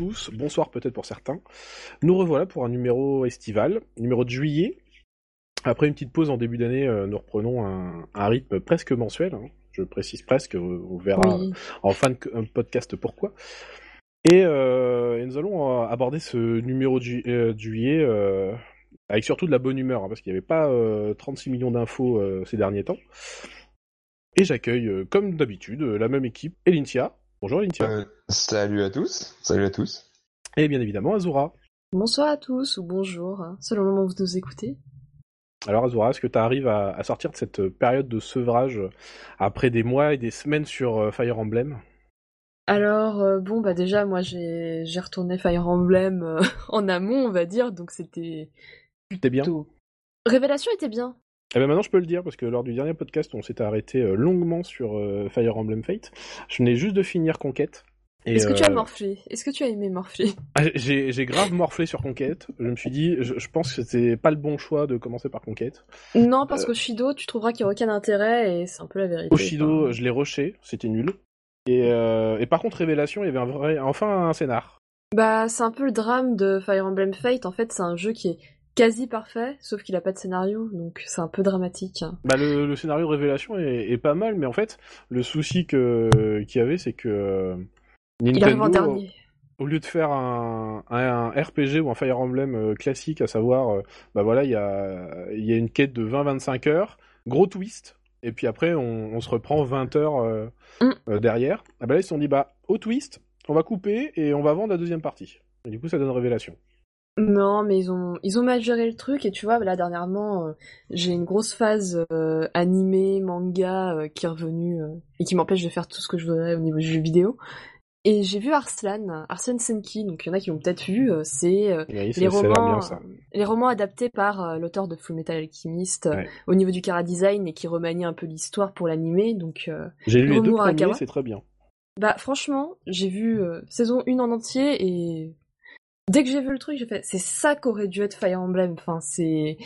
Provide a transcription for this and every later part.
Tous, bonsoir peut-être pour certains. Nous revoilà pour un numéro estival, numéro de juillet. Après une petite pause en début d'année, euh, nous reprenons un, un rythme presque mensuel. hein. Je précise presque, on verra Oui. en fin de podcast pourquoi. Et, euh, et nous allons euh, aborder ce numéro de, ju- euh, de juillet euh, avec surtout de la bonne humeur, hein, parce qu'il n'y avait pas euh, 36 millions d'infos ces derniers temps. Et j'accueille, comme d'habitude, la même équipe, Elintia. Bonjour Elintia. Euh, salut à tous, salut à tous. Et bien évidemment Azura. Bonsoir à tous ou bonjour, hein, selon le moment où vous nous écoutez. Alors Azura, est-ce que tu arrives à, à sortir de cette période de sevrage euh, après des mois et des semaines sur euh, Fire Emblem? Alors, euh, bon, bah déjà, moi j'ai retourné Fire Emblem euh, en amont, on va dire, donc c'était T'es bien? plutôt... Révélation était bien. Eh ben maintenant je peux le dire parce que lors du dernier podcast on s'était arrêté euh, longuement sur euh, Fire Emblem Fate. Je venais juste de finir Conquête. Est-ce que tu as euh, morflé? Est-ce que tu as aimé morfler? Ah, J'ai j'ai grave morflé sur Conquête. Je me suis dit, je, je pense que c'était pas le bon choix de commencer par Conquête. Non, parce qu'au Shido, tu trouveras qu'il n'y a aucun intérêt et c'est un peu la vérité. Oshido, Enfin, je l'ai rushé, c'était nul. Et, euh, et par contre Révélation, il y avait un vrai, enfin un scénar. Bah, c'est un peu le drame de Fire Emblem Fate. En fait, c'est un jeu qui est quasi parfait, sauf qu'il a pas de scénario, donc c'est un peu dramatique. Bah, le, le scénario de Révélation est, est pas mal, mais en fait, le souci que qu'il y avait, c'est que euh, Il Nintendo, dernier. au lieu de faire un, un, un RPG ou un Fire Emblem euh, classique, à savoir, euh, bah voilà, il y a, il y a une quête de 20-25 heures, gros twist, et puis après, on, on se reprend 20 heures euh, Mm. euh, derrière. Ah bah là, ils se sont dit, bah, au twist, on va couper et on va vendre la deuxième partie. Et du coup, ça donne Révélation. Non, mais ils ont ils ont mal géré le truc et tu vois là dernièrement euh, j'ai une grosse phase euh, animé manga euh, qui est revenue euh, et qui m'empêche de faire tout ce que je voudrais au niveau du jeu vidéo. Et j'ai vu Arslan, Arsène Senki, donc il y en a qui l'ont peut-être vu, euh, c'est euh, oui, les romans bien, les romans adaptés par l'auteur de Full Metal Alchemist Ouais. au niveau du chara design et qui remanie un peu l'histoire pour l'animé donc euh, J'ai lu les deux premiers, c'est très bien. bah franchement, j'ai vu euh, saison 1 en entier et dès que j'ai vu le truc, j'ai fait c'est ça qu'aurait dû être Fire Emblem. Enfin, c'est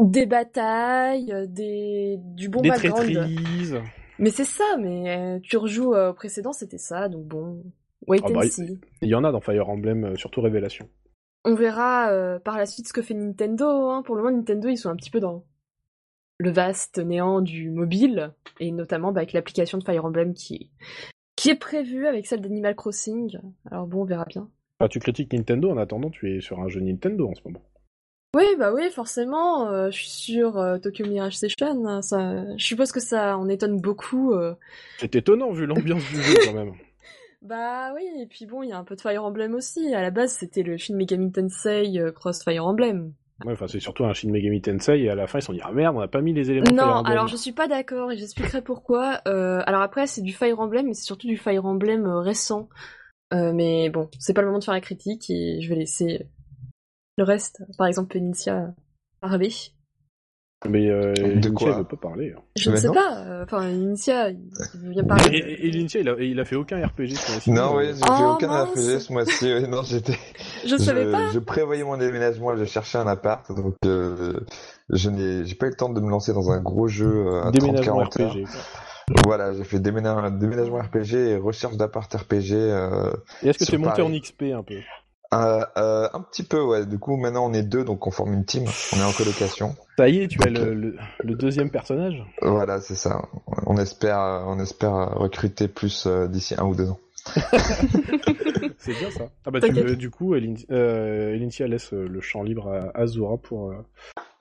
des batailles, euh, des du bon Des background. traîtrises. Mais c'est ça, mais euh, tu rejoues euh, au précédent, c'était ça, donc bon. Wait Ah and bah, see. Il y en a dans Fire Emblem, surtout Révélation. On verra euh, par la suite ce que fait Nintendo. Hein. Pour le moment, Nintendo, ils sont un petit peu dans le vaste néant du mobile, et notamment bah, avec l'application de Fire Emblem qui est, qui est prévue avec celle d'Animal Crossing. Alors bon, on verra bien. Ah, tu critiques Nintendo, en attendant, tu es sur un jeu Nintendo en ce moment. Oui, bah oui, forcément. euh, je suis sur euh, Tokyo Mirage Session. hein, ça, je suppose que ça en étonne beaucoup. euh. C'est étonnant vu l'ambiance du jeu quand même. Bah oui, et puis bon, il y a un peu de Fire Emblem aussi. À la base, c'était le Shin Megami Tensei Cross Fire Emblem. Ouais, enfin, c'est surtout un Shin Megami Tensei et à la fin ils se sont dit ah merde, on n'a pas mis les éléments Non, alors je suis pas d'accord et j'expliquerai pourquoi. Euh, alors après, c'est du Fire Emblem, mais c'est surtout du Fire Emblem euh, récent. Euh, mais bon, c'est pas le moment de faire la critique et je vais laisser le reste, par exemple Penicia, parler. Mais euh, De Initia, quoi il veut pas parler. hein. Je ne sais pas, euh, enfin Initia, il vient parler. Et, et, il a, il a fait aucun RPG sur la Non, oui, j'ai fait Oh, aucun mince. RPG ce mois-ci. non, j'étais. Je savais pas. Je prévoyais mon déménagement, je cherchais un appart, donc euh, je n'ai, j'ai pas eu le temps de me lancer dans un gros jeu à Déménagement 30-40 heures. RPG. quoi. Voilà, j'ai fait déménagement, déménagement RPG et recherche d'appart RPG. Euh, Et est-ce que Sur t'es monté Paris. en XP un peu? Euh, euh, un petit peu, ouais. Du coup, maintenant on est deux, donc on forme une team. On est en colocation. Ça y est, tu as Ok. le, le, le deuxième personnage? Voilà, c'est ça. On espère, euh, on espère euh, recruter plus euh, d'ici un ou deux ans. C'est bien ça. Ah bah tu, du coup, Elin- euh, Elintia laisse euh, le champ libre à Azura pour, euh,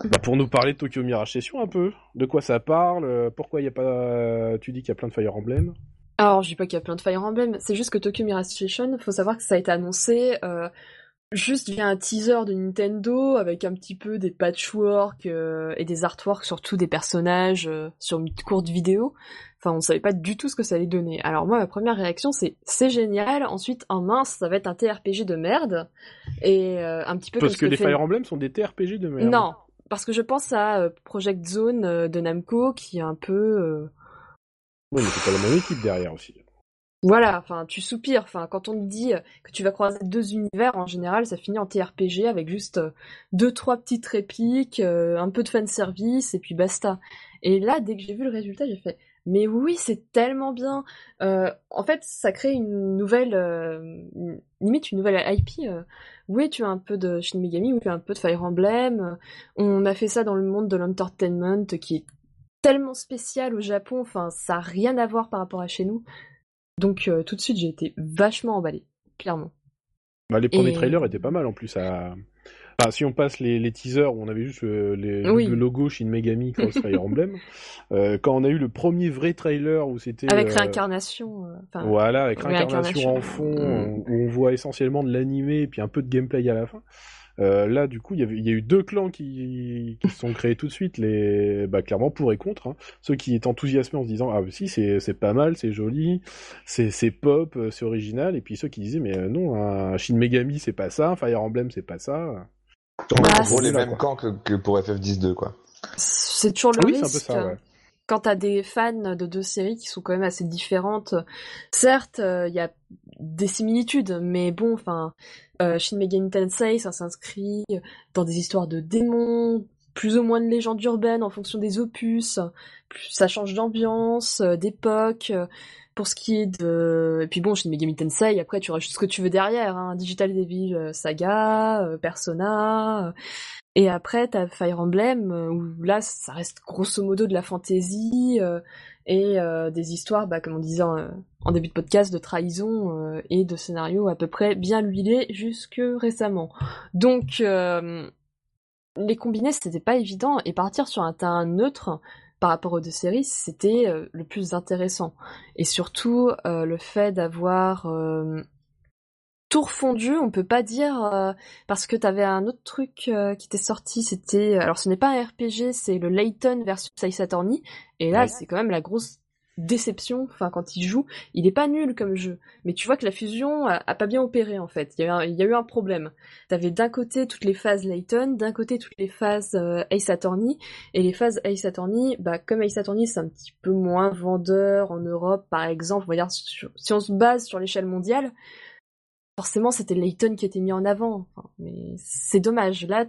bah, pour nous parler de Tokyo Mirage Session un peu. De quoi ça parle Pourquoi il y a pas Tu dis qu'il y a plein de Fire Emblem Alors, je dis pas qu'il y a plein de Fire Emblem, c'est juste que Tokyo Mirage Session, faut savoir que ça a été annoncé euh, juste via un teaser de Nintendo avec un petit peu des patchwork euh, et des artworks sur tous des personnages euh, sur une courte vidéo. Enfin, on savait pas du tout ce que ça allait donner. Alors moi, ma première réaction, c'est c'est génial. Ensuite, en mince, ça va être un TRPG de merde et euh, un petit peu Parce comme que les fait- Fire Emblem sont des TRPG de merde. Non, parce que je pense à euh, Project Zone euh, de Namco qui est un peu euh, Oui, mais c'est pas la même équipe derrière aussi. Voilà, enfin, tu soupires. Enfin, quand on te dit euh, que tu vas croiser deux univers, en général, ça finit en TRPG avec juste euh, deux, trois petites répliques, euh, un peu de fanservice, et puis basta. Et là, dès que j'ai vu le résultat, j'ai fait, Mais oui, c'est tellement bien. En fait, ça crée une nouvelle, limite une nouvelle IP. Oui, tu as un peu de Shin Megami, oui, tu as un peu de Fire Emblem. On a fait ça dans le monde de l'entertainment qui est tellement spécial au Japon. Enfin, ça a rien à voir par rapport à chez nous. Donc euh, tout de suite, j'ai été vachement emballée, clairement. Bah, les premiers Et- trailers étaient pas mal en plus. À... Enfin, si on passe les, les teasers où on avait juste euh, les, Oui. le logo Shin Megami Cross Fire Emblem, euh, quand on a eu le premier vrai trailer où c'était Avec euh, réincarnation. Voilà, avec Réincarnation. réincarnation en fond, Mm. où on voit essentiellement de l'animé et puis un peu de gameplay à la fin. Euh, là, du coup, il y, a eu deux clans qui, qui se sont créés tout de suite, les, bah, clairement pour et contre. hein. Ceux qui étaient enthousiasmés en se disant ah si c'est c'est pas mal, c'est joli, c'est pop, euh, c'est original, et puis ceux qui disaient mais euh, non, un Shin Megami c'est pas ça, un Fire Emblem c'est pas ça. En Bah, gros, les mêmes quoi. camps que, que pour FF10-2, quoi. C'est toujours le Oui, c'est un peu risque. ça, ouais. Quand t'as des fans de deux séries qui sont quand même assez différentes, certes, il y a des similitudes, mais bon, enfin, euh, Shin Megami Tensei, ça s'inscrit dans des histoires de démons, plus ou moins de légendes urbaines en fonction des opus. Ça change d'ambiance, euh, d'époque. euh, Pour ce qui est de... Et puis bon, Shin Megami Tensei, après tu rajoutes ce que tu veux derrière, hein, Digital Devil Saga, Persona... et après, t'as Fire Emblem, où là, ça reste grosso modo de la fantasy et euh, des histoires, bah, comme on disait en, en début de podcast, de trahison euh, et de scénarios à peu près bien huilés jusque récemment. Donc, euh, les combiner, c'était pas évident, et partir sur un terrain neutre par rapport aux deux séries, c'était euh, le plus intéressant. Et surtout, euh, le fait d'avoir... euh, tout refondu, on peut pas dire euh, parce que t'avais un autre truc euh, qui était sorti, c'était alors ce n'est pas un RPG, c'est le Layton versus Ace Attorney et là Ouais. c'est quand même la grosse déception. Enfin quand il joue, il est pas nul comme jeu, mais tu vois que la fusion a, a pas bien opéré en fait. Il y a eu un, il y a eu un problème. T'avais d'un côté toutes les phases Layton, d'un côté toutes les phases euh, Ace Attorney et les phases Ace Attorney, bah comme Ace Attorney c'est un petit peu moins vendeur en Europe par exemple, on va dire sur- si on se base sur l'échelle mondiale forcément c'était Layton qui était mis en avant. Enfin, mais c'est dommage. Là,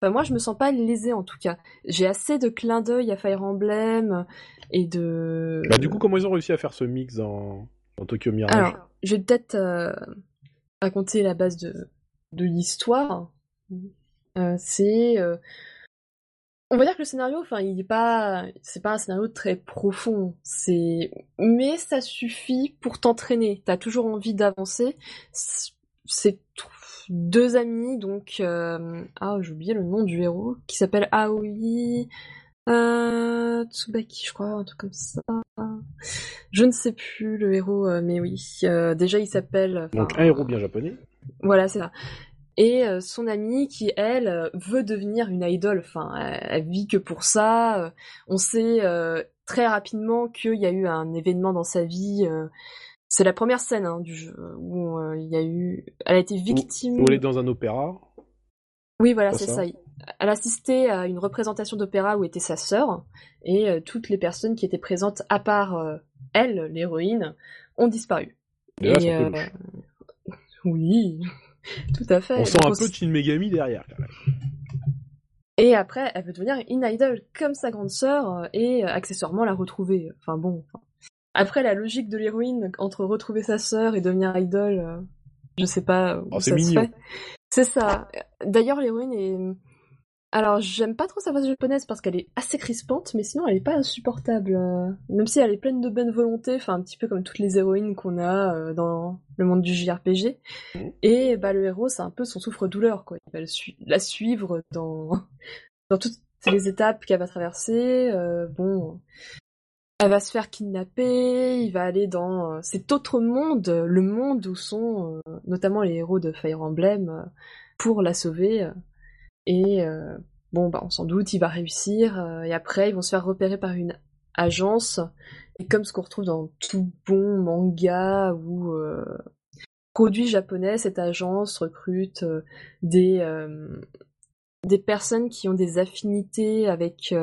enfin, moi je me sens pas lésée en tout cas. J'ai assez de clins d'œil à Fire Emblem et de. Bah du coup, comment ils ont réussi à faire ce mix dans, dans Tokyo Mirage Alors, je vais peut-être euh, raconter la base de, de l'histoire. Euh, c'est. euh, On va dire que le scénario, enfin, il est pas. C'est pas un scénario très profond. C'est. Mais ça suffit pour t'entraîner. T'as toujours envie d'avancer. C'est- deux amis, donc. euh, Ah, j'ai oublié le nom du héros, qui s'appelle Aoi. Euh, Tsubaki, je crois, un truc comme ça. Je ne sais plus le héros, euh, mais oui. euh, déjà, il s'appelle. Donc un héros bien japonais. Voilà, c'est ça. Et euh, son amie qui, elle, euh, veut devenir une idole. Enfin, elle, vit que pour ça. euh, on sait euh, très rapidement qu'il y a eu un événement dans sa vie. c'est la première scène hein, du jeu où il y a eu. Elle a été victime. Où elle est dans un opéra. Oui, voilà, C'est ça. ça. Elle assistait à une représentation d'opéra où était sa sœur, et euh, toutes les personnes qui étaient présentes, à part euh, elle, l'héroïne, ont disparu. Et euh, louche. Oui, tout à fait. On sent un peu de Shin Megami derrière. quand même. Et après, elle veut devenir une idol comme sa grande sœur euh, et euh, accessoirement la retrouver. Enfin bon. enfin. Après, la logique de l'héroïne entre retrouver sa sœur et devenir idol, euh, je sais pas où Oh, c'est ça se mignon. fait. C'est ça. D'ailleurs, l'héroïne est. Alors, j'aime pas trop sa voix japonaise parce qu'elle est assez crispante, mais sinon, elle est pas insupportable. euh, Même si elle est pleine de bonne volonté, enfin, un petit peu comme toutes les héroïnes qu'on a euh, dans le monde du JRPG. Mhm. Et bah, le héros, c'est un peu son souffre-douleur, quoi. Il va le su- la suivre dans... dans toutes les étapes qu'elle va traverser. euh, bon, elle va se faire kidnapper, il va aller dans cet autre monde, le monde où sont notamment les héros de Fire Emblem, pour la sauver. Et euh, bon, bah, on s'en doute, il va réussir. euh, et après, ils vont se faire repérer par une agence. Et comme ce qu'on retrouve dans tout bon manga ou euh, produit japonais, cette agence recrute des, des personnes qui ont des affinités avec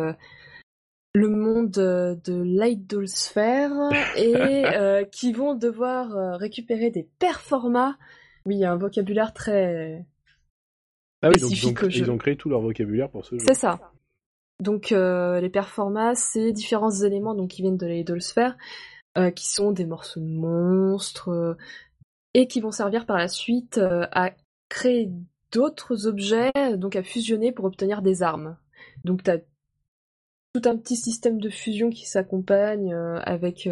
le monde de l'idolsphère et euh, qui vont devoir récupérer des performas. Oui, il y a un vocabulaire très... Ah oui, donc, ils ont créé tout leur vocabulaire pour ce jeu. C'est ça. Donc euh, les performas, c'est différents éléments donc qui viennent de la Sphere, euh, qui sont des morceaux de monstres euh, et qui vont servir par la suite euh, à créer d'autres objets, donc à fusionner pour obtenir des armes. Donc t'as tout un petit système de fusion qui s'accompagne avec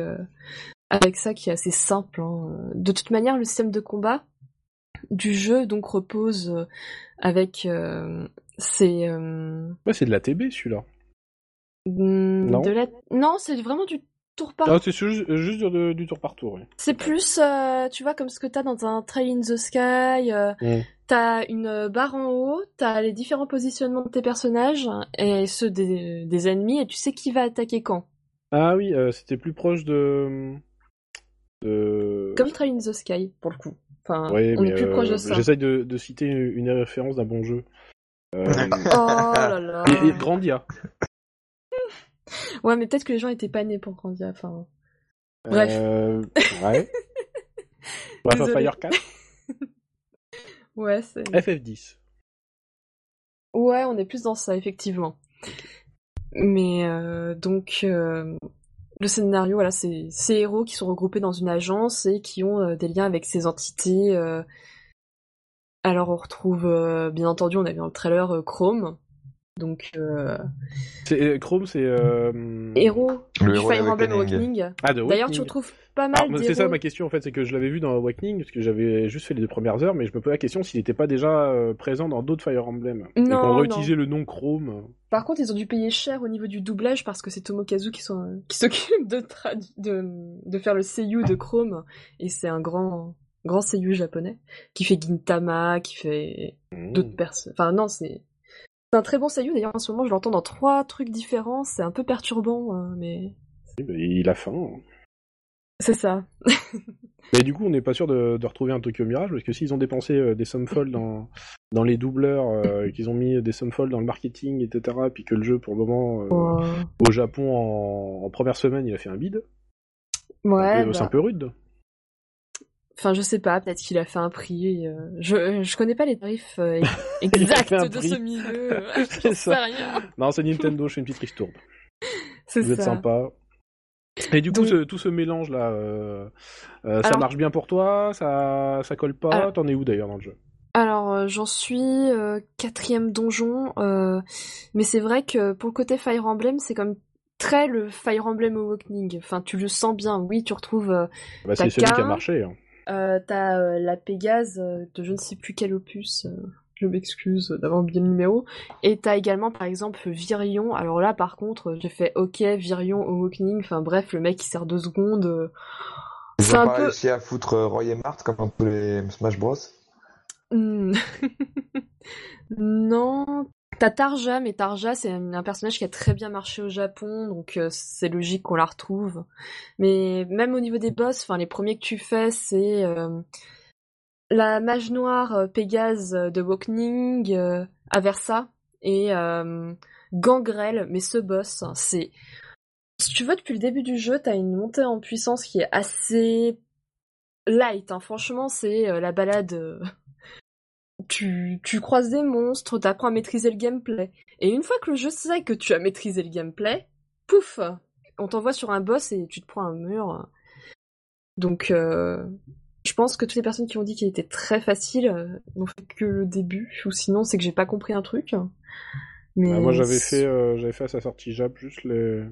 avec ça qui est assez simple. hein. De toute manière, le système de combat du jeu donc repose euh, avec euh, ces euh, Ouais, c'est de la TB celui-là. mm, Non. la... non, c'est vraiment du tour par Ah, c'est juste, juste du, du tour par tour. Oui. C'est plus, euh, tu vois, comme ce que t'as dans un Trail in the Sky. euh, Mm. T'as une barre en haut, t'as les différents positionnements de tes personnages et ceux des, des ennemis, et tu sais qui va attaquer quand. Ah oui, euh, c'était plus proche de. de... Comme Trail in the Sky, pour le coup. Enfin, Ouais, on mais est plus euh, proche de ça. J'essaye de, de citer une référence d'un bon jeu. Euh, Oh là là. et, et Grandia. Ouais, mais peut-être que les gens étaient pas nés pour grandir. Enfin, Bref. Euh, ouais. Breath of Désolée. Fire 4. ouais, c'est. FF10. Ouais, on est plus dans ça, effectivement. Mais euh, donc, euh, le scénario, voilà, c'est ces héros qui sont regroupés dans une agence et qui ont euh, des liens avec ces entités. euh. Alors, on retrouve, euh, bien entendu, on a vu dans le trailer euh, Chrome. Donc, C'est- Chrome, c'est. euh, héros Le du héros Fire Emblem. Awakening. Ah, de D'ailleurs, tu retrouves pas mal c'est ça ma question en fait, c'est que je l'avais vu dans Awakening, parce que j'avais juste fait les deux premières heures, mais je me posais la question s'il n'était pas déjà euh, présent dans d'autres Fire Emblem. et Non, qu'on non. réutilisait le nom Chrome. Par contre, ils ont dû payer cher au niveau du doublage parce que c'est Tomokazu qui, s'occupe de, de, de faire le seiyuu de Chrome. Et c'est un grand, grand seiyuu japonais qui fait Gintama, qui fait Mmh. d'autres personnes. Enfin, non, c'est. C'est un très bon seiyuu. D'ailleurs, en ce moment, je l'entends dans trois trucs différents. C'est un peu perturbant, euh, mais il a faim. C'est ça. Mais du coup, on n'est pas sûr de, de retrouver un Tokyo Mirage, parce que s'ils ont dépensé euh, des sommes folles dans, dans les doubleurs, euh, qu'ils ont mis des sommes folles dans le marketing, etc., puis que le jeu, pour le moment, euh, au Japon, en, en première semaine, il a fait un bide, Ouais, c'est un peu- c'est bah, un peu rude. enfin, je sais pas. Peut-être qu'il a fait un prix. Je, je connais pas les tarifs exacts de prix. ce milieu. J'en sais ça. rien. Non, c'est Nintendo, je fais une petite ristourne. C'est Vous êtes ça. sympa. Et du coup, Donc- ce- tout ce mélange-là, euh, euh, ça Alors- marche bien pour toi? Ça, ça colle pas? Alors- T'en es où d'ailleurs dans le jeu? Alors, euh, j'en suis euh, quatrième donjon, euh, mais c'est vrai que pour le côté Fire Emblem, c'est comme très le Fire Emblem Awakening. Enfin, tu le sens bien. Oui, tu retrouves, bah, C'est T'as celui qui a qu'un. marché. hein. t'as la Pégase de je ne sais plus quel opus. Je m'excuse d'avoir oublié le numéro. Et t'as également, par exemple, Virion. Alors là, par contre, j'ai fait OK, Virion Awakening. Enfin bref, le mec qui sert deux secondes. Ils ont un pas peu- réussi à foutre euh, Roy et Mart comme dans tous les Smash Bros. Hmm. non. T'as Tarja, mais Tarja, c'est un, un personnage qui a très bien marché au Japon, donc euh, c'est logique qu'on la retrouve. Mais même au niveau des boss, enfin les premiers que tu fais, c'est euh, la mage noire euh, Pégase euh, de Awakening, euh, Aversa, et Gangrel, mais ce boss, c'est... Si tu veux, depuis le début du jeu, t'as une montée en puissance qui est assez light. hein. Franchement, c'est la balade... tu, tu croises des monstres, t'apprends à maîtriser le gameplay. Et une fois que le jeu sait que tu as maîtrisé le gameplay, pouf, on t'envoie sur un boss et tu te prends un mur. Donc, je pense que toutes les personnes qui ont dit qu'il était très facile euh, n'ont fait que le début, ou sinon c'est que j'ai pas compris un truc. Mais Bah, moi, j'avais fait, euh, j'avais fait à sa sortie Jap juste les,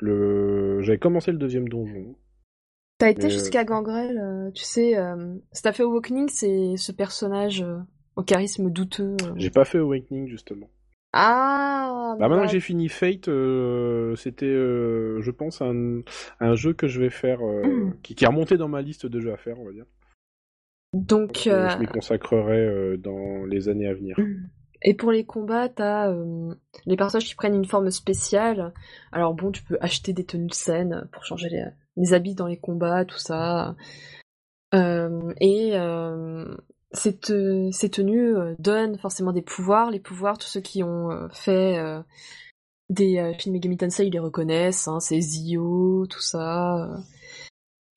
le, j'avais commencé le deuxième donjon. T'as été mais, jusqu'à Gangrel, euh, tu sais, euh, t'as fait Awakening, c'est ce personnage euh, au charisme douteux. euh. J'ai pas fait Awakening justement. Ah Bah, maintenant bah, que j'ai fini Fate, euh, c'était, euh, je pense, un, un jeu que je vais faire, euh, Mm. qui, qui est remonté dans ma liste de jeux à faire, on va dire. Donc, Je m'y consacrerai dans les années à venir. Et pour les combats, t'as les personnages qui prennent une forme spéciale. Alors bon, tu peux acheter des tenues de scène pour changer les, les habits dans les combats, tout ça. Et ces, ces tenues euh, donnent forcément des pouvoirs. Les pouvoirs, tous ceux qui ont euh, fait euh, des euh, Shin Megami Tensei, ils les reconnaissent. Hein, c'est Zio, tout ça. euh.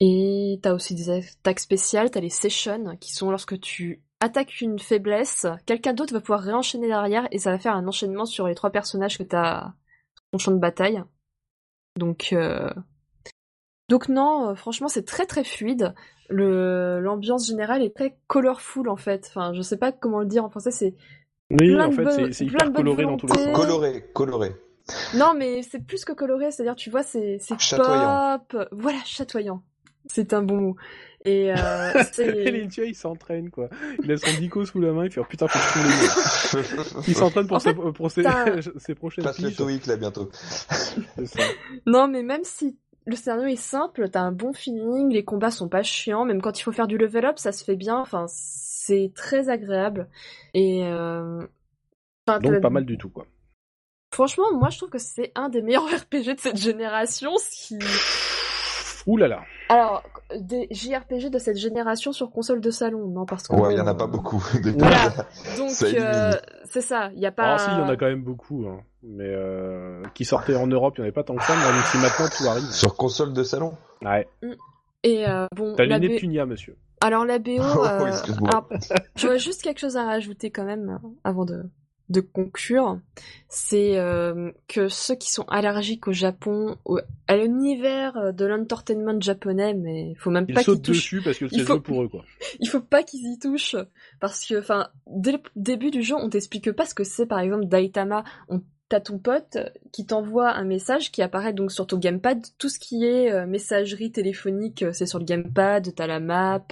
Et t'as aussi des attaques spéciales, t'as les sessions, qui sont lorsque tu attaques une faiblesse, quelqu'un d'autre va pouvoir réenchaîner derrière et ça va faire un enchaînement sur les trois personnages que t'as champ de bataille. Donc, euh, donc non, euh, franchement, c'est très très fluide. Le l'ambiance générale est très colorful en fait. Enfin, je sais pas comment le dire en français. C'est Oui, Plein en de fait, c'est- hyper coloré dans tous les sens. Coloré, coloré. non, mais c'est plus que coloré. C'est-à-dire, tu vois, c'est c'est pop. Voilà, chatoyant. C'est un bon mot. Et euh, Et c'est Lintia, il s'entraîne, quoi. Il a son dico sous la main, il fait oh, putain, faut que je trouve les. Il s'entraîne pour, En ses, pour ses, ses prochaines Passe le. TOEIC là bientôt. Ça. Non, mais même si le scénario est simple, t'as un bon feeling, les combats sont pas chiants, même quand il faut faire du level up, ça se fait bien, enfin, c'est très agréable. Et euh... enfin, Donc pas mal du tout, quoi. Franchement, moi je trouve que c'est un des meilleurs RPG de cette génération, ce qui... Ouh là là. Alors, des JRPG de cette génération sur console de salon, non, parce que... Ouais, il y en a pas beaucoup. Voilà. Donc, euh, c'est ça, il y a pas... Ah si, il y en a quand même beaucoup, hein. Mais euh, qui sortaient en Europe, il n'y en avait pas tant que ça, mais si maintenant tout arrive. Sur console de salon Ouais. Et euh, bon, T'as la B- Neptunia, monsieur. Alors la BO, Oh, euh, excuse-moi. alors, j'aurais juste quelque chose à rajouter quand même avant de, de conclure, c'est euh, que ceux qui sont allergiques au Japon, au- à l'univers de l'entertainment japonais, mais il faut même Ils pas qu'ils touchent, dessus parce que c'est faut- pour eux, quoi. il faut pas qu'ils y touchent parce que, enfin, dès le début du jeu, on t'explique pas ce que c'est, par exemple, Daitama. On T'as ton pote qui t'envoie un message qui apparaît donc sur ton gamepad. Tout ce qui est euh, messagerie téléphonique, euh, c'est sur le gamepad. T'as la map.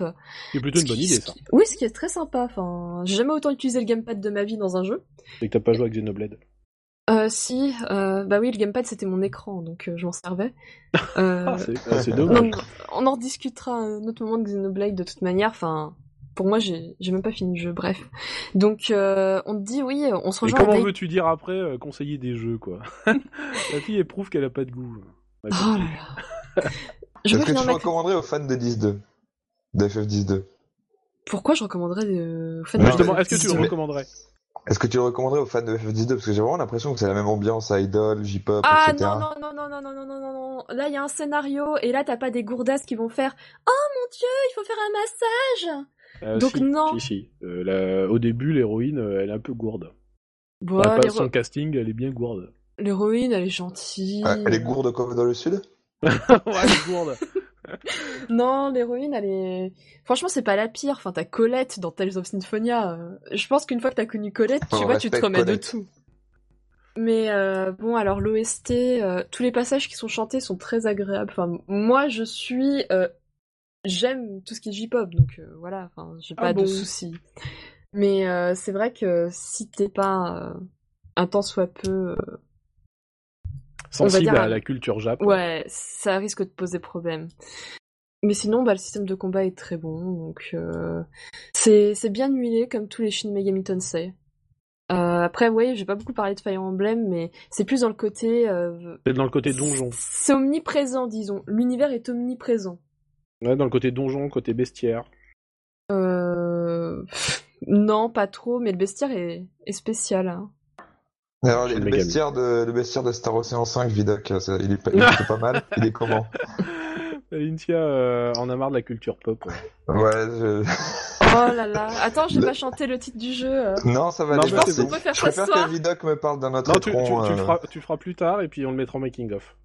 C'est plutôt une Ce bonne qui- idée, ça. qui- Oui, ce qui est très sympa. Enfin, j'ai jamais autant utilisé le gamepad de ma vie dans un jeu. C'est que t'as pas joué avec Xenoblade. Euh, si, euh, bah oui, le gamepad c'était mon écran, donc euh, je m'en servais. Euh, Ah, c'est ah, c'est dommage. non, on en rediscutera à un autre moment de Xenoblade de toute manière. Enfin, pour moi, j'ai même pas fini le jeu. Bref, donc euh, on te dit oui, on se rejoint. à comment veux-tu dire après euh, conseiller des jeux, quoi La fille éprouve qu'elle a pas de goût. Ouais, Oh là là. Je Est-ce veux que tu ma... recommanderais aux fans de 10-2 De FF10-2 Pourquoi je recommanderais de... au fait, Mais Non, justement, mais- est-ce que tu le mais- recommanderais Est-ce que tu le recommanderais aux fans de FF10-2 Parce que j'ai vraiment l'impression que c'est la même ambiance, idol, J-pop, Ah etc. non, non, non, non, non, non, non, non, non, non. Là, il y a un scénario, et là, t'as pas des gourdasses qui vont faire « Oh mon dieu, il faut faire un massage Euh, Donc si, non. Si, si. Euh, la- Au début, l'héroïne, euh, elle est un peu gourde. !» Bon, Elle passe l'héro- son casting, elle est bien gourde. l'héroïne, elle est gentille. Ah, elle est gourde comme dans le sud? Ouais, elle est gourde. Non, l'héroïne, elle est... Franchement, c'est pas la pire. Enfin, t'as Colette dans Tales of Symphonia. euh, Je pense qu'une fois que t'as connu Colette, tu On vois, tu te remets de tout. Mais euh, bon, alors l'OST, euh, tous les passages qui sont chantés sont très agréables. Enfin, moi, je suis... euh, J'aime tout ce qui est J-pop, donc euh, voilà, enfin, j'ai Ah pas bon de soucis. Mais euh, c'est vrai que si t'es pas euh, un tant soit peu... Sensible dire, à la culture jap. Ouais, ça risque de poser problème. Mais sinon, bah, le système de combat est très bon, donc c'est bien huilé comme tous les Shin Megami Tensei. Euh, après, oui, j'ai pas beaucoup parlé de Fire Emblem, mais c'est plus dans le côté. euh, C'est dans le côté donjon. C'est omniprésent, disons. L'univers est omniprésent. Ouais, dans le côté donjon, côté bestiaire. Euh... Non, pas trop, mais le bestiaire est, est spécial. hein. Alors, le bestiaire, de, le bestiaire de Star Ocean 5, Vidoc, ça, il est pas, il est plutôt pas mal. Il est comment Alincia euh, en a marre de la culture pop. ouais. Ouais, je... Oh là là. Attends, j'ai Le- pas chanté le titre du jeu. euh. Non, ça va Non, aller. c'est bon. On peut faire Je ça préfère que Vidoc me parle d'un autre Non, tu, tu, étron, tu le euh, feras, tu le feras plus tard et puis on le mettra en making of. ah,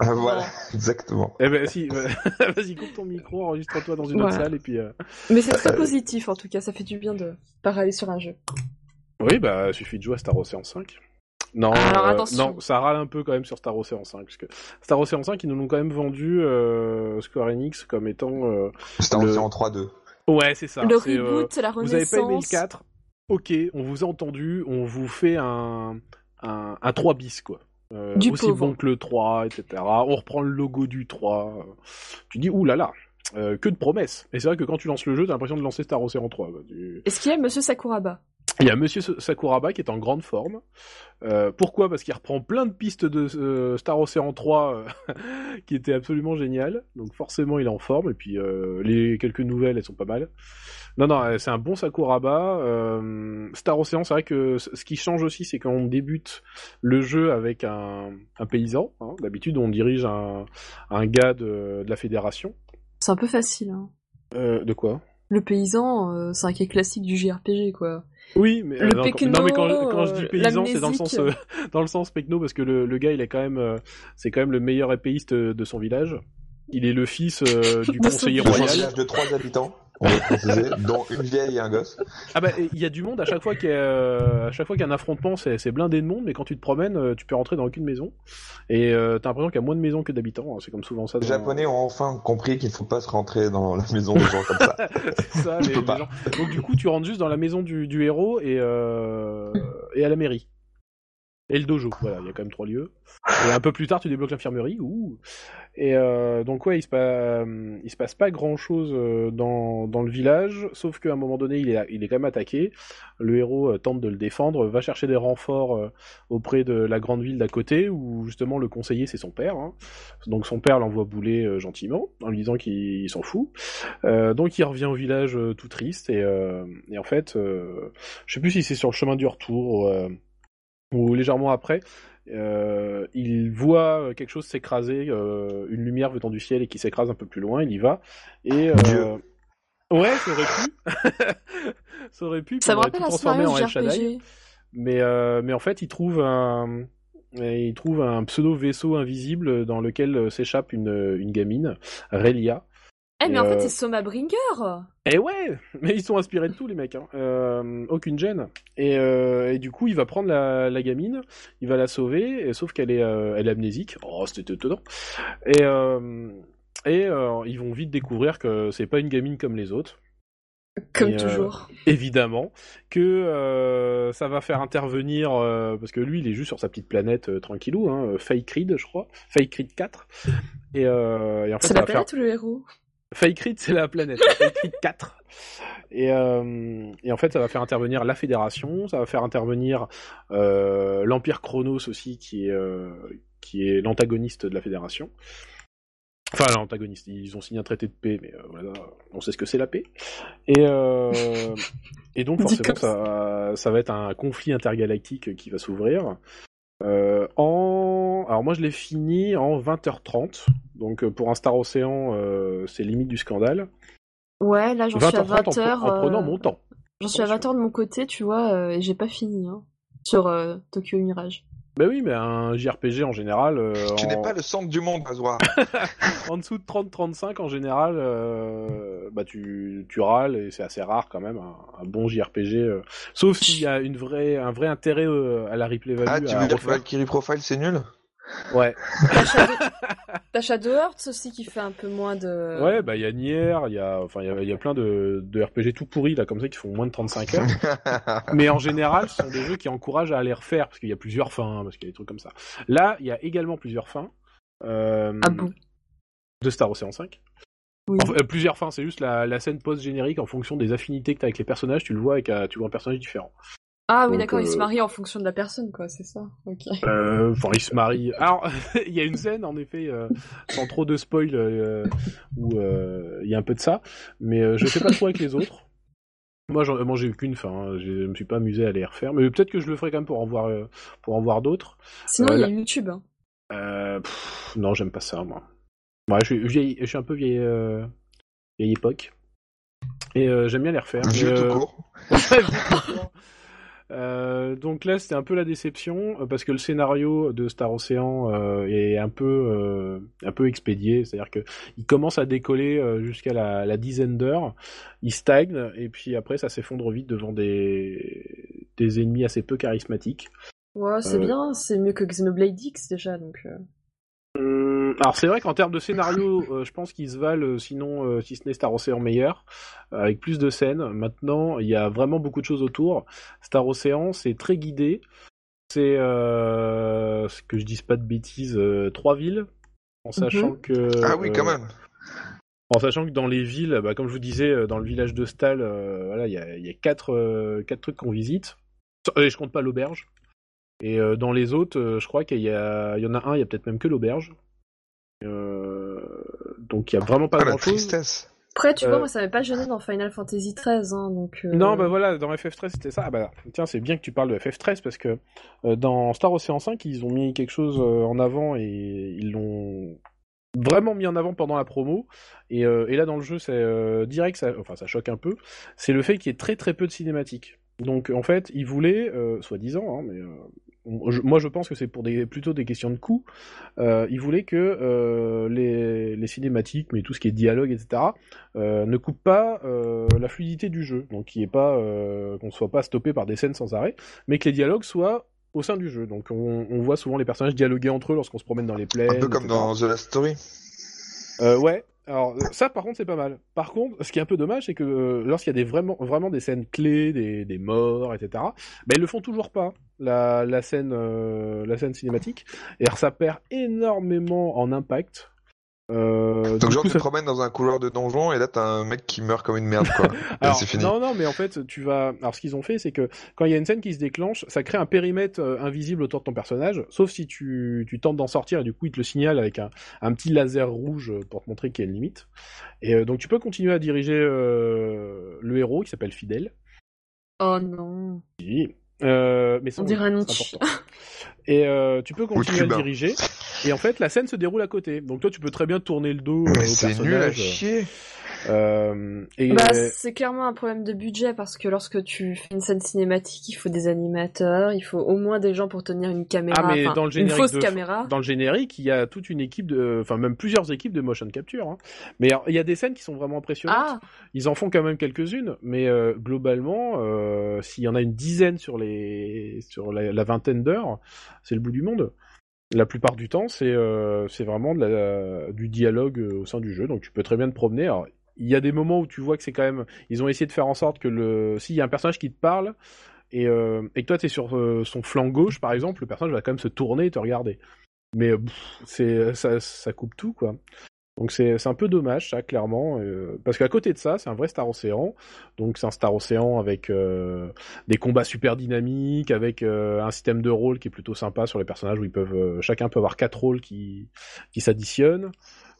voilà, exactement. Eh ben si, vas-y coupe ton micro, enregistre-toi dans une autre salle et puis. euh, Mais c'est très positif en tout cas, ça fait du bien de parler sur un jeu. Oui, bah il suffit de jouer à Star Ocean 5. Non, Alors, euh, non, ça râle un peu quand même sur Star Ocean 5 parce que Star Ocean 5 ils nous l'ont quand même vendu euh, Square Enix comme étant. euh, Star Le- Ocean 3-2. Ouais, c'est ça. le euh, reboot, la Vous avez pas aimé le renaissance. 4 Ok, on vous a entendu, on vous fait un, un, un 3 bis, quoi. Euh, Du aussi pauvre. bon que le 3, etc. On reprend le logo du 3. euh, Tu dis, oulala, euh, que de promesses. Et c'est vrai que quand tu lances le jeu, t'as l'impression de lancer Star Ocean 3. quoi. Tu- Est-ce qu'il y a Monsieur Sakuraba? Il y a Monsieur Sakuraba qui est en grande forme. Euh, pourquoi? Parce qu'il reprend plein de pistes de euh, Star Ocean 3 euh, qui étaient absolument géniales. Donc forcément, il est en forme. Et puis les quelques nouvelles, elles sont pas mal. Non, non, euh, c'est un bon Sakuraba. Euh, Star Ocean, c'est vrai que ce qui change aussi, c'est quand on débute le jeu avec un, un paysan. hein. D'habitude, on dirige un, un gars de, de la fédération. C'est un peu facile. Hein. Euh, de quoi? Le paysan, euh, c'est un cas classique du JRPG, quoi. Oui, mais, Le euh, non, quand- pecno, non, mais quand, quand je dis paysan, c'est dans le sens euh, dans le sens pecno parce que le, le gars, il est quand même euh, c'est quand même le meilleur épéiste de son village. Il est le fils euh, du conseiller royal. village de trois habitants, on va préciser, dont une vieille et un gosse. Ah bah il y a du monde à chaque fois qu'il y a euh, à chaque fois qu'il y a un affrontement, c'est c'est blindé de monde, mais quand tu te promènes, euh, tu peux rentrer dans aucune maison et euh, t'as l'impression qu'il y a moins de maisons que d'habitants. hein. C'est comme souvent ça. Les Japonais ont enfin compris qu'il faut pas se rentrer dans la maison des gens comme ça. C'est ça, les- gens. Donc du coup, tu rentres juste dans la maison du, du héros et, euh, et à la mairie. Et le dojo, voilà, il y a quand même trois lieux. Et un peu plus tard, tu débloques l'infirmerie. Ouh. Et euh, donc ouais, il se, pa- il se passe pas grand chose dans, le village, sauf qu'à un moment donné, il est, quand même attaqué. Le héros euh, tente de le défendre, va chercher des renforts euh, auprès de la grande ville d'à côté, où justement le conseiller c'est son père. hein. Donc son père l'envoie bouler euh, gentiment, en lui disant qu'il il s'en fout. Euh, donc il revient au village euh, tout triste et, euh, et en fait, euh, je sais plus si c'est sur le chemin du retour euh, ou légèrement après, euh, il voit euh, quelque chose s'écraser, euh, une lumière venant du ciel et qui s'écrase un peu plus loin. Il y va et euh, Dieu. ouais, ça aurait pu, ça aurait pu. Ça me aurait rappelle un scénario en. JRPG. Mais euh, mais en fait, il trouve un il trouve un pseudo vaisseau invisible dans lequel euh, s'échappe une, une gamine, Relia. Eh, mais en fait, c'est Soma Bringer Et ouais, mais ils sont inspirés de tout les mecs, hein. Euh, aucune gêne. Et, euh, et du coup, il va prendre la, la gamine, il va la sauver, et, sauf qu'elle est, euh, elle est amnésique. Oh, c'était étonnant. Et et ils vont vite découvrir que c'est pas une gamine comme les autres, Comme et, toujours. évidemment, que ça va faire intervenir parce que lui, il est juste sur sa petite planète tranquillou, hein, Fake Reed, je crois, Fake Reed 4. Et, euh, et en fait, C'est ça la faire planète ou le héros? Reed, c'est la planète. Reed 4. Et, euh, et en fait, ça va faire intervenir la Fédération, ça va faire intervenir euh, l'Empire Chronos aussi, qui est, euh, qui est l'antagoniste de la Fédération. Enfin, l'antagoniste, ils ont signé un traité de paix, mais voilà, on sait ce que c'est la paix. Et, et donc, forcément, ça, ça va être un conflit intergalactique qui va s'ouvrir. En... Alors moi je l'ai fini en 20h30, donc euh, pour un Star Océan euh, c'est limite du scandale. Ouais, là, j'en suis à 20h30 en, 20h. pre- en prenant mon temps. J'en suis à 20h de mon côté, tu vois, euh, et j'ai pas fini, hein. Sur euh, Tokyo Mirage. Bah oui, mais un JRPG en général, euh, Tu en... n'es pas le centre du monde, Azoir. en dessous de 30-35 en général, euh, bah tu, tu râles et c'est assez rare quand même un, un bon JRPG. euh, Sauf s'il y a une vraie, un vrai intérêt euh, à la replay value. Ah, tu à veux dire que. Valkyrie Profile, c'est nul? Ouais, T'as Shadow... T'as Shadowhearts aussi qui fait un peu moins de. ouais, bah il y a Nier, il y a, enfin il y a, y a plein de, de RPG tout pourris là comme ça qui font moins de 35 heures. Mais en général, ce sont des jeux qui encouragent à aller refaire, parce qu'il y a plusieurs fins, parce qu'il y a des trucs comme ça. Là, il y a également plusieurs fins. euh, Ah bon? De Star Ocean 5. Oui. Enfin, euh, plusieurs fins, c'est juste la, la scène post-générique en fonction des affinités que tu as avec les personnages, tu le vois avec un, tu vois un personnage différent. Ah oui, d'accord, ils se euh, marient en fonction de la personne, quoi, c'est ça. Ok. Euh, Enfin, ils se marient. Alors, il y a une scène, en effet, euh, sans trop de spoil, euh, où euh, il y a un peu de ça, mais euh, je sais pas trop avec les autres. Moi, j'en- moi j'ai eu qu'une fin, hein. je me suis pas amusé à les refaire, mais peut-être que je le ferai quand même pour en voir, euh, pour en voir d'autres. Sinon, Euh, il y a YouTube. hein. Euh, pff, non, j'aime pas ça, moi. Ouais, je suis, vieille, je suis un peu vieille, euh, vieille époque. Et euh, j'aime bien les refaire. Vieux tout euh, court. Euh, donc là, c'était un peu la déception euh, parce que le scénario de Star Ocean euh, est un peu, euh, un peu expédié. C'est-à-dire que il commence à décoller jusqu'à la, la dizaine d'heures, il stagne et puis après, ça s'effondre vite devant des, des ennemis assez peu charismatiques. Ouais, c'est bien, c'est mieux que Xenoblade X déjà, donc. Euh. Hum, alors c'est vrai qu'en termes de scénario, euh, je pense qu'ils se valent, euh, sinon euh, si ce n'est Star Ocean meilleur, euh, avec plus de scènes. Maintenant, il y a vraiment beaucoup de choses autour. Star Ocean, c'est très guidé. C'est, euh, que je dise pas de bêtises, euh, trois villes, en sachant que. Ah oui, quand euh, même. en sachant que dans les villes, bah, comme je vous disais, dans le village de Stal, euh, voilà, il y a, il y a quatre, euh, quatre trucs qu'on visite. Et je compte pas l'auberge. Et euh, dans les autres, euh, je crois qu'il y, a, il y en a un, il y a peut-être même que l'auberge. Euh, donc il y a vraiment pas Ah, la grand-chose. tristesse. Après, tu Euh, vois, moi, ça m'avait pas gêné dans Final Fantasy XIII, hein, donc. euh, Non, bah voilà, dans FF13 c'était ça. Ah bah tiens, c'est bien que tu parles de FF13 parce que euh, dans Star Ocean 5, ils ont mis quelque chose euh, en avant et ils l'ont vraiment mis en avant pendant la promo. Et, et là dans le jeu, c'est direct, ça, enfin ça choque un peu. C'est le fait qu'il y ait très très peu de cinématiques. Donc en fait, ils voulaient, soi-disant, hein, mais moi je pense que c'est pour des, plutôt des questions de coût. Euh, ils voulaient que euh, les, les, cinématiques, mais tout ce qui est dialogue, etc., euh, ne coupent pas euh, la fluidité du jeu. Donc pas, qu'on soit pas stoppé par des scènes sans arrêt, mais que les dialogues soient au sein du jeu. Donc on, on voit souvent les personnages dialoguer entre eux lorsqu'on se promène dans les plaines. Un peu comme dans The Last Story. Ouais, alors ça par contre c'est pas mal. Par contre, ce qui est un peu dommage, c'est que euh, lorsqu'il y a des vraiment vraiment des scènes clés, des, morts, etc. Ben ils le font toujours pas la, la scène euh, la scène cinématique. Et alors ça perd énormément en impact. Euh, Donc genre tu te promènes dans un couloir de donjon et là t'as un mec qui meurt comme une merde quoi. Alors, c'est fini. Non non mais en fait tu vas alors ce qu'ils ont fait c'est que quand il y a une scène qui se déclenche ça crée un périmètre euh, invisible autour de ton personnage sauf si tu, tu tentes d'en sortir et du coup il te le signale avec un, un petit laser rouge pour te montrer qu'il y a une limite. Et euh, donc tu peux continuer à diriger euh, le héros qui s'appelle Fidel. Oh non. Oui. Euh, mais On dirait un. Et euh, tu peux continuer à le diriger. Et en fait, la scène se déroule à côté. Donc toi, tu peux très bien tourner le dos euh, c'est personnage. nul à chier. Euh, et Bah, euh, c'est clairement un problème de budget parce que lorsque tu fais une scène cinématique, il faut des animateurs, il faut au moins des gens pour tenir une caméra, Ah, mais dans le une générique fausse de- caméra. dans le générique, il y a toute une équipe de, enfin même plusieurs équipes de motion capture. Hein. Mais alors, il y a des scènes qui sont vraiment impressionnantes. Ah, Ils en font quand même quelques-unes, mais euh, globalement, euh, s'il y en a une dizaine sur les, sur la, la vingtaine d'heures, c'est le bout du monde. La plupart du temps, c'est euh, c'est vraiment de la, du dialogue euh, au sein du jeu, donc tu peux très bien te promener. Alors, il y a des moments où tu vois que c'est quand même, ils ont essayé de faire en sorte que le, s'il y a un personnage qui te parle et, euh, et que toi t'es sur euh, son flanc gauche, par exemple, le personnage va quand même se tourner et te regarder. Mais c'est ça, coupe tout quoi. Donc c'est un peu dommage ça clairement euh, parce qu'à côté de ça c'est un vrai Star Ocean donc c'est un Star Ocean avec des combats super dynamiques avec un système de rôle qui est plutôt sympa sur les personnages où ils peuvent chacun peut avoir quatre rôles qui qui s'additionnent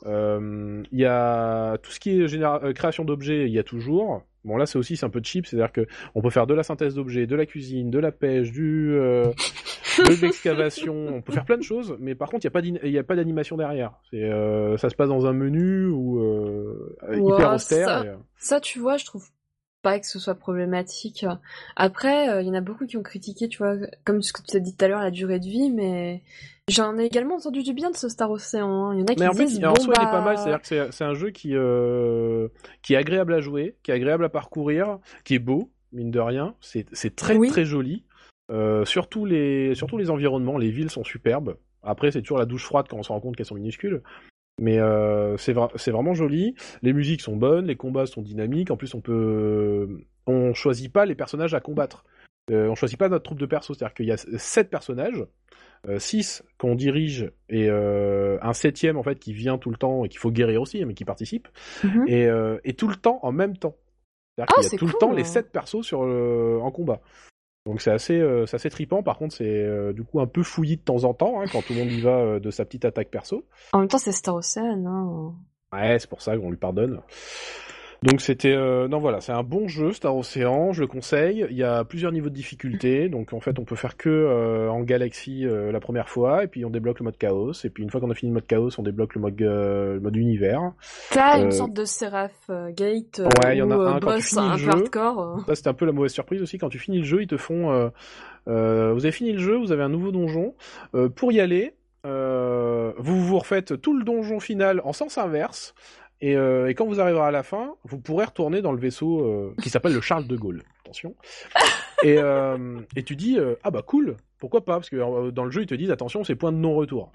il y a tout ce qui est généra- euh, création d'objets il y a toujours bon là c'est aussi c'est un peu cheap c'est à dire que on peut faire de la synthèse d'objets de la cuisine de la pêche du euh, de l'excavation, on peut faire plein de choses, mais par contre, il n'y a pas d'in- il y a pas d'animation derrière. C'est, euh, ça se passe dans un menu ou euh, Ouais, hyper austère. ça- et, euh, ça, tu vois, je trouve pas que ce soit problématique. Après, euh, il y en a beaucoup qui ont critiqué, tu vois, comme ce que tu as dit tout à l'heure, la durée de vie, mais j'en ai également entendu du bien de ce Star Ocean. hein. Il y en a qui Mais en fait, disent, il- en soi, il est bah, pas mal. C'est-à-dire que c'est, un jeu qui, euh, qui est agréable à jouer, qui est agréable à parcourir, qui est beau, mine de rien. C'est, c'est très Oui. très joli. Euh, surtout les, surtout les environnements, les villes sont superbes. Après, c'est toujours la douche froide quand on se rend compte qu'elles sont minuscules. Mais euh, c'est, vra- c'est vraiment joli. Les musiques sont bonnes, les combats sont dynamiques. En plus, on peut, on choisit pas les personnages à combattre. Euh, on choisit pas notre troupe de persos. C'est-à-dire qu'il y a sept personnages, euh, six qu'on dirige et euh, un septième en fait qui vient tout le temps et qu'il faut guérir aussi, mais qui participe. Mhm. Et, euh, et tout le temps en même temps. C'est-à-dire Ah, qu'il y a tout le temps les sept persos sur le... en combat. Donc c'est assez, euh, assez trippant. Par contre, c'est euh, du coup un peu fouillis de temps en temps hein, quand tout le monde y va euh, de sa petite attaque perso. En même temps, c'est Star Ocean. Hein. Ouais, c'est pour ça qu'on lui pardonne. Donc c'était euh, non voilà, c'est un bon jeu Star Ocean, je le conseille. Il y a plusieurs niveaux de difficulté, donc en fait on peut faire que euh, en galaxie euh, la première fois, et puis on débloque le mode chaos, et puis une fois qu'on a fini le mode chaos, on débloque le mode euh, le mode univers. T'as Euh, une sorte de Seraph euh, Gate euh, Ouais, il y en a euh, un quand tu finis le un jeu. peu hardcore. euh. Ça c'était un peu la mauvaise surprise aussi quand tu finis le jeu, ils te font euh, euh, vous avez fini le jeu, vous avez un nouveau donjon. Euh, pour y aller, euh, vous vous refaites tout le donjon final en sens inverse. Et, euh, et quand vous arriverez à la fin, vous pourrez retourner dans le vaisseau euh, qui s'appelle le Charles de Gaulle. Attention. Et, euh, et tu dis euh, ah bah cool, pourquoi pas Parce que euh, dans le jeu ils te disent attention c'est point de non-retour.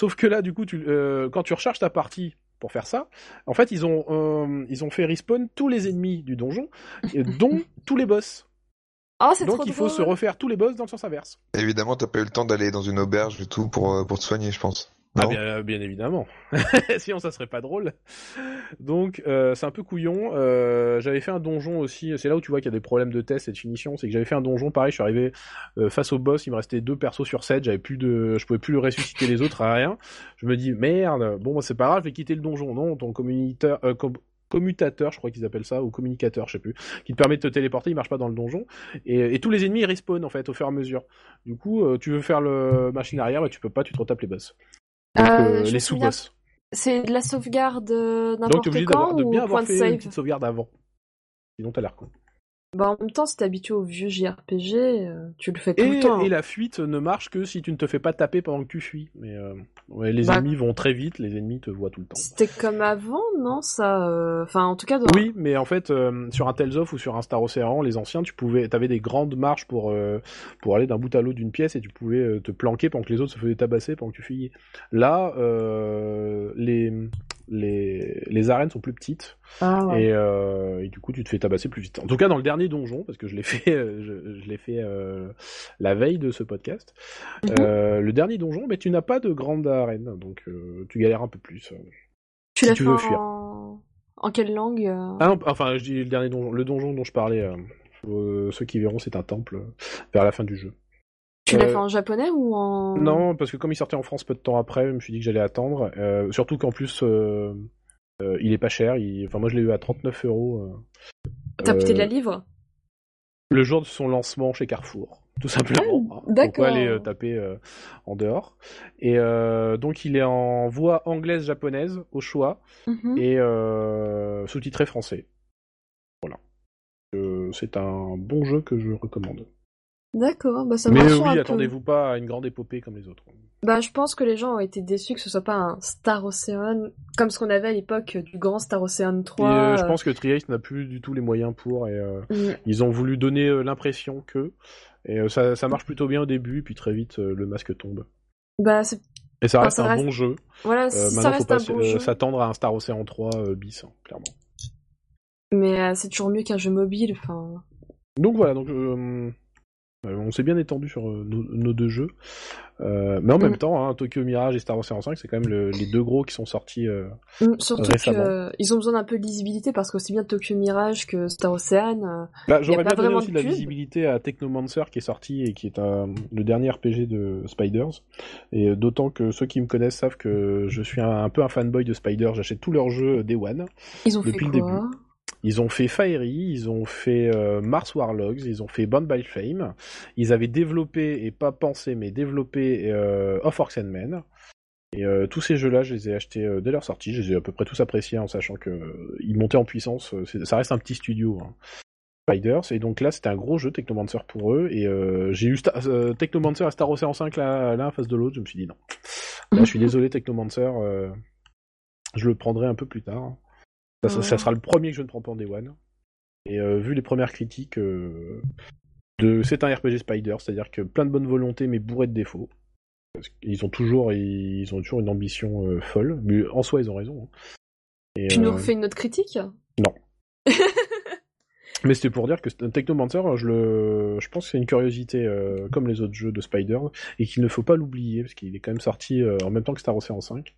Sauf que là du coup tu, euh, quand tu recharges ta partie pour faire ça, en fait ils ont euh, ils ont fait respawn tous les ennemis du donjon, et dont tous les boss. Oh, c'est Donc trop il faut se refaire tous les boss dans le sens inverse. Évidemment, t'as pas eu le temps d'aller dans une auberge et tout pour, pour te soigner, je pense. Ah bien, bien évidemment. Sinon ça serait pas drôle. Donc euh, c'est un peu couillon. Euh, j'avais fait un donjon aussi. C'est là où tu vois qu'il y a des problèmes de test et de finition. C'est que j'avais fait un donjon pareil. Je suis arrivé euh, face au boss. Il me restait deux persos sur 7 J'avais plus de, je pouvais plus le ressusciter les autres à rien. Je me dis merde. Bon bah, c'est pas grave. Je vais quitter le donjon. Non, ton communiteur. com- commutateur, je crois qu'ils appellent ça, ou communicateur, je sais plus, qui te permet de te téléporter, il marche pas dans le donjon, et, et tous les ennemis ils respawn en fait au fur et à mesure. Du coup, euh, tu veux faire le machine arrière, bah tu peux pas, tu te retapes les boss. Donc, Euh, euh, les souviens- sous-boss. C'est de la sauvegarde euh, Donc t'es n'importe obligé quand d'avoir- de ou bien point avoir de fait une petite sauvegarde avant. Sinon t'as l'air con. Bah en même temps, si t'es habitué au vieux JRPG, euh, tu le fais tout Et, le temps. et la fuite ne marche que si tu ne te fais pas taper pendant que tu fuis. Mais euh, ouais, les Bah- ennemis vont très vite, les ennemis te voient tout le temps. C'était comme avant, non Ça, euh, enfin en tout cas. Dans... Oui, mais en fait, euh, sur un Tales of ou sur un Star Ocean, les anciens, tu pouvais, t'avais des grandes marches pour euh, pour aller d'un bout à l'autre d'une pièce et tu pouvais te planquer pendant que les autres se faisaient tabasser pendant que tu fuyais. Là, euh, les les les arènes sont plus petites Ah ouais. et, euh, et du coup, tu te fais tabasser plus vite. En tout cas, dans le dernier donjon, parce que je l'ai fait, euh, je, je l'ai fait euh, la veille de ce podcast. Mhm. euh, le dernier donjon, mais tu n'as pas de grande arène, donc euh, tu galères un peu plus. tu si l'as tu fait veux fuir. en... en quelle langue euh Ah non, enfin, je dis le dernier donjon, le donjon dont je parlais. euh, euh, ceux qui verront, c'est un temple euh, vers la fin du jeu. Tu l'as euh, fait en japonais ou en Non, parce que comme il sortait en France peu de temps après, je me suis dit que j'allais attendre. euh, surtout qu'en plus, euh, euh, il est pas cher. il- Enfin, moi, je l'ai eu à 39 euros. euh, T'as pété de la livre Le jour de son lancement chez Carrefour, tout simplement. Ah, hein. d'accord. Pourquoi aller euh, taper euh, en dehors Et euh, donc, il est en voix anglaise-japonaise au choix Mhm. et euh, sous-titré français. Voilà. Euh, c'est un bon jeu que je recommande. D'accord, bah ça Mais euh, oui, attendez-vous pas à une grande épopée comme les autres. Bah je pense que les gens ont été déçus que ce soit pas un Star Ocean comme ce qu'on avait à l'époque du grand Star Ocean 3. Et, euh, je euh, pense que Trieste n'a plus du tout les moyens pour et euh, mm. ils ont voulu donner l'impression que et ça, ça marche plutôt bien au début puis très vite le masque tombe. Bah c'est Et ça Enfin, reste ça un reste- bon jeu. voilà, ça faut reste pas un bon jeu. s'attendre à un Star Ocean 3 euh, bis hein, clairement. Mais c'est toujours mieux qu'un jeu mobile, enfin. Donc voilà, donc on s'est bien étendu sur euh, nos, nos deux jeux. Euh, mais en même Mm. temps, hein, Tokyo Mirage et Star Ocean 5, c'est quand même le- les deux gros qui sont sortis. euh, Mm, Surtout qu'ils ont besoin d'un peu de lisibilité parce qu'aussi bien Tokyo Mirage que Star Ocean. euh, Bah, j'aurais pas bien donné aussi de la visibilité à Technomancer qui est sorti et qui est un, le dernier RPG de Spiders. Et d'autant que ceux qui me connaissent savent que je suis un, un peu un fanboy de Spiders. J'achète tous leurs jeux Day One. Ils ont Depuis fait le quoi? Ils ont fait Fiery, ils ont fait euh, Mars Warlogs, ils ont fait Bound by Flame. Ils avaient développé, et pas pensé, mais développé euh, Of Orcs and Men. Et euh, tous ces jeux-là, je les ai achetés euh, dès leur sortie. Je les ai à peu près tous appréciés en sachant que ils montaient en puissance. Ça reste un petit studio. Hein. Spiders. Et donc là, c'était un gros jeu Technomancer pour eux. Et j'ai eu Star- Technomancer et Star Ocean 5 là, l'un en face de l'autre. Je me suis dit non. Là, je suis désolé, Technomancer. je le prendrai un peu plus tard. Ça, ça- ça Ouais. sera le premier que je ne prends pas en Day One. Et euh, vu les premières critiques, euh, de c'est un RPG Spider, c'est-à-dire que plein de bonne volonté mais bourré de défauts. Parce qu'ils ont toujours, ils ont toujours une ambition euh, folle, mais en soi ils ont raison. hein. Et, Tu nous refais une autre critique? Mais c'était pour dire que Technomancer, je le, je pense que c'est une curiosité comme les autres jeux de Spider et qu'il ne faut pas l'oublier parce qu'il est quand même sorti en même temps que Star Ocean 5.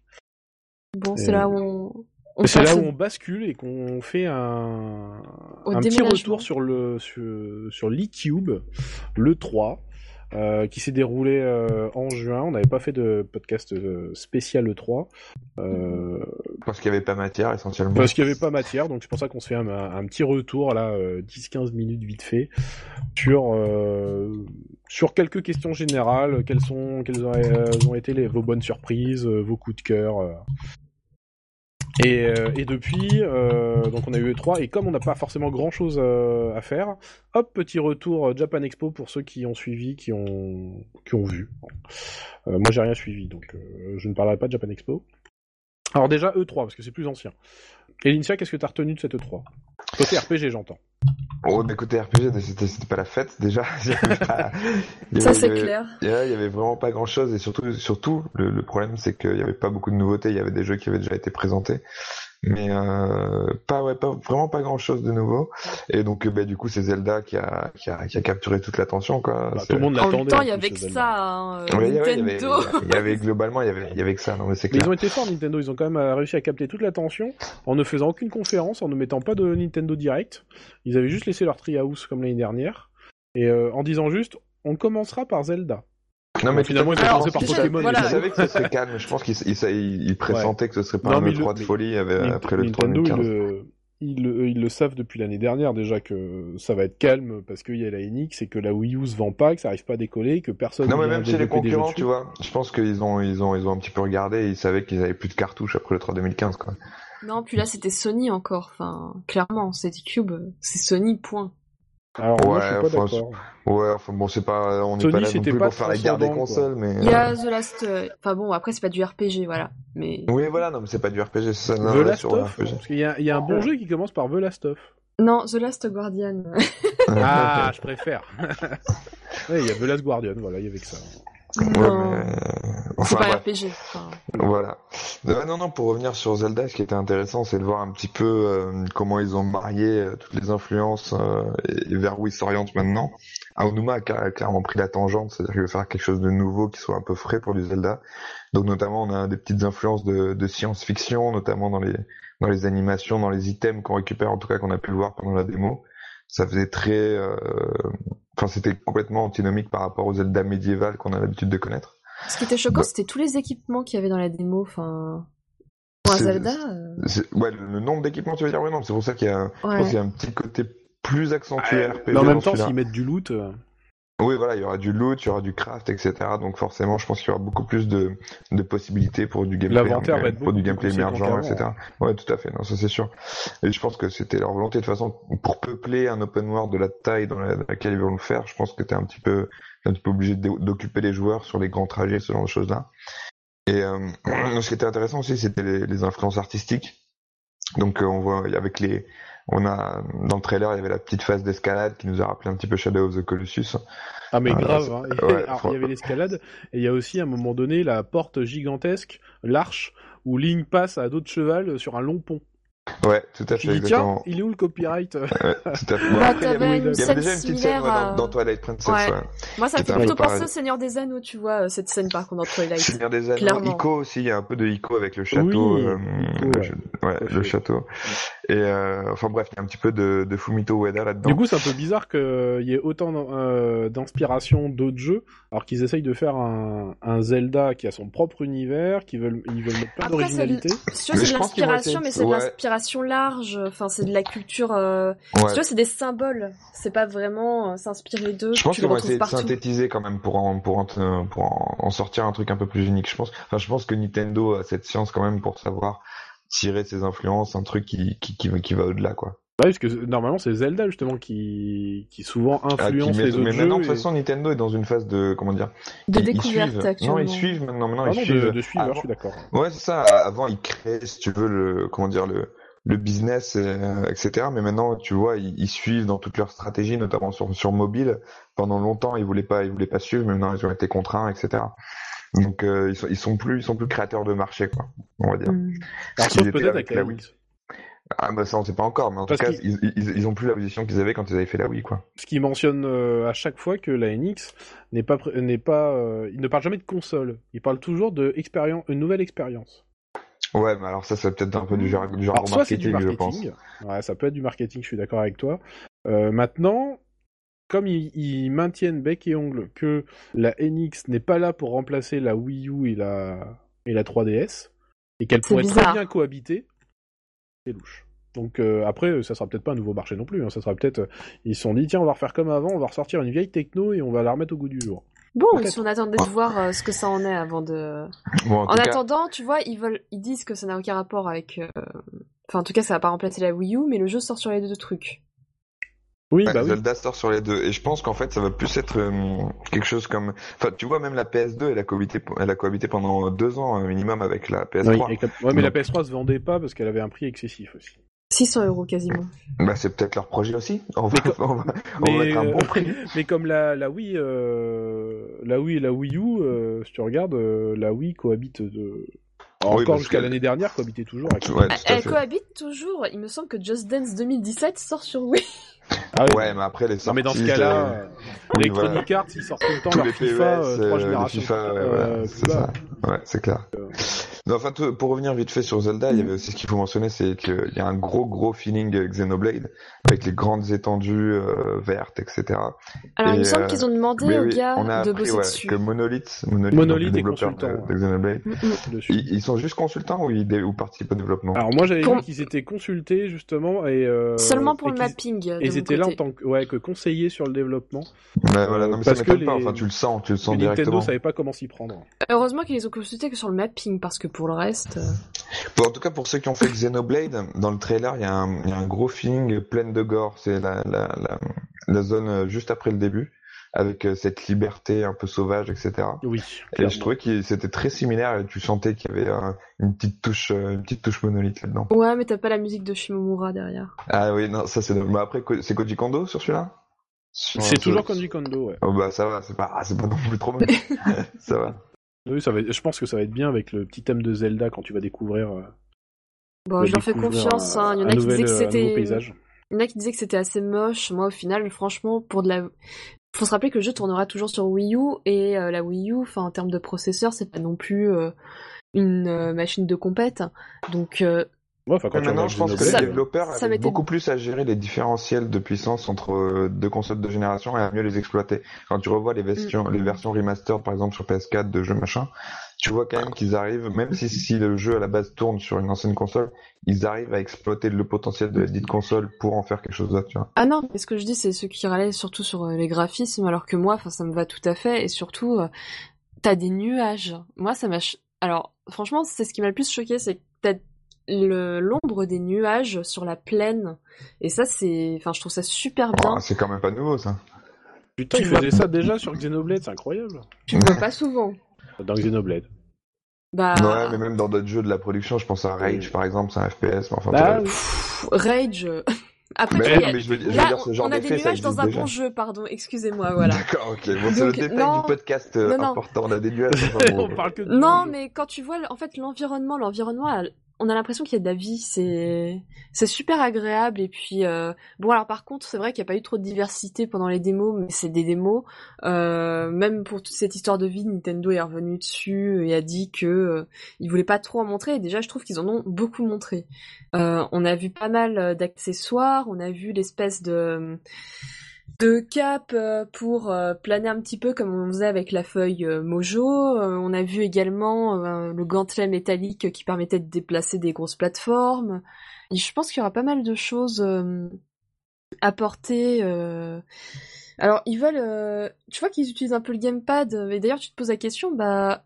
Bon, Et- c'est là où on. C'est là où on bascule et qu'on fait un, petit retour sur le sur, sur l'e-Cube, le 3, euh, qui s'est déroulé euh, en juin. On n'avait pas fait de podcast euh, spécial E3 euh, Parce qu'il n'y avait pas matière essentiellement. parce qu'il n'y avait pas matière, donc c'est pour ça qu'on se fait un, un petit retour là, euh, 10-15 minutes vite fait sur euh, sur quelques questions générales. Quelles sont quelles auraient, euh, ont été les, vos bonnes surprises, euh, vos coups de cœur. Euh. Et, euh, et depuis, euh, donc on a eu E3, et comme on n'a pas forcément grand chose à faire, hop, petit retour euh, Japan Expo pour ceux qui ont suivi, qui ont, qui ont vu. Euh, moi j'ai rien suivi, donc euh, je ne parlerai pas de Japan Expo. Alors déjà E3, parce que c'est plus ancien. Et qu'est-ce que t'as retenu de cette E3 Côté RPG, j'entends. Oh, mais côté RPG, c'était c'était pas la fête déjà. Pas- Ça c'est clair. Il y avait- il y avait vraiment pas grand chose et surtout, surtout le, le problème c'est qu'il y avait pas beaucoup de nouveautés. Il y avait des jeux qui avaient déjà été présentés, mais euh, pas ouais, pas vraiment pas grand chose de nouveau. Et donc, euh, bah, du coup, c'est Zelda qui a, qui a qui a capturé toute l'attention quoi. Bah, C'est- tout le monde En l'attendait. même temps, en il y avait que Zelda. ça, hein, euh, Ouais, ouais, il y avait- Nintendo. il y avait globalement, il y avait, il y avait que ça. Non mais c'est Mais ils ont été forts Nintendo, ils ont quand même euh, réussi à capter toute l'attention en ne faisant aucune conférence, en ne mettant pas de Nintendo Direct. Ils avaient juste laissé leur Treehouse comme l'année dernière et euh, en disant juste on commencera par Zelda. Non mais finalement ils ont commencé par Pokémon. voilà. Ils savaient que ça serait calme. Je pense qu'ils ils, pressentait que ce serait pas un mais E3 le- de folie après le 3 Nintendo, 2015. ils le- ils, le- savent depuis l'année dernière déjà que ça va être calme parce qu'il y a la NX et que la Wii U se vend pas, que ça arrive pas à décoller, que personne Non, mais même chez les concurrents, tu vois, je pense qu'ils ont, ils ont, ils ont un petit peu regardé et ils savaient qu'ils avaient plus de cartouches après le 3 2015, quoi. Non, puis là c'était Sony encore. Enfin, clairement, c'était Cube, c'est Sony, point. Alors moi, je suis Ouais, pas enfin, d'accord. Ouais, enfin bon, c'est pas, on n'est pas là non plus pas pour faire la guerre des consoles, mais. Il y a The Last. euh, Enfin bon, après c'est pas du RPG, voilà. Mais Oui, voilà, non, mais c'est pas du RPG, c'est ça. non, The là, Last sur of, RPG. parce qu'il y a, il y a un bon jeu qui commence par The Last of. non, The Last Guardian. Ah, je préfère. ouais, il y a The Last Guardian, voilà, il y avait que ça. Ouais, mais... c'est Enfin, pas bref. RPG. Enfin, Voilà. Euh, non, non, pour revenir sur Zelda, ce qui était intéressant, c'est de voir un petit peu euh, comment ils ont marié euh, toutes les influences euh, et, vers où ils s'orientent maintenant. Aonuma a, clairement pris la tangente, c'est-à-dire qu'il veut faire quelque chose de nouveau qui soit un peu frais pour du Zelda. Donc notamment, on a des petites influences de, de science-fiction, notamment dans les dans les animations, dans les items qu'on récupère, en tout cas qu'on a pu le voir pendant la démo. Ça faisait très, euh, enfin c'était complètement antinomique par rapport aux Zelda médiévales qu'on a l'habitude de connaître. Ce qui était choquant, Bah. c'était tous les équipements qu'il y avait dans la démo. Enfin, pour un Zelda. euh, Ouais, le, nombre d'équipements, tu veux dire, oui, non, c'est pour ça qu'il y a, ouais. y a un petit côté plus accentué RPG Mais en même temps, s'ils mettent du loot, euh, Oui, voilà, il y aura du loot, il y aura du craft, etc. Donc forcément, je pense qu'il y aura beaucoup plus de, de possibilités pour du gameplay, L'inventaire va être pour du gameplay émergent, etc. Ouais, tout à fait, non, ça c'est sûr. Et je pense que c'était leur volonté. De toute façon, pour peupler un open world de la taille dans, la- dans laquelle ils vont le faire, je pense que t'es un petit peu, un petit peu obligé d'o- d'occuper les joueurs sur les grands trajets, ce genre de choses-là. Et euh, ce qui était intéressant aussi, c'était les, les influences artistiques. Donc euh, on voit avec les, on a dans le trailer, il y avait la petite phase d'escalade qui nous a rappelé un petit peu Shadow of the Colossus. Ah mais Ah, grave, hein. ouais, Alors, faut- il y avait l'escalade, et il y a aussi à un moment donné la porte gigantesque, l'arche, où Link passe à dos de cheval sur un long pont. Ouais, tout à fait, dis tiens, exactement. il est où le copyright Ouais, tout à fait. Bah, après, il y avait- une il y avait scène déjà une petite scène dans, à... dans Twilight Princess. Ouais. Ouais. Moi, ça me fait plutôt penser au Seigneur des Anneaux, tu vois, euh, cette scène par contre dans Twilight. Seigneur des Anneaux, Clairement. Ico aussi, il y a un peu de Ico avec le château, Oui, euh, Ico, le, ouais. le château. Et euh, enfin bref, il y a un petit peu de, de Fumito Ueda là-dedans. Du coup, c'est un peu bizarre qu'il y ait autant euh, d'inspiration d'autres jeux, alors qu'ils essayent de faire un, un Zelda qui a son propre univers, qui veulent, ils veulent mettre plein d'originalité. C'est de l'inspiration, mais c'est de ouais. l'inspiration large. Enfin, c'est de la culture. euh, tu veux, c'est des symboles. C'est pas vraiment euh, s'inspirer d'eux. Je pense vont retrouves essayer de synthétiser quand même pour en, pour en, pour en sortir un truc un peu plus unique. Je pense, enfin, je pense que Nintendo a cette science quand même pour savoir tirer ses influences, un truc qui, qui, qui, qui va au-delà, quoi. Ouais, parce que normalement, c'est Zelda justement qui, qui souvent Ah, qui influence met- les autres mais jeux. maintenant, de toute façon, Nintendo est dans une phase de, comment dire, De ils- ils découverte suivent. actuellement. Non, ils suivent maintenant, maintenant, Ah ils non, suivent. de, de suivre, Avant- je suis d'accord. Ouais, c'est ça. Avant, ils créaient, si tu veux, le, comment dire, le, le business, euh, etc. Mais maintenant, tu vois, ils, ils suivent dans toute leur stratégie, notamment sur, sur mobile. Pendant longtemps, ils voulaient pas, ils voulaient pas suivre, mais maintenant, ils ont été contraints, etc. Donc, euh, ils sont, ils sont plus, ils sont plus créateurs de marché, quoi. On va dire. Mm. Alors, qu'ils sauf peut-être avec la Wii. Wii. Ah, bah, ça, on sait pas encore, mais en Parce tout cas, qu'ils- ils, ils, ils ont plus la position qu'ils avaient quand ils avaient fait la Wii, quoi. Ce qui mentionne euh, à chaque fois que la NX n'est pas, pr- n'est pas, euh, il ne parle jamais de console. Il parle toujours de expérience, une nouvelle expérience. Ouais, mais alors ça, c'est peut-être un peu du genre, du genre Alors, soit c'est du marketing, je pense. marketing. Ouais, ça peut être du marketing, je suis d'accord avec toi. Euh, maintenant, comme ils, ils maintiennent bec et ongle que la NX n'est pas là pour remplacer la Wii U et la, et la 3DS, et qu'elle C'est pourrait très bizarre. bien cohabiter, c'est louche. Donc euh, après, ça sera peut-être pas un nouveau marché non plus. hein. Ça sera peut-être, euh, ils se sont dit tiens, on va refaire comme avant, on va ressortir une vieille techno et on va la remettre au goût du jour. Bon, si on attendait de voir euh, ce que ça en est avant de. Bon, en, En tout cas, attendant, tu vois, ils veulent, ils disent que ça n'a aucun rapport avec. euh, Enfin, en tout cas, ça va pas remplacer la Wii U, mais le jeu sort sur les deux trucs. Oui, Ouais, bah oui. Zelda sort sur les deux et je pense qu'en fait ça va plus être euh, quelque chose comme enfin tu vois même la PS2 elle a cohabité elle a cohabité pendant deux ans euh, minimum avec la PS3 Oui, avec la- Ouais, mais la Donc- PS3 se vendait pas parce qu'elle avait un prix excessif aussi. 600 euros quasiment. bah c'est peut-être leur projet aussi on va, Mais on va, on va Mais, mettre un bon prix mais comme la, la Wii, euh, la Wii et la Wii U, euh, si tu regardes, euh, la Wii cohabite de... Oui, Encore jusqu'à que- l'année dernière, cohabitait toujours avec Ouais, Elle cohabite toujours. Il me semble que Just Dance 2017 sort sur Wii. Ah oui. ouais mais après les Non mais dans ce sorties, cas-là, euh, oui, Electronic Arts, ils sortent tout le temps tous leur les FIFA, PES euh, euh, générations FIFA ouais, euh, c'est ça ouais c'est clair Non, enfin, pour revenir vite fait sur Zelda, il y avait aussi ce qu'il faut mentionner, c'est qu'il y a un gros gros feeling Xenoblade avec les grandes étendues euh, vertes, etc. Alors, il me semble euh, qu'ils ont demandé Mais aux oui, gars on a de appris bosser ouais, dessus. que Monolith, Monolith, Monolith est consultant, de, de Xenoblade, Mm, mm. ils, ils sont juste consultants ou ils dé- ou participent au développement? Alors moi j'avais Pour- vu qu'ils étaient consultés justement et Seulement pour et le mapping. Ils étaient là en tant que ouais que conseillers sur le développement. Ouais, voilà, non, mais ça que m'étonne pas, les- enfin tu le sens, tu le sens Nintendo directement. savait pas comment s'y prendre. Heureusement qu'ils les ont consultés que sur le mapping, parce que pour le reste. euh, Bon, en tout cas, pour ceux qui ont fait Xenoblade, dans le trailer, il y, a un- il y a un gros feeling plein de gore. C'est la, la, la, la zone euh, juste après le début, avec euh, cette liberté un peu sauvage, etc. Oui. Et je trouvais que c'était très similaire et tu sentais qu'il y avait euh, une petite touche, euh, une petite touche monolithe là-dedans. Ouais, mais t'as pas la musique de Shimomura derrière. Ah oui, non, ça c'est. Mais après, c'est Koji Kondo sur celui-là? C'est toujours Koji Kondo, ouais. Oh bah ça va, c'est pas, ah, c'est pas non plus trop mal. ça va. Oui, ça va. être- Je pense que ça va être bien avec le petit thème de Zelda quand tu vas découvrir. euh, Bon, je leur fais confiance. un- hein. Il y en a qui nouvel, disaient que c'était. Il y en a qui disaient que c'était assez moche. Moi, au final, franchement, pour de la. Faut se rappeler que le jeu tournera toujours sur Wii U et euh, la Wii U, enfin en termes de processeur, c'est pas non plus euh, une euh, machine de compète. Donc euh, Ouais, enfin quand Maintenant, je pense que les développeurs ça avaient beaucoup plus à gérer les différentiels de puissance entre euh, deux consoles de génération et à mieux les exploiter. Quand tu revois les versions, Mm. les versions remastered, par exemple, sur PS4 de jeux machin, tu vois quand même qu'ils arrivent, même si, si le jeu à la base tourne sur une ancienne console, ils arrivent à exploiter le potentiel de la dite console pour en faire quelque chose d'autre, tu vois. Ah non, mais ce que je dis, c'est ceux qui râlaient surtout sur euh, les graphismes, alors que moi, enfin, ça me va tout à fait, et surtout, euh, t'as des nuages. Moi, ça m'a... Alors, franchement, c'est ce qui m'a le plus choqué, c'est que t'as l'ombre des nuages sur la plaine, et ça, c'est... Enfin, je trouve ça super bien. Ah, c'est quand même pas nouveau, ça. Putain, Tu ils vois- faisaient ça déjà sur Xenoblade, c'est incroyable. Tu le vois pas souvent. Dans Xenoblade. Bah... Ouais, mais même dans d'autres jeux de la production, je pense à Rage, par exemple, c'est un FPS, mais enfin, Bah, pff, Rage... euh, Après, Mais a- je veux, je veux Là, dire, ce on, genre on a des nuages dans un déjà. bon jeu, pardon, excusez-moi, voilà. D'accord, ok. Bon, c'est le détail non. du podcast euh, Non, non. important. On a des nuages dans un bon On jeu. parle que de Non, jeu. mais quand tu vois, en fait, l'environnement, l'environnement, a- on a l'impression qu'il y a de la vie. C'est, c'est super agréable. Et puis, euh, bon, alors par contre, c'est vrai qu'il n'y a pas eu trop de diversité pendant les démos, mais c'est des démos. Euh, même pour toute cette histoire de vie, Nintendo est revenu dessus et a dit que euh, il voulait pas trop en montrer. Et déjà, je trouve qu'ils en ont beaucoup montré. Euh, on a vu pas mal d'accessoires. On a vu l'espèce de de cap euh, pour euh, planer un petit peu comme on faisait avec la feuille euh, Mojo. On a vu également le gantelet métallique qui permettait de déplacer des grosses plateformes. Je pense qu'il y aura pas mal de choses à porter. euh. Alors ils veulent, tu vois qu'ils utilisent un peu le gamepad. Et d'ailleurs tu te poses la question, bah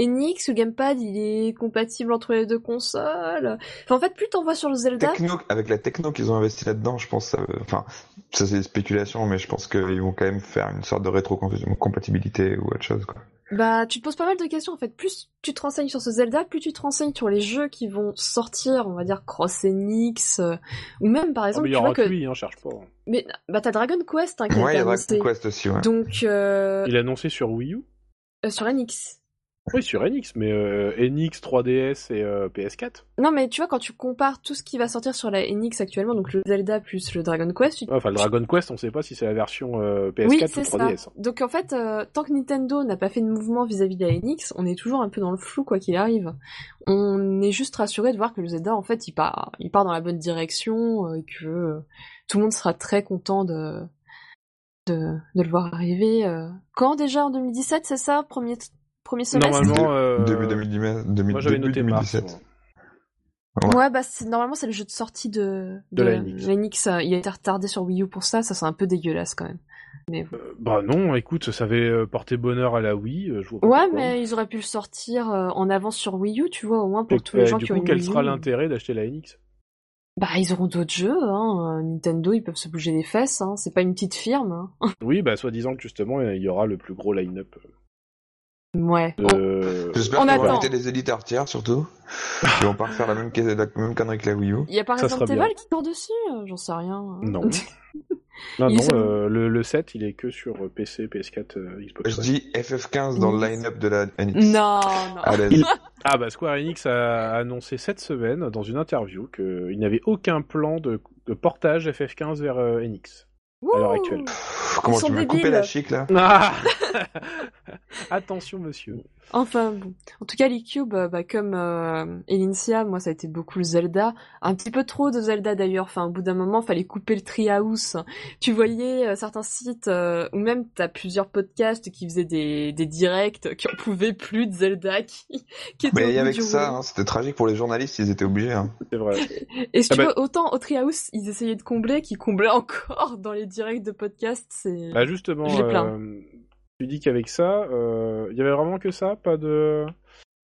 Enix, le gamepad, il est compatible entre les deux consoles. Enfin, en fait, plus t'en vois sur le Zelda, Techno, avec la techno qu'ils ont investi là-dedans, je pense, ça, enfin, ça c'est des spéculations, mais je pense qu'ils vont quand même faire une sorte de rétrocompatibilité ou autre chose, quoi. Bah, tu te poses pas mal de questions en fait. Plus tu te renseignes sur ce Zelda, plus tu te renseignes sur les jeux qui vont sortir, on va dire Cross Enix, euh, ou même par Ah, exemple, mais il y aura que. que lui, hein, cherche pas. Mais bah t'as Dragon Quest hein, qui a Ouais, il été y a annoncé. Dragon Quest aussi, ouais. Donc euh, Il a annoncé sur Wii U? euh, sur NX. Oui, sur NX, mais euh, NX, 3DS et euh, PS4. Non mais tu vois quand tu compares tout ce qui va sortir sur la NX actuellement, donc le Zelda plus le Dragon Quest, tu... Enfin, le Dragon Quest, on sait pas si c'est la version euh, PS4 oui ou c'est ça. 3DS. hein. Donc en fait, euh, tant que Nintendo n'a pas fait de mouvement vis-à-vis de la NX, on est toujours un peu dans le flou quoi qu'il arrive. On est juste rassuré de voir que le Zelda en fait il part, il part dans la bonne direction euh, et que euh, tout le monde sera très content de de, de le voir arriver. euh. Quand déjà en 2017 c'est ça premier premier semestre. Normalement, euh, Début 2010, début, moi j'avais noté mars. 2017. moi. Ouais. Ouais, bah c'est normalement c'est le jeu de sortie de De la NX. euh, il a été retardé sur Wii U pour ça, ça c'est un peu dégueulasse quand même. Mais. Euh, Bah non, écoute, ça avait euh, porté bonheur à la Wii. je vois pas Ouais, mais ils auraient pu le sortir en avance sur Wii U, tu vois, au moins pour Et, tous les gens du qui coup, ont une quel Wii sera l'intérêt d'acheter la NX Bah ils auront d'autres jeux, hein. Nintendo ils peuvent se bouger les fesses, hein. c'est pas une petite firme. Hein. Oui, bah soi-disant que justement, il y aura le plus gros line-up. Ouais. euh, J'espère On qu'ils vont attend. inviter des éditeurs tiers, surtout. Ils vont pas refaire la même, la même connerie que la Wii U. Il y a pas Ça bien. Evil qui court dessus, euh, j'en sais rien. Non. Non, non, sont- euh, le, le 7, il est que sur euh, PC, PS4, euh, Xbox Je dis FF15 dans le line-up de la NX. Non, non. Il- Ah bah Square Enix a annoncé cette semaine dans une interview qu'il n'avait aucun plan de, de portage FF15 vers euh, NX à l'heure actuelle. Pff, Comment tu m'as coupé la chic là? Ah Attention, monsieur. Enfin bon. En tout cas, l'e-cube, euh, bah, comme euh, Elincia, moi ça a été beaucoup le Zelda. Un petit peu trop de Zelda d'ailleurs. Enfin, au bout d'un moment, fallait couper le treehouse. Tu voyais euh, certains sites, euh, ou même t'as plusieurs podcasts qui faisaient des, des directs qui en pouvaient plus de Zelda qui, qui étaient Mais avec ça, hein, c'était tragique pour les journalistes, ils étaient obligés. Hein. C'est vrai. Et si Ah tu bah- veux, autant au treehouse, ils essayaient de combler, qu'ils comblaient encore dans les directs de podcast. C'est Bah justement, les plains. euh, tu dis qu'avec ça, euh, il y avait vraiment que ça, pas de,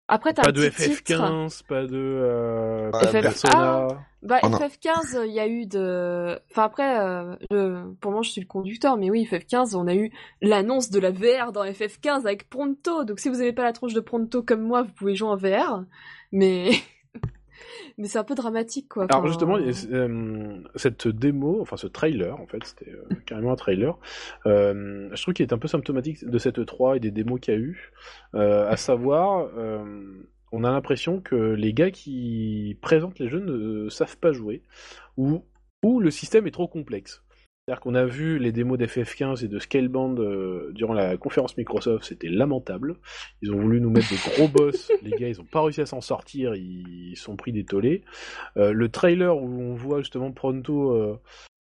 Après, t'as pas de petit titre. FF15, pas de euh, pas de FF Persona. Bah, Oh non. FF15, il y a eu de... Enfin, après, euh, je- pour moi, je suis le conducteur, mais oui, FF15, on a eu l'annonce de la VR dans FF15 avec Pronto. Donc, si vous n'avez pas la tronche de Pronto comme moi, vous pouvez jouer en VR. Mais... mais c'est un peu dramatique, quoi. Alors justement, euh, cette démo, enfin ce trailer, en fait, c'était euh, carrément un trailer. euh, je trouve qu'il est un peu symptomatique de cette 3 et des démos qu'il y a eu. Euh, à savoir, euh, on a l'impression que les gars qui présentent les jeux ne savent pas jouer ou ou le système est trop complexe. C'est-à-dire qu'on a vu les démos d'FF15 et de Scaleband euh, durant la conférence Microsoft, c'était lamentable. Ils ont voulu nous mettre des gros boss, les gars ils ont pas réussi à s'en sortir, ils sont pris des tollés. Euh, le trailer où on voit justement Pronto euh,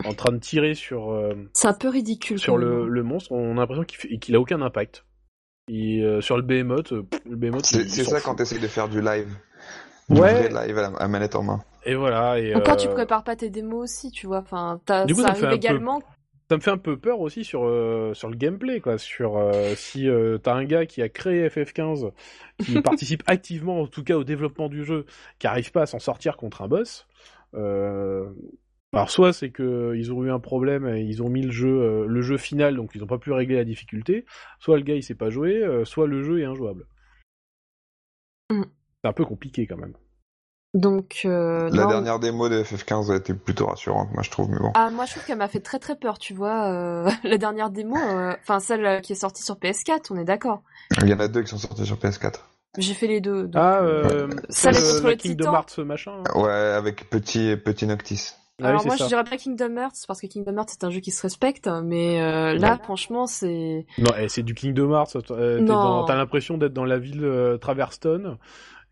en train de tirer sur, euh, C'est un peu ridicule. sur le, monstre, on a l'impression qu'il fait- qu'il a aucun impact. Il, euh, sur le Behemoth, pff, le Behemoth, C'est ça fout. quand t'essayes de faire du live. Du Ouais. vrai live à, la- à manette en main. Et voilà. Et, Encore, euh, tu prépares pas tes démos aussi, tu vois. Enfin, Du coup, ça ça me fait arrive un peu- également. ça me fait un peu peur aussi sur euh, sur le gameplay quoi sur euh, si euh, t'as un gars qui a créé FF15 qui participe activement en tout cas au développement du jeu qui arrive pas à s'en sortir contre un boss euh, alors soit c'est que ils ont eu un problème et ils ont mis le jeu euh, le jeu final donc ils ont pas pu régler la difficulté soit le gars il sait pas jouer euh, soit le jeu est injouable Mm. c'est un peu compliqué quand même Donc, euh, La non. dernière démo de FF15 a été plutôt rassurante, moi je trouve, mais bon. Ah, moi, je trouve qu'elle m'a fait très très peur, tu vois. euh, la dernière démo, euh, enfin, celle euh, qui est sortie sur PS4, on est d'accord. Il y en a deux qui sont sortis sur PS4. J'ai fait les deux. donc, ah euh, euh, ça, c'est les le- contre la le Kingdom. Hearts machin là. Ouais, avec petit, petit Noctis. Ah Alors moi ça. je dirais pas Kingdom Hearts parce que Kingdom Hearts c'est un jeu qui se respecte mais euh, là franchement c'est Non, eh, c'est du Kingdom Hearts. euh, T'as l'impression d'être dans la ville euh, Traverstone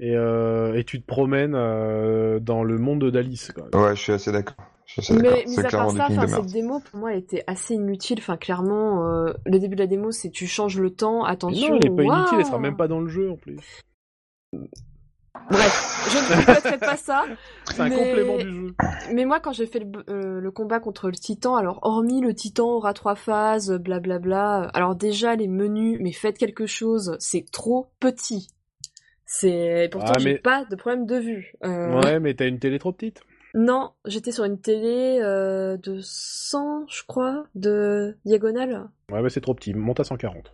et, euh, et tu te promènes euh, dans le monde d'Alice. Ouais, je suis assez d'accord. Mais mis à part ça enfin Kingdom cette démo pour moi elle était assez inutile enfin clairement euh, le début de la démo c'est tu changes le temps Mais attention non, elle est pas inutile, elle sera même pas dans le jeu en plus. bref je ne répéterai pas ça C'est un Mais- complément du jeu. mais moi quand j'ai fait le, euh, le combat contre le titan alors hormis le titan aura trois phases blablabla alors déjà les menus mais faites quelque chose c'est trop petit c'est pourtant Ah, j'ai mais- pas de problème de vue Euh, Ouais, mais t'as une télé trop petite. Non, j'étais sur une télé euh, de 100, je crois, de diagonale. Ouais, mais c'est trop petit. Monte à 140.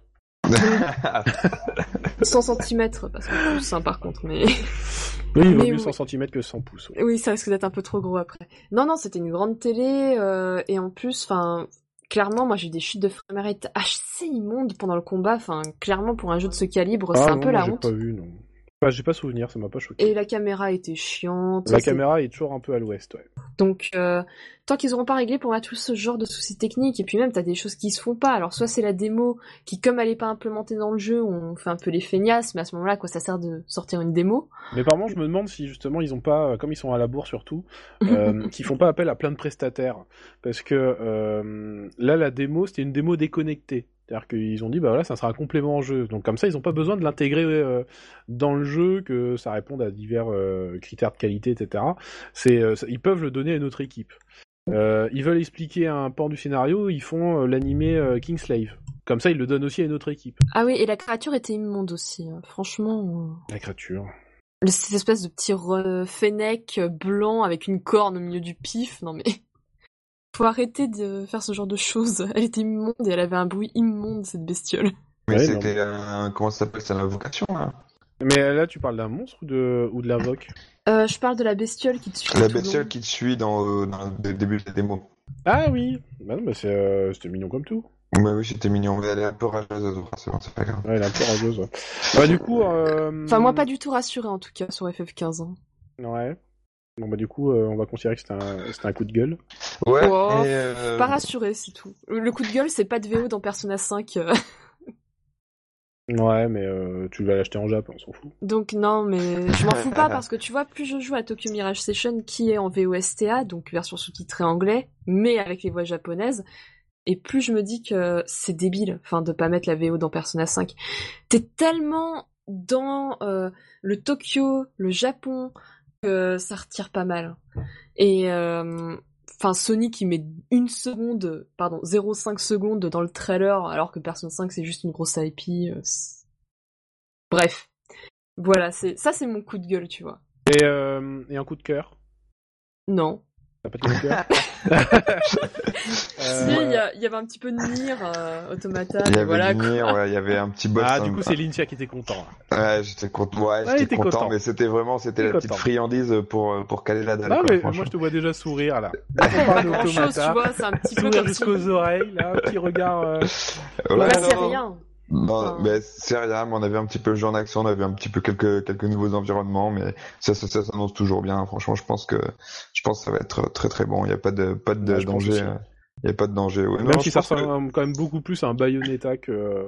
100 cm, parce que plus, hein, par contre, mais... Oui, il vaut Mais mieux oui. 100 cm que 100 pouces. ouais. oui, ça risque d'être un peu trop gros après. Non, non, c'était une grande télé, euh, et en plus, enfin... Clairement, moi j'ai eu des chutes de framerate assez immondes pendant le combat. Enfin, clairement pour un jeu de ce calibre, c'est Ah, un non, peu la j'ai honte. pas vu, non. Enfin, j'ai pas souvenir, ça m'a pas choqué. Et la caméra était chiante. La caméra est toujours un peu à l'ouest, ouais. Donc, euh, tant qu'ils auront pas réglé pour moi tout ce genre de soucis techniques, et puis même t'as des choses qui se font pas. Alors soit c'est la démo qui, comme elle est pas implémentée dans le jeu, on fait un peu les feignasses, mais à ce moment-là, quoi ça sert de sortir une démo Mais par contre, je me demande si justement ils ont pas, comme ils sont à la bourre surtout, euh, qu'ils font pas appel à plein de prestataires. Parce que euh, là, la démo, c'était une démo déconnectée. C'est-à-dire qu'ils ont dit, bah voilà, ça sera un complément en jeu. Donc comme ça, ils ont pas besoin de l'intégrer euh, dans le jeu, que ça réponde à divers euh, critères de qualité, etc. C'est, euh, ils peuvent le donner à une autre équipe. Ils veulent expliquer un pan du scénario, ils font l'animé Kingslave. Comme ça, ils le donnent aussi à une autre équipe. Ah oui, et la créature était immonde aussi. hein. Franchement, La créature. cette espèce de petit fennec blanc avec une corne au milieu du pif. Non mais, faut arrêter de faire ce genre de choses. Elle était immonde et elle avait un bruit immonde cette bestiole. Mais Ouais, c'était un... Comment ça s'appelle C'est l'invocation, là Mais là, tu parles d'un monstre ou de, ou de l'invoque Euh, je parle de la bestiole qui te suit. La bestiole long. qui te suit dans, euh, dans le début de la démo. Ah oui Bah non, bah euh, c'était mignon comme tout. Ouais, oui, c'était mignon, mais elle est un peu rageuse, c'est bon, c'est pas grave. Ouais, elle est un peu rageuse. ouais. Bah du coup... Euh... Enfin, moi pas du tout rassurée en tout cas sur FF15. hein. Ouais. Bon bah du coup, euh, on va considérer que c'était un, un coup de gueule. Ouais, Oh, et, euh, Pas rassurée, c'est tout. Le coup de gueule, c'est pas de VO dans Persona 5. euh. Ouais, mais euh, tu vas l'acheter en Japon, on s'en fout. Donc non, mais je m'en fous pas parce que tu vois, plus je joue à Tokyo Mirage Session qui est en VOSTA, donc version sous-titrée anglais, mais avec les voix japonaises, et plus je me dis que c'est débile, enfin, de pas mettre la VO dans Persona 5. T'es tellement dans euh, le Tokyo, le Japon, ça retire pas mal. Et euh, enfin Sony qui met une seconde, pardon, 0,5 secondes dans le trailer, alors que Persona 5 c'est juste une grosse IP. euh, Bref, voilà, c'est ça c'est mon coup de gueule, tu vois. Et, euh, et un coup de cœur? Non. T'as pas de Si, il y, avait un petit peu de Nier euh, Automata, Il y mais avait voilà du quoi. Nier, ouais, il y avait un petit boss. Ah, hein. du coup, c'est Lincia qui était content. là. Ouais, j'étais content. Ouais, Ouais, j'étais content, content. mais c'était vraiment, c'était la petite friandise pour pour caler la dalle. Ah, quoi, mais moi, je te vois déjà sourire, là. Pas grand chose, tu vois, c'est un petit peu Sourire jusqu'aux oreilles, là, petit regard... euh, Ouais, c'est rien. Non, Enfin- mais c'est rien, mais on avait un petit peu le jeu en action, on avait un petit peu quelques quelques nouveaux environnements, mais ça ça, ça s'annonce toujours bien. Franchement, je pense que je pense que ça va être très très bon. Il y a pas de pas de Ouais, danger. Il y a pas de danger. Ouais, Même Non, si ça que- ressemble quand même beaucoup plus à un Bayonetta que...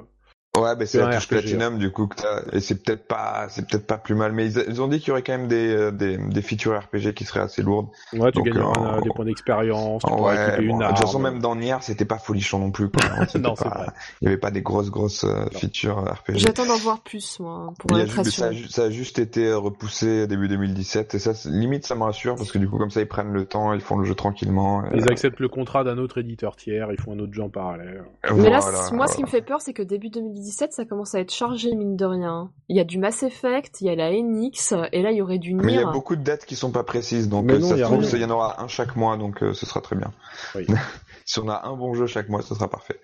Ouais, ben c'est la touche RPG, Platinum du coup que t'as, et c'est peut-être pas, c'est peut-être pas plus mal, mais ils, ils ont dit qu'il y aurait quand même des, euh, des, des features RPG qui seraient assez lourdes. Ouais, tu Donc, gagneras euh, des points d'expérience, tu Ouais, équiper bon, une de arme. toute façon même dans Nier, c'était pas folichon non plus. Quoi. C'était Non, c'est vrai. Il y avait pas des grosses grosses euh, features RPG. J'attends d'en voir plus, moi, pour Il y a être juste- ça, a, ça juste été repoussé début 2017 et ça, limite, ça me rassure parce que du coup, comme ça, ils prennent le temps, ils font le jeu tranquillement. Ils acceptent le contrat d'un autre éditeur tiers, ils font un autre jeu en parallèle. Mais là, Voilà, moi, ce qui me fait peur, c'est que début 2017, ça commence à être chargé, mine de rien. Il y a du Mass Effect, il y a la NX, et là, il y aurait du Mais il y Nier. a beaucoup de dates qui sont pas précises, donc Mais euh, non, ça il y se trouve, il y en aura un chaque mois, donc euh, ce sera très bien. Oui. si on a un bon jeu chaque mois, ce sera parfait.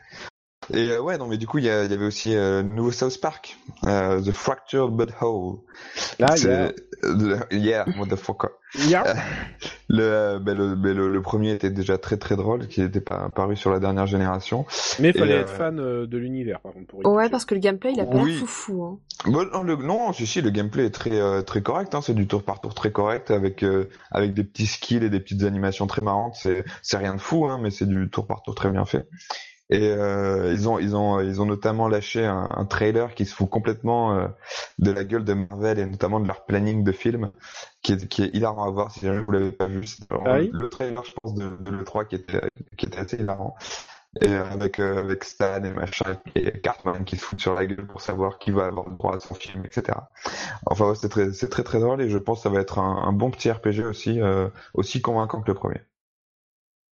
Et euh, ouais, non, mais du coup, il y, a- il y avait aussi euh, le nouveau South Park, euh, The Fractured But Whole. Là, il y C'est- a... le- Yeah, motherfucker. Yeah. Le, euh, ben, le, ben, le, le premier était déjà très très drôle, qui n'était pas paru sur la dernière génération. Mais il fallait Et, euh, être fan euh, de l'univers, par contre, pour y Ouais, toucher. parce que le gameplay, il a pas Oui. l'air foufou. Hein. Bon, non, le, non, si, si, le gameplay est très euh, très correct. Hein, c'est du tour par tour très correct avec euh, avec des petits skills et des petites animations très marrantes. C'est c'est rien de fou, hein, mais c'est du tour par tour très bien fait. Et euh, ils ont ils ont ils ont notamment lâché un, un trailer qui se fout complètement euh, de la gueule de Marvel et notamment de leur planning de film qui est qui est hilarant à voir si jamais vous l'avez pas vu. Ah oui le trailer, je pense, de, de le3 qui était qui était assez hilarant. Et euh, avec euh, avec Stan et machin et Cartman qui se foutent sur la gueule pour savoir qui va avoir le droit à son film, etc. Enfin, ouais, c'est très, c'est très très drôle et je pense que ça va être un, un bon petit RPG aussi, euh, aussi convaincant que le premier.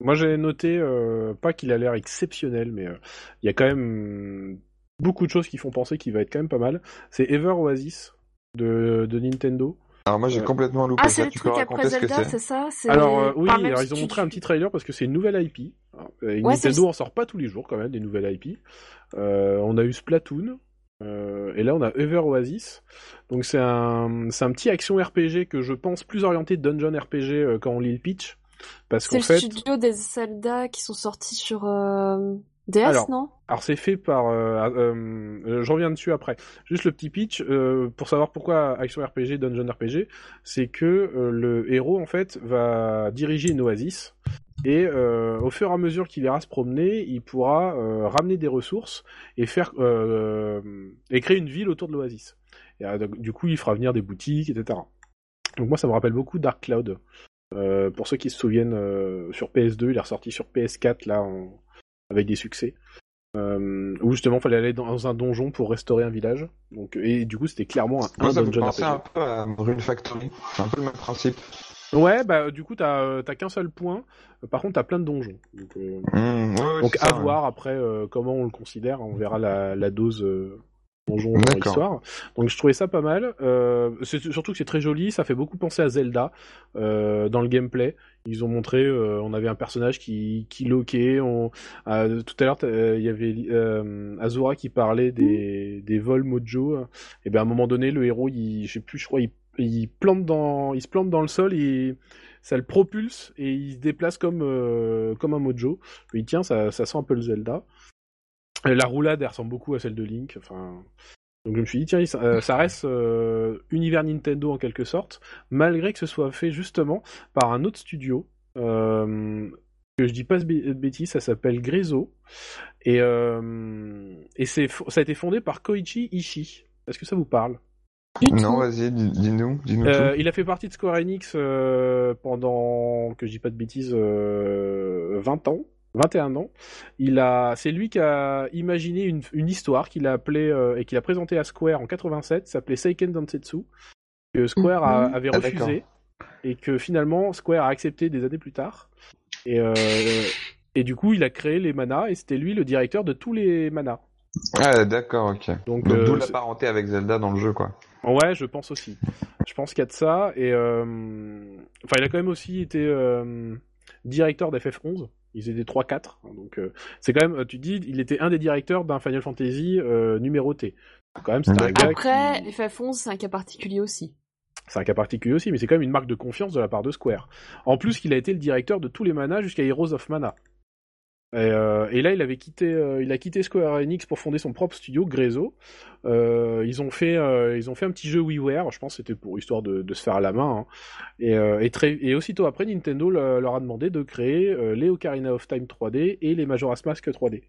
Moi, j'ai noté, euh, pas qu'il a l'air exceptionnel, mais euh, il y a quand même beaucoup de choses qui font penser qu'il va être quand même pas mal. C'est Ever Oasis de, de Nintendo. Alors moi j'ai Ouais. complètement loupé Ah, ça. c'est le Tu peux truc après raconter ce que Zelda, c'est ça? Alors euh, oui, ils ont montré un petit trailer parce que c'est une nouvelle IP. Euh, Ouais, Nintendo en sort pas tous les jours quand même des nouvelles IP. Euh, on a eu Splatoon. euh, et là, on a Ever Oasis. Donc, c'est un, c'est un petit action RPG que je pense plus orienté dungeon RPG euh, quand on lit le pitch. Parce C'est le studio des Zelda qui sont sortis sur euh, DS, Alors, non? Alors c'est fait par, euh, euh, euh, je reviens dessus après. Juste le petit pitch pour savoir pourquoi action RPG, dungeon RPG, c'est que le héros en fait va diriger une oasis et euh, au fur et à mesure qu'il ira se promener, il pourra euh, ramener des ressources et faire euh, et créer une ville autour de l'oasis. Et du coup, il fera venir des boutiques, etc. Donc moi, ça me rappelle beaucoup Dark Cloud. Euh, pour ceux qui se souviennent, euh, sur PS2, il est ressorti sur PS4 là en- avec des succès. Euh, où justement fallait aller dans un donjon pour restaurer un village. Donc et du coup c'était clairement un, Moi ça RPG. un peu à Rune Factory. C'est un peu le même principe. Ouais bah du coup t'as euh, qu'un seul point. Par contre t'as plein de donjons. Donc, Mmh, ouais, ouais, donc à ça, ouais. voir après comment on le considère. On verra la, la dose donjon l'histoire. Donc je trouvais ça pas mal. Euh, surtout que c'est très joli. Ça fait beaucoup penser à Zelda euh, dans le gameplay. Ils ont montré, euh, on avait un personnage qui, qui loquait. On, euh, tout à l'heure, il y avait euh, Azura qui parlait des, des vols mojo. Et ben à un moment donné, le héros, il, je sais plus, je crois, il, il plante dans, il se plante dans le sol et ça le propulse et il se déplace comme euh, comme un mojo. Dis tiens, ça, ça sent un peu le Zelda. Euh, La roulade, elle ressemble beaucoup à celle de Link. Enfin, donc je me suis dit tiens, ça, euh, ça reste euh, univers Nintendo en quelque sorte, malgré que ce soit fait justement par un autre studio. Euh, que je dis pas de bêtises, ça s'appelle Grezzo. Et, euh, et c'est, ça a été fondé par Koichi Ishii. Est-ce que ça vous parle? Non, vas-y, dis-nous. Dis euh, il a fait partie de Square Enix euh, pendant, que je dis pas de bêtises, 20 ans. 21 ans. Il a, c'est lui qui a imaginé une, une histoire qu'il a appelée et qu'il a présentée à Square en 87, s'appelait Seiken Dansetsu, que Square Mhm. avait Ah, refusé et que finalement Square a accepté des années plus tard. Et, euh, et du coup, il a créé les manas et c'était lui le directeur de tous les manas. Ah, d'accord, ok. Donc, Donc, euh, d'où la parenté avec Zelda dans le jeu, quoi. Ouais, je pense aussi. Je pense qu'il y a de ça. Et euh, enfin, il a quand même aussi été euh, directeur d'FF11. Ils étaient 3-4. hein, donc, euh, c'est quand même, tu dis, il était un des directeurs d'un Final Fantasy euh, numéroté. Donc, Quand même, c'est un gars Après, qui- FF11, c'est un cas particulier aussi. C'est un cas particulier aussi, mais c'est quand même une marque de confiance de la part de Square. En plus, qu'il a été le directeur de tous les manas jusqu'à Heroes of Mana. Et, euh, et là, il avait quitté, euh, il a quitté Square Enix pour fonder son propre studio, Grezzo. Euh, ils ont fait, ils ont fait un petit jeu WiiWare. Je pense que c'était pour histoire de, de se faire à la main. hein. Et, et, très, et aussitôt après, Nintendo le- leur a demandé de créer les Ocarina of Time 3D et les Majora's Mask 3D.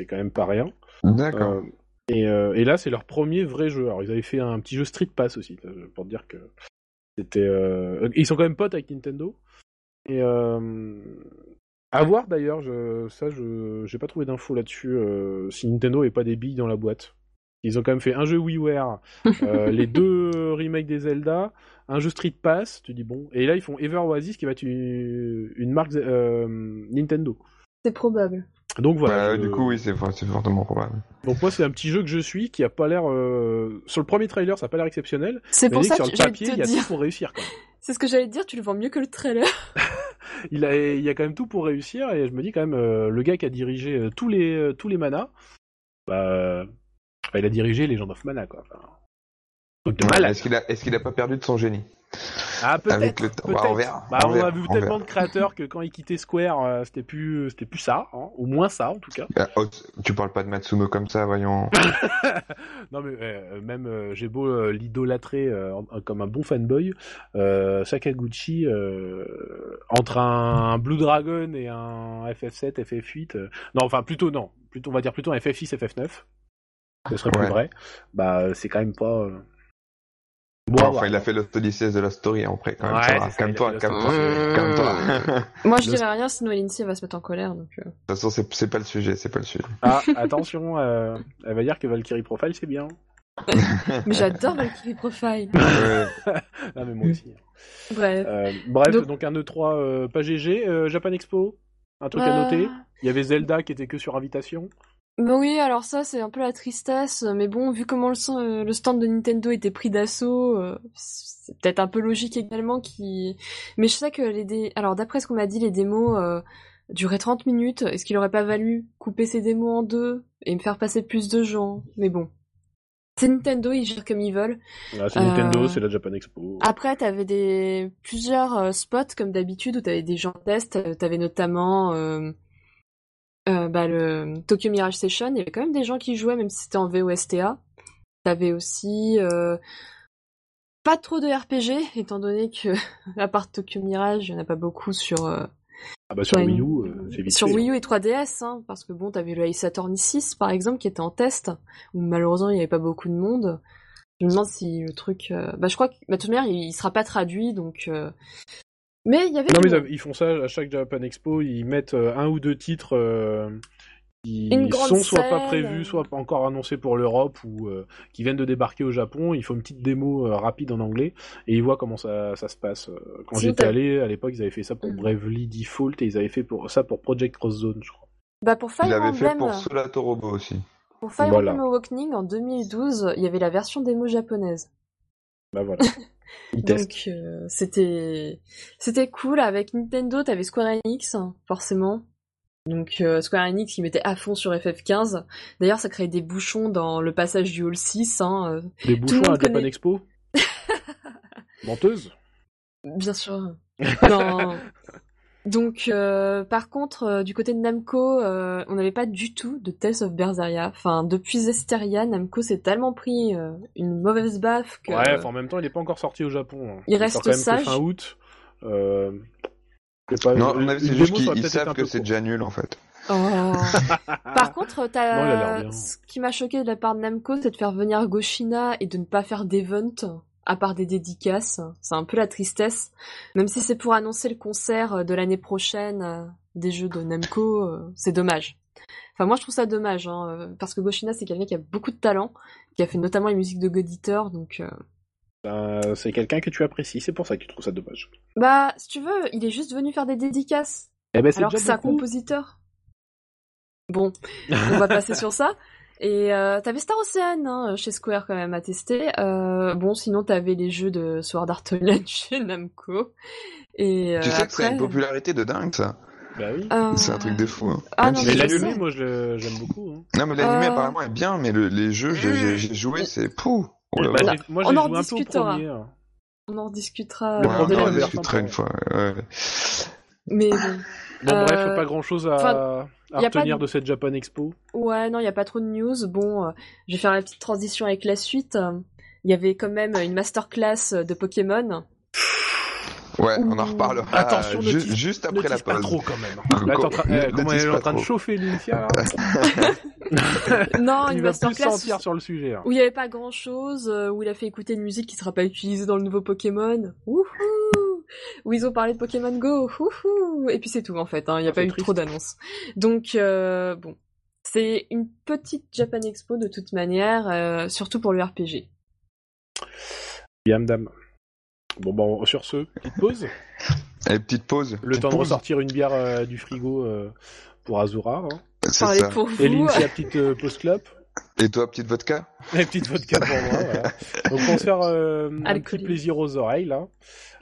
C'est quand même pas rien. D'accord. Et, et là, c'est leur premier vrai jeu. Alors, ils avaient fait un petit jeu Street Pass aussi, pour te dire que c'était. Ils sont quand même potes avec Nintendo. Et euh... à voir d'ailleurs, je... ça, je j'ai pas trouvé d'infos là-dessus. euh, Si Nintendo avait pas des billes dans la boîte. Ils ont quand même fait un jeu WiiWare, euh, les deux remakes des Zelda, un jeu Street Pass. Tu dis bon. Et là, ils font Ever Oasis qui va être une, une marque euh, Nintendo. C'est probable. Donc voilà. Bah, je- Du coup, oui, c'est c'est fortement probable. donc moi c'est un petit jeu que je suis qui a pas l'air euh, sur le premier trailer ça a pas l'air exceptionnel C'est pour dit que ça sur que le papier te il y a dire. tout pour réussir quoi. C'est ce que j'allais te dire, tu le vends mieux que le trailer. Il a il y a quand même tout pour réussir et je me dis quand même euh, le gars qui a dirigé euh, tous les euh, tous les manas bah, il a dirigé Legend of Mana quoi. Enfin, truc de Ouais, malade. Est-ce qu'il a, est-ce qu'il a pas perdu de son génie? Ah Avec peut-être le temps. Bah, on verra, Bah, on on, verra, a vu on tellement verra. de créateurs que quand ils quittaient Square euh, c'était plus c'était plus ça hein, ou moins ça en tout cas. Ah, oh, Tu parles pas de Matsuno comme ça, voyons. non mais euh, même euh, j'ai beau l'idolâtrer comme un bon fanboy, Sakaguchi entre un, Blue Dragon et un FF7, FF8, euh, non enfin plutôt non, plutôt on va dire plutôt un FF6, FF9, ce serait plus Ouais. vrai. Bah c'est quand même pas. Bon, enfin, il a fait Odyssey de la story après, quand même. Ouais, Calme-toi, calme-toi. De Moi, je dirais rien, sinon Lindsay va se mettre en colère. Donc, euh. toute façon, c'est c'est pas le sujet, c'est pas le sujet. Ah attention, euh, elle va dire que Valkyrie Profile c'est bien. Mais j'adore Valkyrie Profile. Ouais. Ah mais moi aussi. Bref. Euh, bref, Donc- donc, un E3 euh, pas GG, euh, Japan Expo, un truc à noter? Il y avait Zelda qui était que sur invitation. Bah oui, alors ça, c'est un peu la tristesse. Mais bon, vu comment le, stand- euh, le stand de Nintendo était pris d'assaut, euh, c'est peut-être un peu logique également qui. Mais je sais que les dé... alors d'après ce qu'on m'a dit, les démos euh, duraient 30 minutes. Est-ce qu'il aurait pas valu couper ces démos en deux et me faire passer plus de gens? Mais bon. C'est Nintendo, ils gèrent comme ils veulent. Ah, c'est Euh, Nintendo, c'est la Japan Expo. Après, t'avais des plusieurs euh, spots comme d'habitude où t'avais des gens en test. Euh, T'avais notamment euh, euh, bah, le Tokyo Mirage Session. Il y avait quand même des gens qui jouaient, même si c'était en VOSTA. T'avais aussi euh, pas trop de RPG, étant donné que à part Tokyo Mirage, il y en a pas beaucoup sur euh, Ah bah sur Wii U, c'est vite sur fait. Wii U et 3DS, hein, parce que bon, t'avais le Ace Attorney 6 par exemple qui était en test, où malheureusement il y avait pas beaucoup de monde. Je me demande si le truc, bah je crois que bah, de toute manière il, il sera pas traduit, donc. Mais il y avait. Non mais ils, ils font ça à chaque Japan Expo, ils mettent euh, un ou deux titres euh, qui sont soit pas prévus, soit pas encore annoncés pour l'Europe ou euh, qui viennent de débarquer au Japon. Ils font une petite démo euh, rapide en anglais et ils voient comment ça, ça se passe. Quand j'étais allé à l'époque, ils avaient fait ça pour Mm. Bravely Default et ils avaient fait pour ça pour Project Cross Zone, je crois. Bah pour Fire Il avait fait pour Solato Robo aussi. pour Fire Voilà. Emblem Awakening en 2012, il y avait la version démo japonaise. Bah voilà. Donc euh, c'était c'était cool avec Nintendo, t'avais Square Enix hein, forcément. Donc euh, Square Enix qui mettait à fond sur FF15. D'ailleurs, ça créait des bouchons dans le passage du hall 6 hein, euh, Des le bouchons à monde Japan connaît. Expo. Menteuse. bien sûr. Non. Donc euh, par contre euh, du côté de Namco, euh, on n'avait pas du tout de Tales of Berseria. Enfin depuis Zesteria, Namco s'est tellement pris euh, une mauvaise baffe que Ouais, enfin, en même temps, il est pas encore sorti au Japon. hein. Il sort reste quand même que sage. fin août. Euh, pas- Non, c'est juste qu'ils savent un que c'est déjà nul en fait. Oh. Par contre, l'air t'as... ce qui m'a choqué de la part de Namco, c'est de faire venir Goshina et de ne pas faire d'event, à part des dédicaces. C'est un peu la tristesse. Même si c'est pour annoncer le concert de l'année prochaine euh, des jeux de Namco, euh, c'est dommage. Enfin, moi, je trouve ça dommage, hein, euh, parce que Goshina, c'est quelqu'un qui a beaucoup de talent, qui a fait notamment les musiques de God Eater, donc... euh, Ben, c'est quelqu'un que tu apprécies, c'est pour ça que tu trouves ça dommage. Bah, si tu veux, il est juste venu faire des dédicaces. Eh ben, Alors que c'est un compositeur. Bon, on va passer sur ça. Et euh, t'avais Star Ocean hein, chez Square quand même à tester. Euh, bon, sinon t'avais les jeux de Sword Art Online chez Namco. Et tu euh, sais que ça a une popularité de dingue ça. Bah oui. euh, C'est un truc de fou. hein. Ah non, si Mais nul. moi, je le- j'aime beaucoup. hein. Non mais l'animé Euh. apparemment est bien, mais le- les jeux, j'ai- joué, c'est pou. Oh Bah, j'ai- en peu au discutera. premier. hein. on en discutera. Le Ouais, euh, premier, on en discutera une fois. ouais. Mais bon. Bon, Euh, bref, pas grand chose à, enfin, à y a pas retenir de- de cette Japan Expo. Ouais, non, il n'y a pas trop de news. Bon, euh, je vais faire la petite transition avec la suite. Il y avait quand même une masterclass de Pokémon. Ouais, on en Ouh. reparlera Attention, ne ju- juste Ne après la tease pas pause. trop quand même. Là, en ne- eh, ne comment elle est en train de chauffer l'Initia non, Il une masterclass sur le sujet. hein. où il n'y avait pas grand chose, où il a fait écouter une musique qui sera pas utilisée dans le nouveau Pokémon. Wouhou Où ils ont parlé de Pokémon Go. Wouhou Et puis c'est tout en fait, hein, il n'y a C'est pas eu triste. trop d'annonces. Donc euh, bon, c'est une petite Japan Expo de toute manière, euh, surtout pour le RPG. Yam dam. Bon, bon, sur ce, petite pause. Allez, petite pause. Le Petite temps de ressortir une bière euh, du frigo euh, pour Azura. Hein. C'est ça. pour vous. Et l'Initia, petite euh, pause club. Et toi, petite vodka? Et petite vodka pour moi, voilà. Donc on va se faire euh, un petit plaisir aux oreilles, là.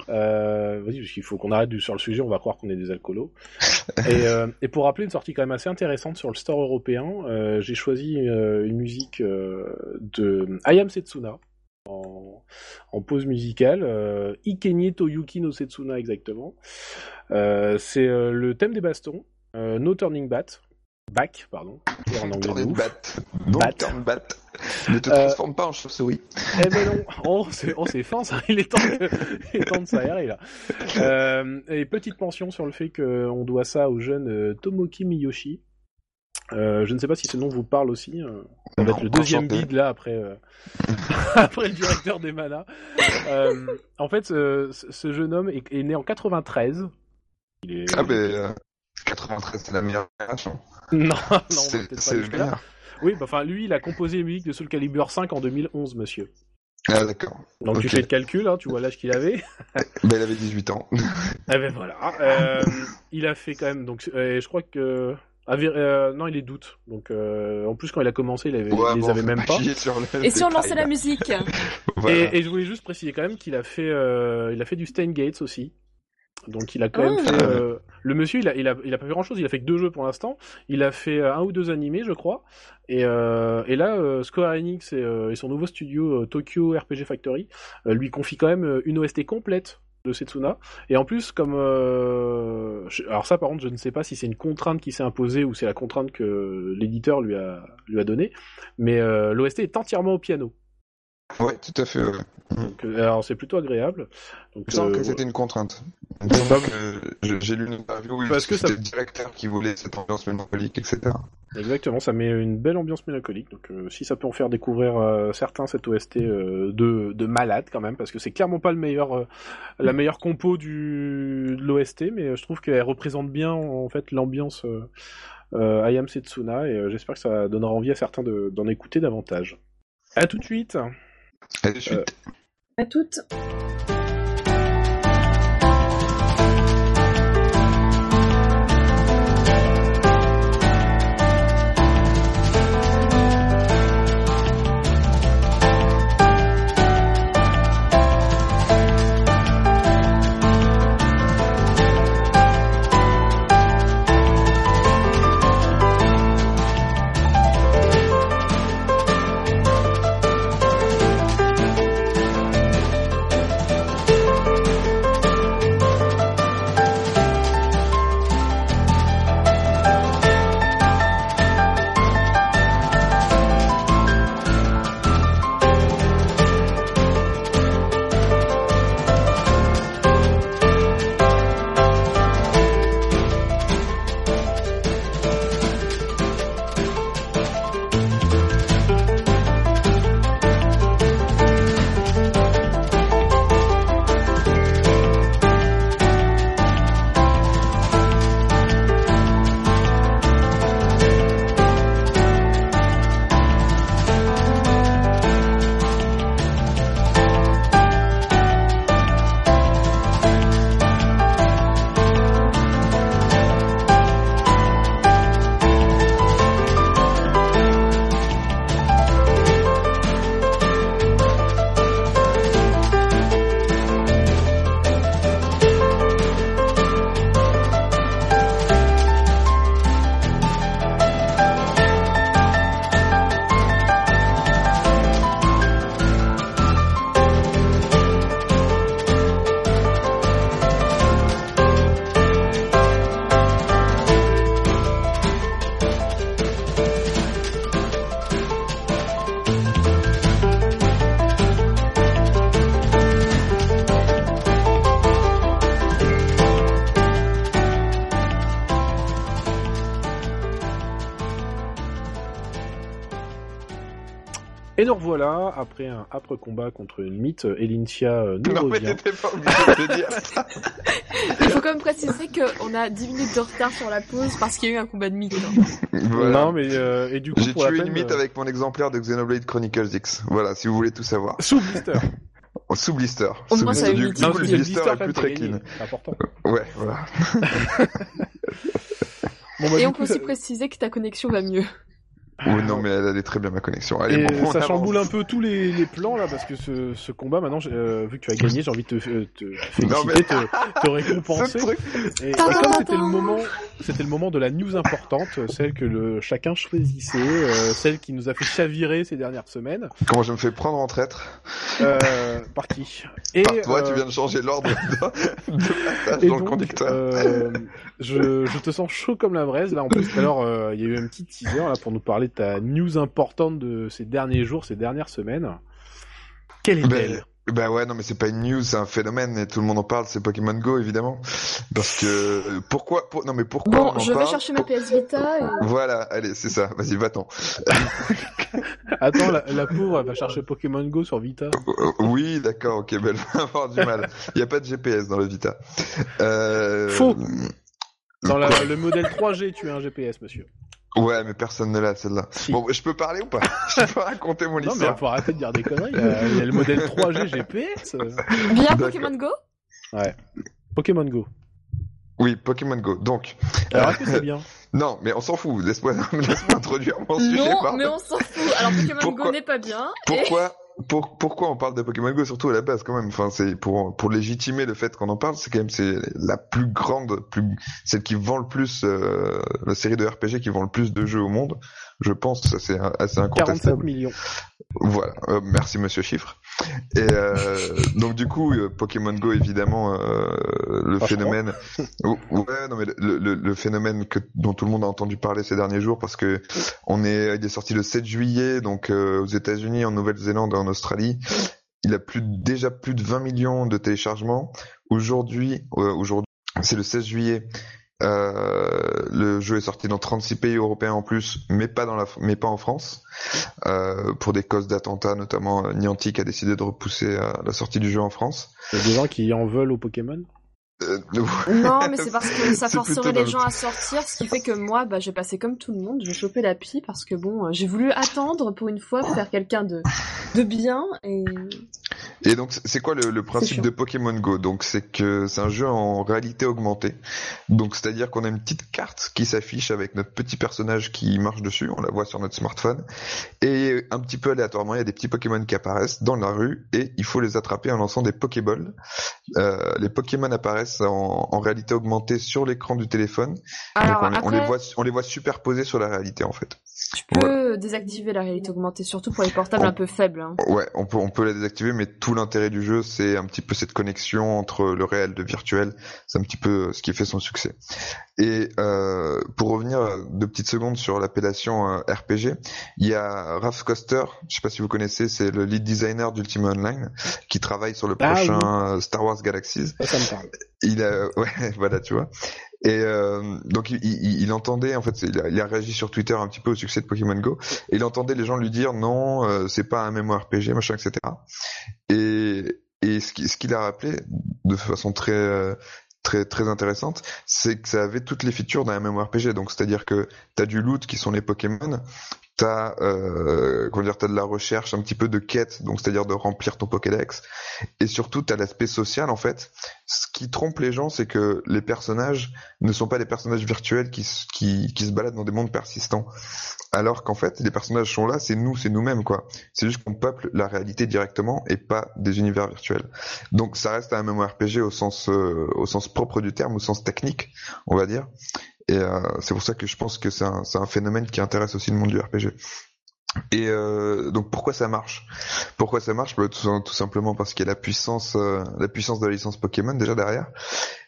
Euh, Vas-y, parce qu'il faut qu'on arrête sur le sujet, on va croire qu'on est des alcoolos. et, euh, et pour rappeler une sortie quand même assez intéressante sur le store européen, euh, j'ai choisi euh, une musique euh, de Ayam Setsuna. En, en pause musicale, euh, Ikenye Toyuki no Setsuna exactement. Euh, c'est euh, le thème des bastons, euh, No Turning Back, back pardon, en anglais de bat. Don't Bat. turn bat. Ne te Euh, transforme pas en chauve-souris. Eh ben non, oh c'est oh, fin ça, il est temps de, il est temps de s'aérer là. Euh, et petite pension sur le fait qu'on doit ça au jeune euh, Tomoki Miyoshi. Euh, je ne sais pas si ce nom vous parle aussi. euh, ça va être le deuxième bid là après après le directeur des manas. En fait, ce ce jeune homme est, est né en 93. Il est... Ah ben, 93, c'est la meilleure génération. non, non, C'est peut-être pas c'est le meilleur. Oui, bah, enfin lui, il a composé les musiques de Soul Calibur 5 en 2011, monsieur. Ah d'accord. Donc tu Ok. fais le calcul, hein, tu vois l'âge qu'il avait. Ben, il avait 18 ans. Eh ben voilà. Euh, il a fait quand même. Donc, euh, je crois que. ah, euh, non, il est doute. Donc, euh, en plus, quand il a commencé, il, avait, Ouais, il les bon, avait même pas. sur le Et si on lançait la musique Voilà. Et, et je voulais juste préciser quand même qu'il a fait, euh, il a fait du Stain Gates aussi. Donc, il a quand même Ah. fait. Le monsieur, il a, pas fait grand chose. Il a fait que deux jeux pour l'instant. Il a fait euh, un ou deux animés, je crois. Et, euh, là, euh, Square Enix et, euh, son nouveau studio Tokyo RPG Factory lui confient quand même une OST complète de Setsuna. Et en plus, comme alors ça, par contre, je ne sais pas si c'est une contrainte qui s'est imposée ou c'est la contrainte que l'éditeur lui a donnée. Mais l'OST est entièrement au piano. Ouais, tout à fait. ouais. Donc, euh, alors c'est plutôt agréable. Donc, Il me semble euh, que c'était une contrainte. J'ai lu une interview où Parce que ça- c'était le directeur qui voulait cette ambiance mélancolique, etc. Exactement, ça met une belle ambiance mélancolique. Donc euh, si ça peut en faire découvrir euh, certains cette OST euh, de, de malade quand même, parce que c'est clairement pas le meilleur, la meilleure compo du, de l'OST, mais je trouve qu'elle représente bien en fait l'ambiance euh, Ayam Setsuna et j'espère que ça donnera envie à certains de- d'en écouter davantage. À tout de suite. Euh, À toutes. Revoilà, après un âpre combat contre une mythe, Elincia euh, nous Non, mais revient. t'étais pas obligé de le dire. Il faut quand même préciser qu'on a 10 minutes de retard sur la pause parce qu'il y a eu un combat de mythe. hein. Voilà. Non, mais euh, et du coup, J'ai la tué peine, une mythe euh, avec mon exemplaire de Xenoblade Chronicles X. Voilà, si vous voulez tout savoir. sous blister. Oh, Sous blister. Au Sous moins, ça a blister. une Du mythique. coup, le blister quand est plus très clean. C'est important. Ouais, voilà. Bon, bah, Et on coup, peut aussi ça- préciser que ta connexion va mieux. Oui, non, mais elle allait très bien ma connexion. Allez, Et bon, on ça avance. chamboule un peu tous les, les plans là parce que ce, ce combat maintenant, euh, vu que tu as gagné, j'ai envie de te, te, te féliciter, Non, mais- te, te Ce récompenser. truc. Et, et comme c'était le moment, c'était le moment de la news importante, celle que le chacun choisissait, euh, celle qui nous a fait chavirer ces dernières semaines. Comment je me fais prendre en traître? Euh, par qui? Et Par toi, euh, tu viens de changer l'ordre de, de dans le donc, conducteur. euh, je, je te sens chaud comme la braise. Là, en plus, tout à l'heure, euh, il y a eu un petit teaser là pour nous parler de ta news importante de ces derniers jours, ces dernières semaines. Quelle est-elle? Ben, bah ouais, non, mais c'est pas une news, c'est un phénomène et tout le monde en parle. C'est Pokémon Go, évidemment. Parce que pourquoi pour- Non, mais pourquoi Bon, on en je vais parle chercher ma PS Vita et... Voilà, allez, c'est ça. Vas-y, va-t'en. Attends, la, la pauvre, elle va chercher Pokémon Go sur Vita. Euh, Oui, d'accord, ok, ben, elle va avoir du mal. Il n'y a pas de GPS dans le Vita. Euh... Faux. Dans la- le modèle 3G, tu as un GPS, monsieur. Ouais, mais personne ne l'a, celle-là. Si. Bon, je peux parler ou pas? Je peux raconter mon Non, mais histoire faut arrêter de dire des conneries. Il y a, il y a le modèle 3G GPS. euh. Via D'accord. Pokémon Go? Ouais. Pokémon Go. Oui, Pokémon Go. Donc, Alors, euh, est-ce que c'est bien? Non, mais on s'en fout. Laisse-moi laisse introduire mon sujet. Non, pardon. mais on s'en fout. Alors Pokémon Pourquoi Go n'est pas bien. Et... Pourquoi, pour, pourquoi on parle de Pokémon Go surtout à la base quand même? Enfin, c'est pour pour légitimer le fait qu'on en parle. C'est quand même c'est la plus grande, plus celle qui vend le plus, euh, la série de RPG qui vend le plus de jeux au monde. Je pense, ça c'est assez 47 incontestable. millions. Voilà, euh, merci Monsieur Chiffre. Et euh, donc du coup, euh, Pokémon Go évidemment, euh, le phénomène, Ou- ouais, non mais le, le, le phénomène que dont tout le monde a entendu parler ces derniers jours parce que on est, il est sorti le 7 juillet, donc euh, aux États-Unis, en Nouvelle-Zélande et en Australie. Il a plus déjà plus de 20 millions de téléchargements. Aujourd'hui, aujourd'hui, c'est le 16 juillet. Euh, le jeu est sorti dans 36 pays européens en plus, mais pas dans la, mais pas en France, euh, pour des causes d'attentats, notamment euh, Niantic a décidé de repousser euh, la sortie du jeu en France. Il y a des gens qui en veulent au Pokémon? Euh, Non, mais c'est parce que ça forcerait les le- gens à sortir, ce qui fait que moi, bah, j'ai passé comme tout le monde, j'ai chopé l'appli parce que bon, j'ai voulu attendre pour une fois faire quelqu'un de, de bien et Et donc, c'est quoi le, le principe de Pokémon Go? Donc, c'est que c'est un jeu en réalité augmentée. Donc, c'est-à-dire qu'on a une petite carte qui s'affiche avec notre petit personnage qui marche dessus. On la voit sur notre smartphone. Et un petit peu aléatoirement, il y a des petits Pokémon qui apparaissent dans la rue et il faut les attraper en lançant des Pokéballs. Euh, les Pokémon apparaissent en, en réalité augmentée sur l'écran du téléphone. alors donc, on, on les après, voit, on les voit superposés sur la réalité en fait. Tu peux désactiver la réalité augmentée, surtout pour les portables un peu faibles. hein. Ouais, on peut, on peut la désactiver, mais tout l'intérêt du jeu, c'est un petit peu cette connexion entre le réel et le virtuel. C'est un petit peu ce qui fait son succès. Et euh, pour revenir deux petites secondes sur l'appellation euh, RPG, il y a Raph Koster, je sais pas si vous connaissez, c'est le lead designer d'Ultima Online, qui travaille sur le Ah prochain euh, Star Wars Galaxies Ça, ça me parle. il a ouais voilà tu vois et euh, donc il, il, il entendait en fait il a, il a réagi sur Twitter un petit peu au succès de Pokémon Go et il entendait les gens lui dire non euh, c'est pas un MMORPG machin etc et et ce qui- ce qu'il a rappelé de façon très très très intéressante c'est que ça avait toutes les features d'un MMORPG. Donc c'est à dire que t'as du loot qui sont les Pokémon t'as euh, comment dire t'as de la recherche un petit peu de quête donc c'est à dire de remplir ton Pokédex et surtout t'as l'aspect social en fait ce qui trompe les gens, c'est que les personnages ne sont pas des personnages virtuels qui, qui, qui se baladent dans des mondes persistants. Alors qu'en fait, les personnages sont là, c'est nous, c'est nous-mêmes, quoi. C'est juste qu'on peuple la réalité directement et pas des univers virtuels. Donc ça reste un MMORPG au sens, euh, au sens propre du terme, au sens technique, on va dire. Et euh, c'est pour ça que je pense que c'est un, c'est un phénomène qui intéresse aussi le monde du RPG. Et euh, donc pourquoi ça marche? Pourquoi ça marche? Bah, tout, tout simplement parce qu'il y a la puissance, euh, la puissance de la licence Pokémon déjà derrière.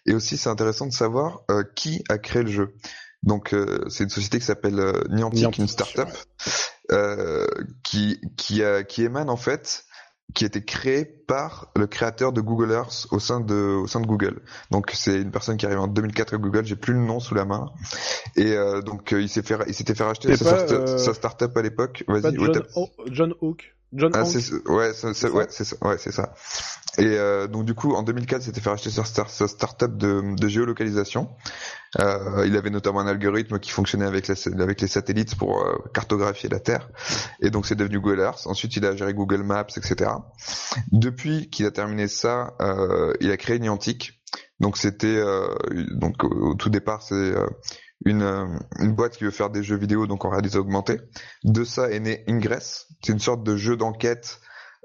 Et aussi c'est intéressant de savoir euh, qui a créé le jeu. Donc euh, c'est une société qui s'appelle euh, Niantic, Niantic, une startup euh, qui qui a, qui émane en fait qui a été créée par le créateur de Google Earth au sein de au sein de Google. Donc c'est une personne qui arrive en 2004 à Google, j'ai plus le nom sous la main. Et euh, donc euh, il s'est fait il s'était fait racheter C'est sa, pas, start- euh, sa startup à l'époque. Vas-y, John, John Hawk. John Ah, c'est ouais, c'est C'est ouais, c'est ça. Ouais, c'est ça. Et euh, donc du coup, en 2004, c'était fait racheter sa, star, sa startup de, de géolocalisation. Euh, il avait notamment un algorithme qui fonctionnait avec, la- avec les satellites pour euh, cartographier la Terre. Et donc c'est devenu Google Earth. Ensuite, il a géré Google Maps, etc. Depuis qu'il a terminé ça, euh, il a créé Niantic. Donc c'était euh, donc au, au tout départ, c'est euh, une, euh, une boîte qui veut faire des jeux vidéo donc en réalité augmentée. De ça est né Ingress. C'est une sorte de jeu d'enquête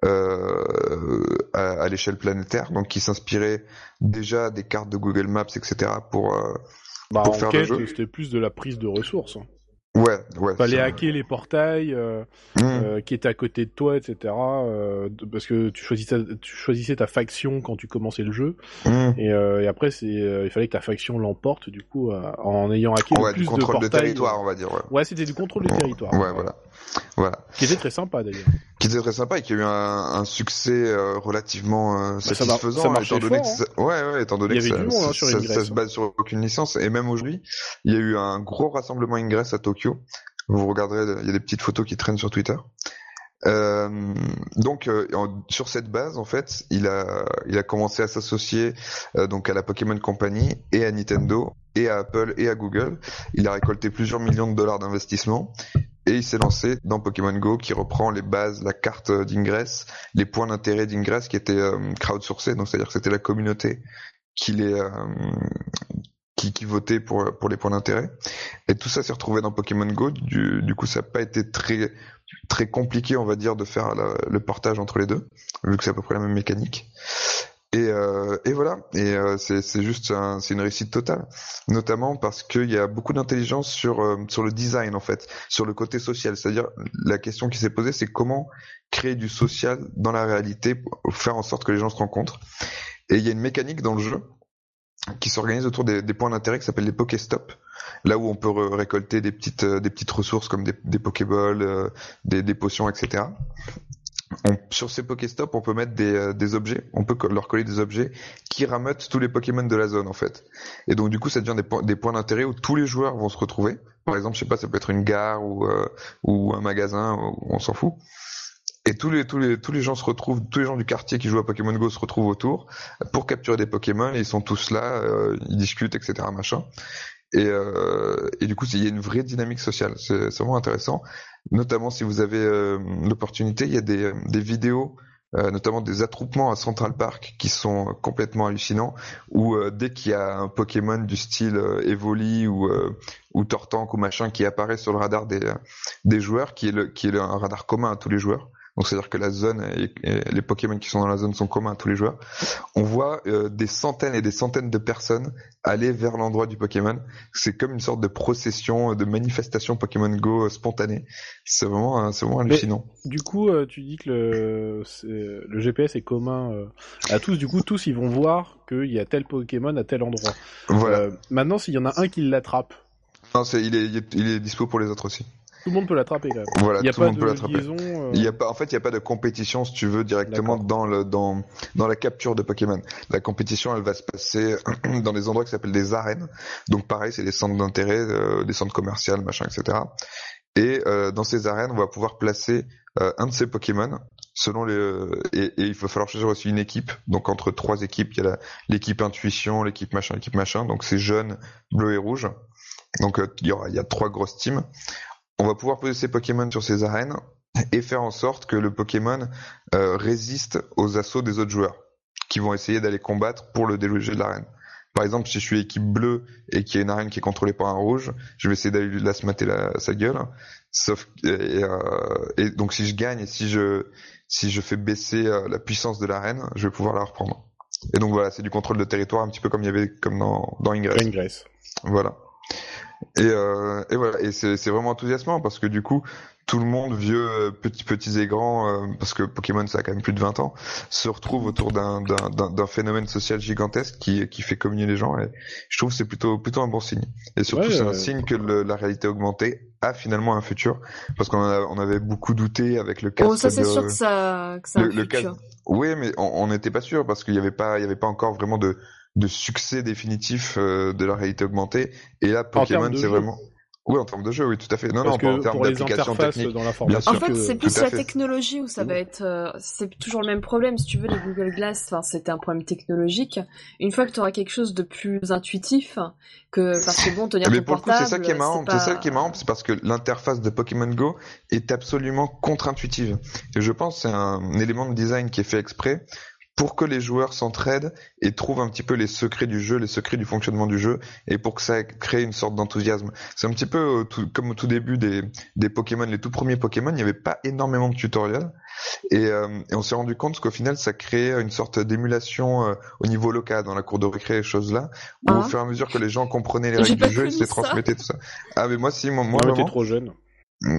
euh, à, à l'échelle planétaire, donc qui s'inspirait déjà des cartes de Google Maps, etc. pour euh, Bah, pour faire le enquête, jeu. c'était plus de la prise de ressources. Ouais ouais. Fallait hacker les portails euh, Mmh. euh, qui étaient à côté de toi, etc. euh, parce que tu choisissais, tu choisissais ta faction quand tu commençais le jeu. Mmh. Et, et après, c'est, il fallait que ta faction l'emporte, du coup, en ayant hacké le Ouais, plus du contrôle de de, portails. territoire, on va dire. Ouais, Ouais, c'était du contrôle de territoire. ouais voilà. Voilà. Qui était très sympa d'ailleurs. Qui était très sympa et qui a eu un, un succès euh, relativement euh, Bah, ça satisfaisant. ça marchait étant donné fort, que ça- ouais, ouais, étant donné que ça, monde, hein, ça- Ingress, ça se hein. base sur aucune licence. Et même aujourd'hui, il y a eu un gros rassemblement Ingress à Tokyo. Vous regarderez, il y a des petites photos qui traînent sur Twitter. Euh, donc euh, sur cette base en fait il a il a commencé à s'associer euh, donc à la Pokémon Company et à Nintendo et à Apple et à Google il a récolté plusieurs millions de dollars d'investissement et il s'est lancé dans Pokémon Go qui reprend les bases la carte d'Ingress les points d'intérêt d'Ingress qui étaient euh, crowdsourcés. Donc c'est à dire que c'était la communauté qui les euh, qui, qui votait pour pour les points d'intérêt. Et tout ça s'est retrouvé dans Pokémon Go. Du, du coup ça n'a pas été très très compliqué, on va dire, de faire le portage entre les deux, vu que c'est à peu près la même mécanique. Et, euh, et voilà, et euh, c'est juste un- c'est une réussite totale, notamment parce qu'il y a beaucoup d'intelligence sur euh, sur le design en fait, sur le côté social. C'est-à-dire la question qui s'est posée, c'est comment créer du social dans la réalité, pour faire en sorte que les gens se rencontrent. Et il y a une mécanique dans le jeu qui s'organise autour des, des points d'intérêt qui s'appellent les Pokéstop, là où on peut récolter des petites euh, des petites ressources comme des, des Pokéballs, euh, des, des potions, etc. On- sur ces Pokéstop, on peut mettre des, euh, des objets, on peut leur coller des objets qui rameutent tous les Pokémon de la zone en fait. Et donc du coup, ça devient des, po- des points d'intérêt où tous les joueurs vont se retrouver. Par exemple, je sais pas, ça peut être une gare ou euh, ou un magasin, on s'en fout. Et tous les tous les tous les gens se retrouvent, tous les gens du quartier qui jouent à Pokémon Go se retrouvent autour pour capturer des Pokémon. Et ils sont tous là, euh, ils discutent, etc. Machin. Et, euh, et du coup, il y a une vraie dynamique sociale. C'est vraiment intéressant. Notamment si vous avez euh, l'opportunité, il y a des, vidéos, euh, notamment des attroupements à Central Park qui sont complètement hallucinants. Où euh, dès qu'il y a un Pokémon du style euh, Evoli ou ou Tortank ou machin qui apparaît sur le radar des joueurs, qui est un radar commun à tous les joueurs. Donc c'est-à-dire que la zone et, et les Pokémon qui sont dans la zone sont communs à tous les joueurs. On voit euh, des centaines et des centaines de personnes aller vers l'endroit du Pokémon. C'est comme une sorte de procession, de manifestation Pokémon Go euh, spontanée. C'est vraiment, euh, c'est vraiment Mais- hallucinant. Du coup, tu dis que le, GPS est commun à tous. Du coup, tous ils vont voir qu'il y a tel Pokémon à tel endroit. Voilà. Euh, maintenant, s'il y en a un qui l'attrape, Non, c'est, il est, il est, il est dispo pour les autres aussi. Tout le monde peut l'attraper quand même. Voilà, a tout le monde peut l'attraper. euh, Il y a pas, en fait, il n'y a pas de compétition, si tu veux, directement dans le, dans, dans la capture de Pokémon. La compétition, elle va se passer dans des endroits qui s'appellent des arènes. Donc, pareil, c'est des centres d'intérêt, euh, des centres commerciaux, machin, etc. Et euh, dans ces arènes, on va pouvoir placer un de ces Pokémon selon les et, et il va falloir choisir aussi une équipe. Donc entre trois équipes, il y a l'équipe intuition, l'équipe machin, l'équipe machin. Donc c'est jaune, bleu et rouge. Donc il y aura il y a trois grosses teams. On va pouvoir poser ces Pokémon sur ces arènes et faire en sorte que le Pokémon euh, résiste aux assauts des autres joueurs qui vont essayer d'aller combattre pour le déloger de l'arène. Par exemple, si je suis équipe bleue et qu'il y a une arène qui est contrôlée par un rouge, je vais essayer d'aller lui la se mater la, sa gueule. Sauf et, euh, et donc si je gagne et si je si je fais baisser euh, la puissance de l'arène, je vais pouvoir la reprendre. Et donc voilà, c'est du contrôle de territoire un petit peu comme il y avait comme dans dans Ingress. Ingress. Voilà. Et, euh, et voilà, et c'est c'est vraiment enthousiasmant parce que du coup, tout le monde, vieux, euh, petits, petits et grands, euh, parce que Pokémon ça a quand même plus de 20 ans, se retrouve autour d'un d'un- d'un d'un phénomène social gigantesque qui qui fait communier les gens. Et je trouve que c'est plutôt plutôt un bon signe. Et surtout, Ouais, c'est euh, un signe que le- la réalité augmentée a finalement un futur, parce qu'on on avait beaucoup douté avec le casque Bon, ça c'est sûr que ça, que ça a le, un le futur. cas- Oui, mais on on n'était pas sûr parce qu'il y avait pas, il y avait pas encore vraiment de de succès définitif euh, de la réalité augmentée. Et là, Pokémon, c'est vraiment. Oui, en termes de jeu, oui, tout à fait. Non, Parce non, pas en termes d'application technique. dans Bien. En sûr fait, que- c'est plus la fait. technologie où ça va être. euh, c'est toujours le même problème. Si tu veux, les Google Glass, enfin, c'était un problème technologique. Une fois que tu auras quelque chose de plus intuitif, que parce que bon, tenir Mais ton pour le coup, portable. c'est ça qui est marrant. c'est pas- ça qui est marrant, c'est parce que l'interface de Pokémon Go est absolument contre-intuitive. Et je pense que c'est un élément de design qui est fait exprès pour que les joueurs s'entraident et trouvent un petit peu les secrets du jeu, les secrets du fonctionnement du jeu, et pour que ça crée une sorte d'enthousiasme. C'est un petit peu euh, tout- comme au tout début des, des Pokémon, les tout premiers Pokémon, il n'y avait pas énormément de tutoriels, et, euh, et on s'est rendu compte qu'au final, ça créait une sorte d'émulation euh, au niveau local, dans la cour de récré, et choses là, où Ah. au fur et à mesure que les gens comprenaient les règles du jeu, ils se transmettaient, tout ça. Ah mais moi si, moi, moi Ouais, vraiment. trop jeune.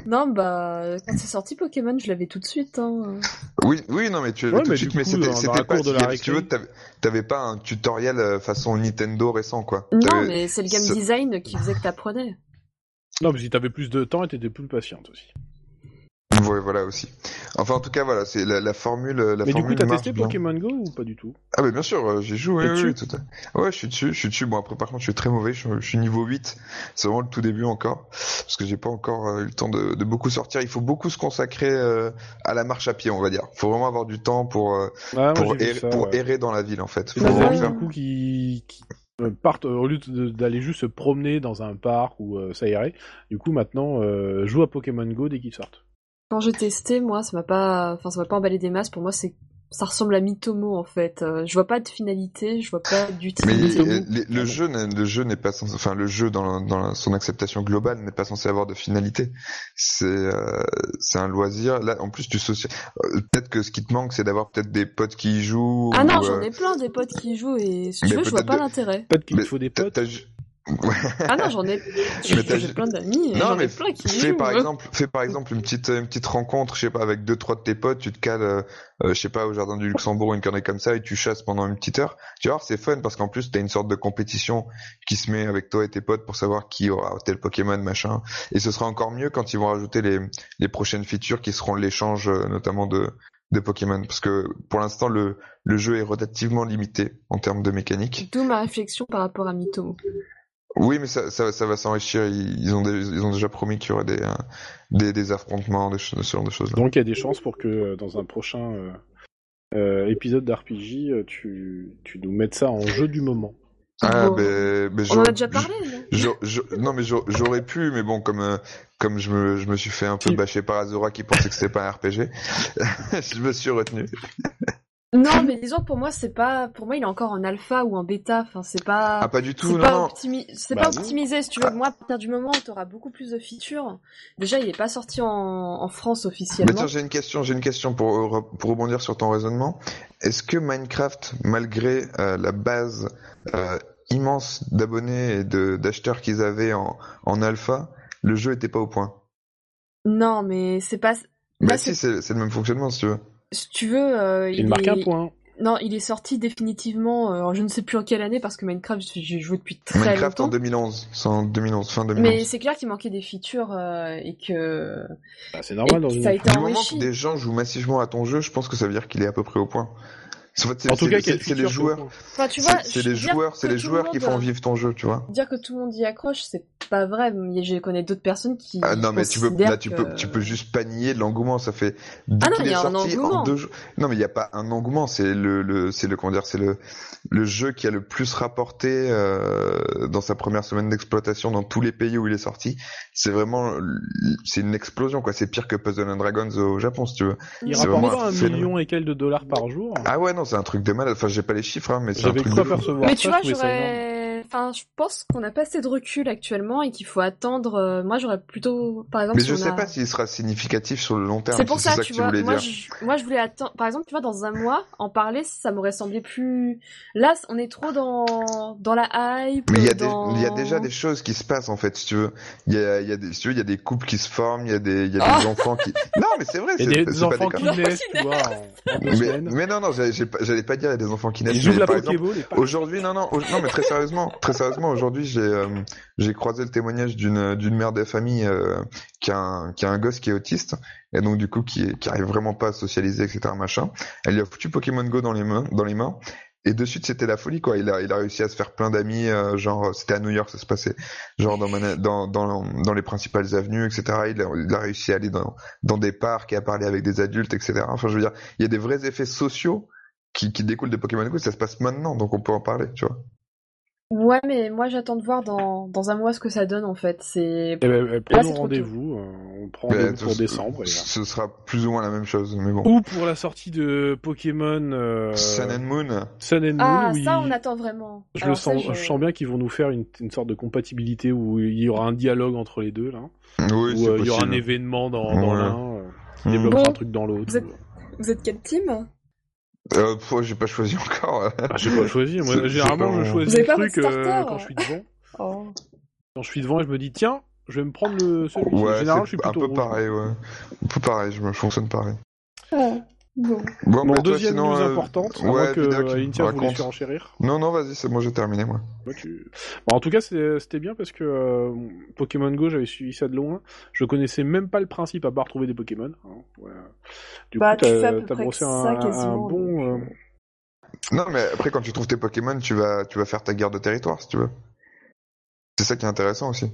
Non, bah, quand c'est sorti Pokémon, je l'avais tout de suite. Hein. Oui, oui, non, mais tu Ouais, tout de mais suite, mais c'était, pas, cour de si, la si tu veux, t'avais, pas un tutoriel euh, façon Nintendo récent, quoi. Non, mais c'est le game design qui faisait que t'apprenais. Non, mais si t'avais plus de temps et t'étais plus patiente aussi. Ouais, voilà aussi. Enfin, en tout cas, voilà, c'est la, la formule, la mais du coup, formule t'as testé. Pokémon Go ou pas du tout? Ah, bah, bien sûr, euh, oui, oui, dessus oui, tout à... Ouais, je suis dessus, je suis dessus. Bon, après, par contre, je suis très mauvais, je, suis- je suis niveau 8. C'est vraiment le tout début encore. Parce que j'ai pas encore euh, eu le temps de, de beaucoup sortir. Il faut beaucoup se consacrer euh, à la marche à pied, on va dire. Faut vraiment avoir du temps pour, euh, Ah, pour, j'ai errer, ça, pour ouais. errer dans la ville, en fait. Faut Il y en a vraiment faire- beaucoup qui, qui partent au lieu d'aller juste se promener dans un parc ou euh, s'aérer. Du coup, maintenant, euh, joue à Pokémon Go dès qu'ils sortent. Quand j'ai testé, moi, ça m'a pas, enfin, ça m'a pas emballé des masses. Pour moi, c'est, ça ressemble à Mitomo en fait. Euh, je vois pas de finalité, je vois pas Mais d'utilité. Euh, les- le jeu, n'est- le jeu n'est pas censé, enfin le jeu dans, dans son acceptation globale n'est pas censé avoir de finalité. C'est euh, c'est un loisir. Là, en plus, tu social... euh, peut-être que ce qui te manque, c'est d'avoir peut-être des potes qui y jouent. Ah non, j'en euh, ai plein des potes qui y jouent et si Mais tu veux, je vois pas de- l'intérêt. Peut-être qu'il te mais faut des potes. Ah non, j'en ai, j'ai plein d'amis Non, mais ai plein qui fais par exemple, fais par exemple une petite une petite rencontre, je sais pas, avec deux trois de tes potes, tu te cales, euh, euh, je sais pas, au jardin du Luxembourg, une connerie comme ça, et tu chasses pendant une petite heure. Tu vas voir, c'est fun parce qu'en plus t'as une sorte de compétition qui se met avec toi et tes potes pour savoir qui aura tel Pokémon, machin. Et ce sera encore mieux quand ils vont rajouter les les prochaines features qui seront l'échange, euh, notamment de de Pokémon, parce que pour l'instant le le jeu est relativement limité en termes de mécanique. D'où ma réflexion par rapport à Mitomo. Oui, mais ça, ça, ça va s'enrichir. Ils, ont, dé- ils ont déjà promis qu'il y aurait des, euh, des, des affrontements, des choses, ce genre de choses. Donc il y a des chances pour que euh, dans un prochain euh, épisode d'RPJ, tu, tu nous mettes ça en jeu du moment. Ah, Bon. ben, ben, On en a déjà parlé, non? mais j'aurais pu, mais bon, comme euh, comme je me, je me suis fait un peu bâcher par Azura qui pensait que c'était pas un RPG, je me suis retenu. Non, mais disons que pour moi, c'est pas, pour moi, il est encore en alpha ou en bêta. Enfin, c'est pas. Ah, pas du tout, C'est non, pas, non. optimi- c'est Bah pas optimisé, si tu veux. Moi, à partir du moment où tu auras beaucoup plus de features, déjà, il est pas sorti en, en France Mais officiellement. tiens, j'ai une question, j'ai une question pour, pour rebondir sur ton raisonnement. Est-ce que Minecraft, malgré euh, la base euh, immense d'abonnés et de d'acheteurs qu'ils avaient en, en alpha, le jeu était pas au point? Non, mais c'est pas. Bah si, c'est le même fonctionnement si tu veux. Si tu veux, euh, Il marque est... un point. Non, il est sorti définitivement. euh, je ne sais plus en quelle année parce que Minecraft, j'ai joué depuis très Minecraft en longtemps. 2011, c'est en 2011, fin 2011. Mais c'est clair qu'il manquait des features euh, et que Bah, c'est normal Et dans ça une a été Du moment enrichi. que des gens jouent massivement à ton jeu, je pense que ça veut dire qu'il est à peu près au point. En fait, En tout cas, c'est- les joueurs, Enfin, tu vois, c'est les joueurs, c'est les joueurs qui font vivre ton jeu, tu vois. Dire que tout le monde y accroche, c'est pas vrai. Mais Je connais d'autres personnes qui. Ah non, mais tu peux, là, tu peux, tu peux juste pas nier l'engouement. Ça fait dès Ah non, il y a un sorti en engouement. deux jours. Non, mais il y a pas un engouement. C'est le, le, c'est le, comment dire, c'est le, le jeu qui a le plus rapporté euh, dans sa première semaine d'exploitation dans tous les pays où il est sorti. C'est vraiment, c'est une explosion, quoi. C'est pire que Puzzle and Dragons au Japon, si tu veux. Il C'est rapporte un million et quelques de dollars par jour. Ah ouais, non, c'est un truc de malade. Enfin, j'ai pas les chiffres, hein, mais c'est un truc de apercevoir Mais tu vois, j'aurais. Enfin, je pense qu'on n'a pas assez de recul actuellement et qu'il faut attendre. euh, Moi, j'aurais plutôt, par exemple, Mais je sais a- pas s'il sera significatif sur le long terme. C'est pour ça, ça tu que tu vois. Moi dire. je, moi, je voulais attendre. Par exemple, tu vois, dans un mois, en parler, ça m'aurait semblé plus. Là, on est trop dans dans la hype. Mais il y a des- dans... il y a déjà des choses qui se passent en fait, si tu veux. Il y a, il y a des, si tu veux, il y a des couples qui se forment, il y a des, il y a des enfants qui. Non, mais c'est vrai, Il c'est y a des enfants qui naissent, tu vois, Mais, non, non, j'allais pas- dire il y a des enfants qui naissent. Ils jouent la. Aujourd'hui, non, non, non, mais très sérieusement, très sérieusement, aujourd'hui, j'ai euh, croisé le témoignage d'une mère de famille euh, qui a un qui a un gosse qui est autiste et donc du coup qui qui arrive vraiment pas à socialiser, etc. Machin. Elle lui a foutu Pokémon Go dans les mains, dans les mains. Et de suite, c'était la folie, quoi. Il a, il a réussi à se faire plein d'amis, euh, genre, c'était à New York, ça se passait, genre dans, dans, dans, dans les principales avenues, etc. Il a, il a réussi à aller dans, dans des parcs et à parler avec des adultes, etc. Enfin, je veux dire, il y a des vrais effets sociaux qui, qui découlent de Pokémon Go, ça se passe maintenant, donc on peut en parler, tu vois. Ouais, mais moi j'attends de voir dans, dans un mois ce que ça donne en fait. C'est. Eh ben, Là, prenons c'est trop rendez-vous. euh, on prend rendez-vous pour ce- décembre. et. Ce sera plus ou moins la même chose, mais bon. Ou pour la sortie de Pokémon euh, Sun and Moon. Sun and Moon. Ah, ça on attend vraiment. Je, le ça, sens, je- je sens bien qu'ils vont nous faire une, une sorte de compatibilité où il y aura un dialogue entre les deux là, Oui, où euh, il y aura un événement dans, dans Ouais. l'un, euh, Mhm. développera Bon. un truc dans l'autre. Vous êtes- Vous êtes quelle team? Euh, j'ai pas choisi encore. Ah, j'ai pas choisi. Moi, généralement, pas je choisis Vous avez le pas truc votre euh, quand je suis devant. Oh. Quand je suis devant, je me dis tiens, je vais me prendre le celui. Ouais, généralement, je suis un plutôt peu rouge. pareil, ouais. Un peu pareil, je me fonctionne pareil. Ah, bon. Bon, Bon, bah, toi, deuxième sinon, news euh, importante, à ouais, moins que Alintia voulait raconte. faire enchérir. Non, non, vas-y, c'est bon, j'ai terminé, moi. Ouais, tu- Bon, en tout cas, c'était bien parce que euh, Pokémon Go, j'avais suivi ça de loin. Je connaissais même pas le principe à part trouver des Pokémon. hein. Ouais. Du Bah, coup, tu fais à t'as brossé un, bon. euh, Non, mais après, quand tu trouves tes Pokémon, tu vas, tu vas faire ta guerre de territoire, si tu veux. C'est ça qui est intéressant aussi.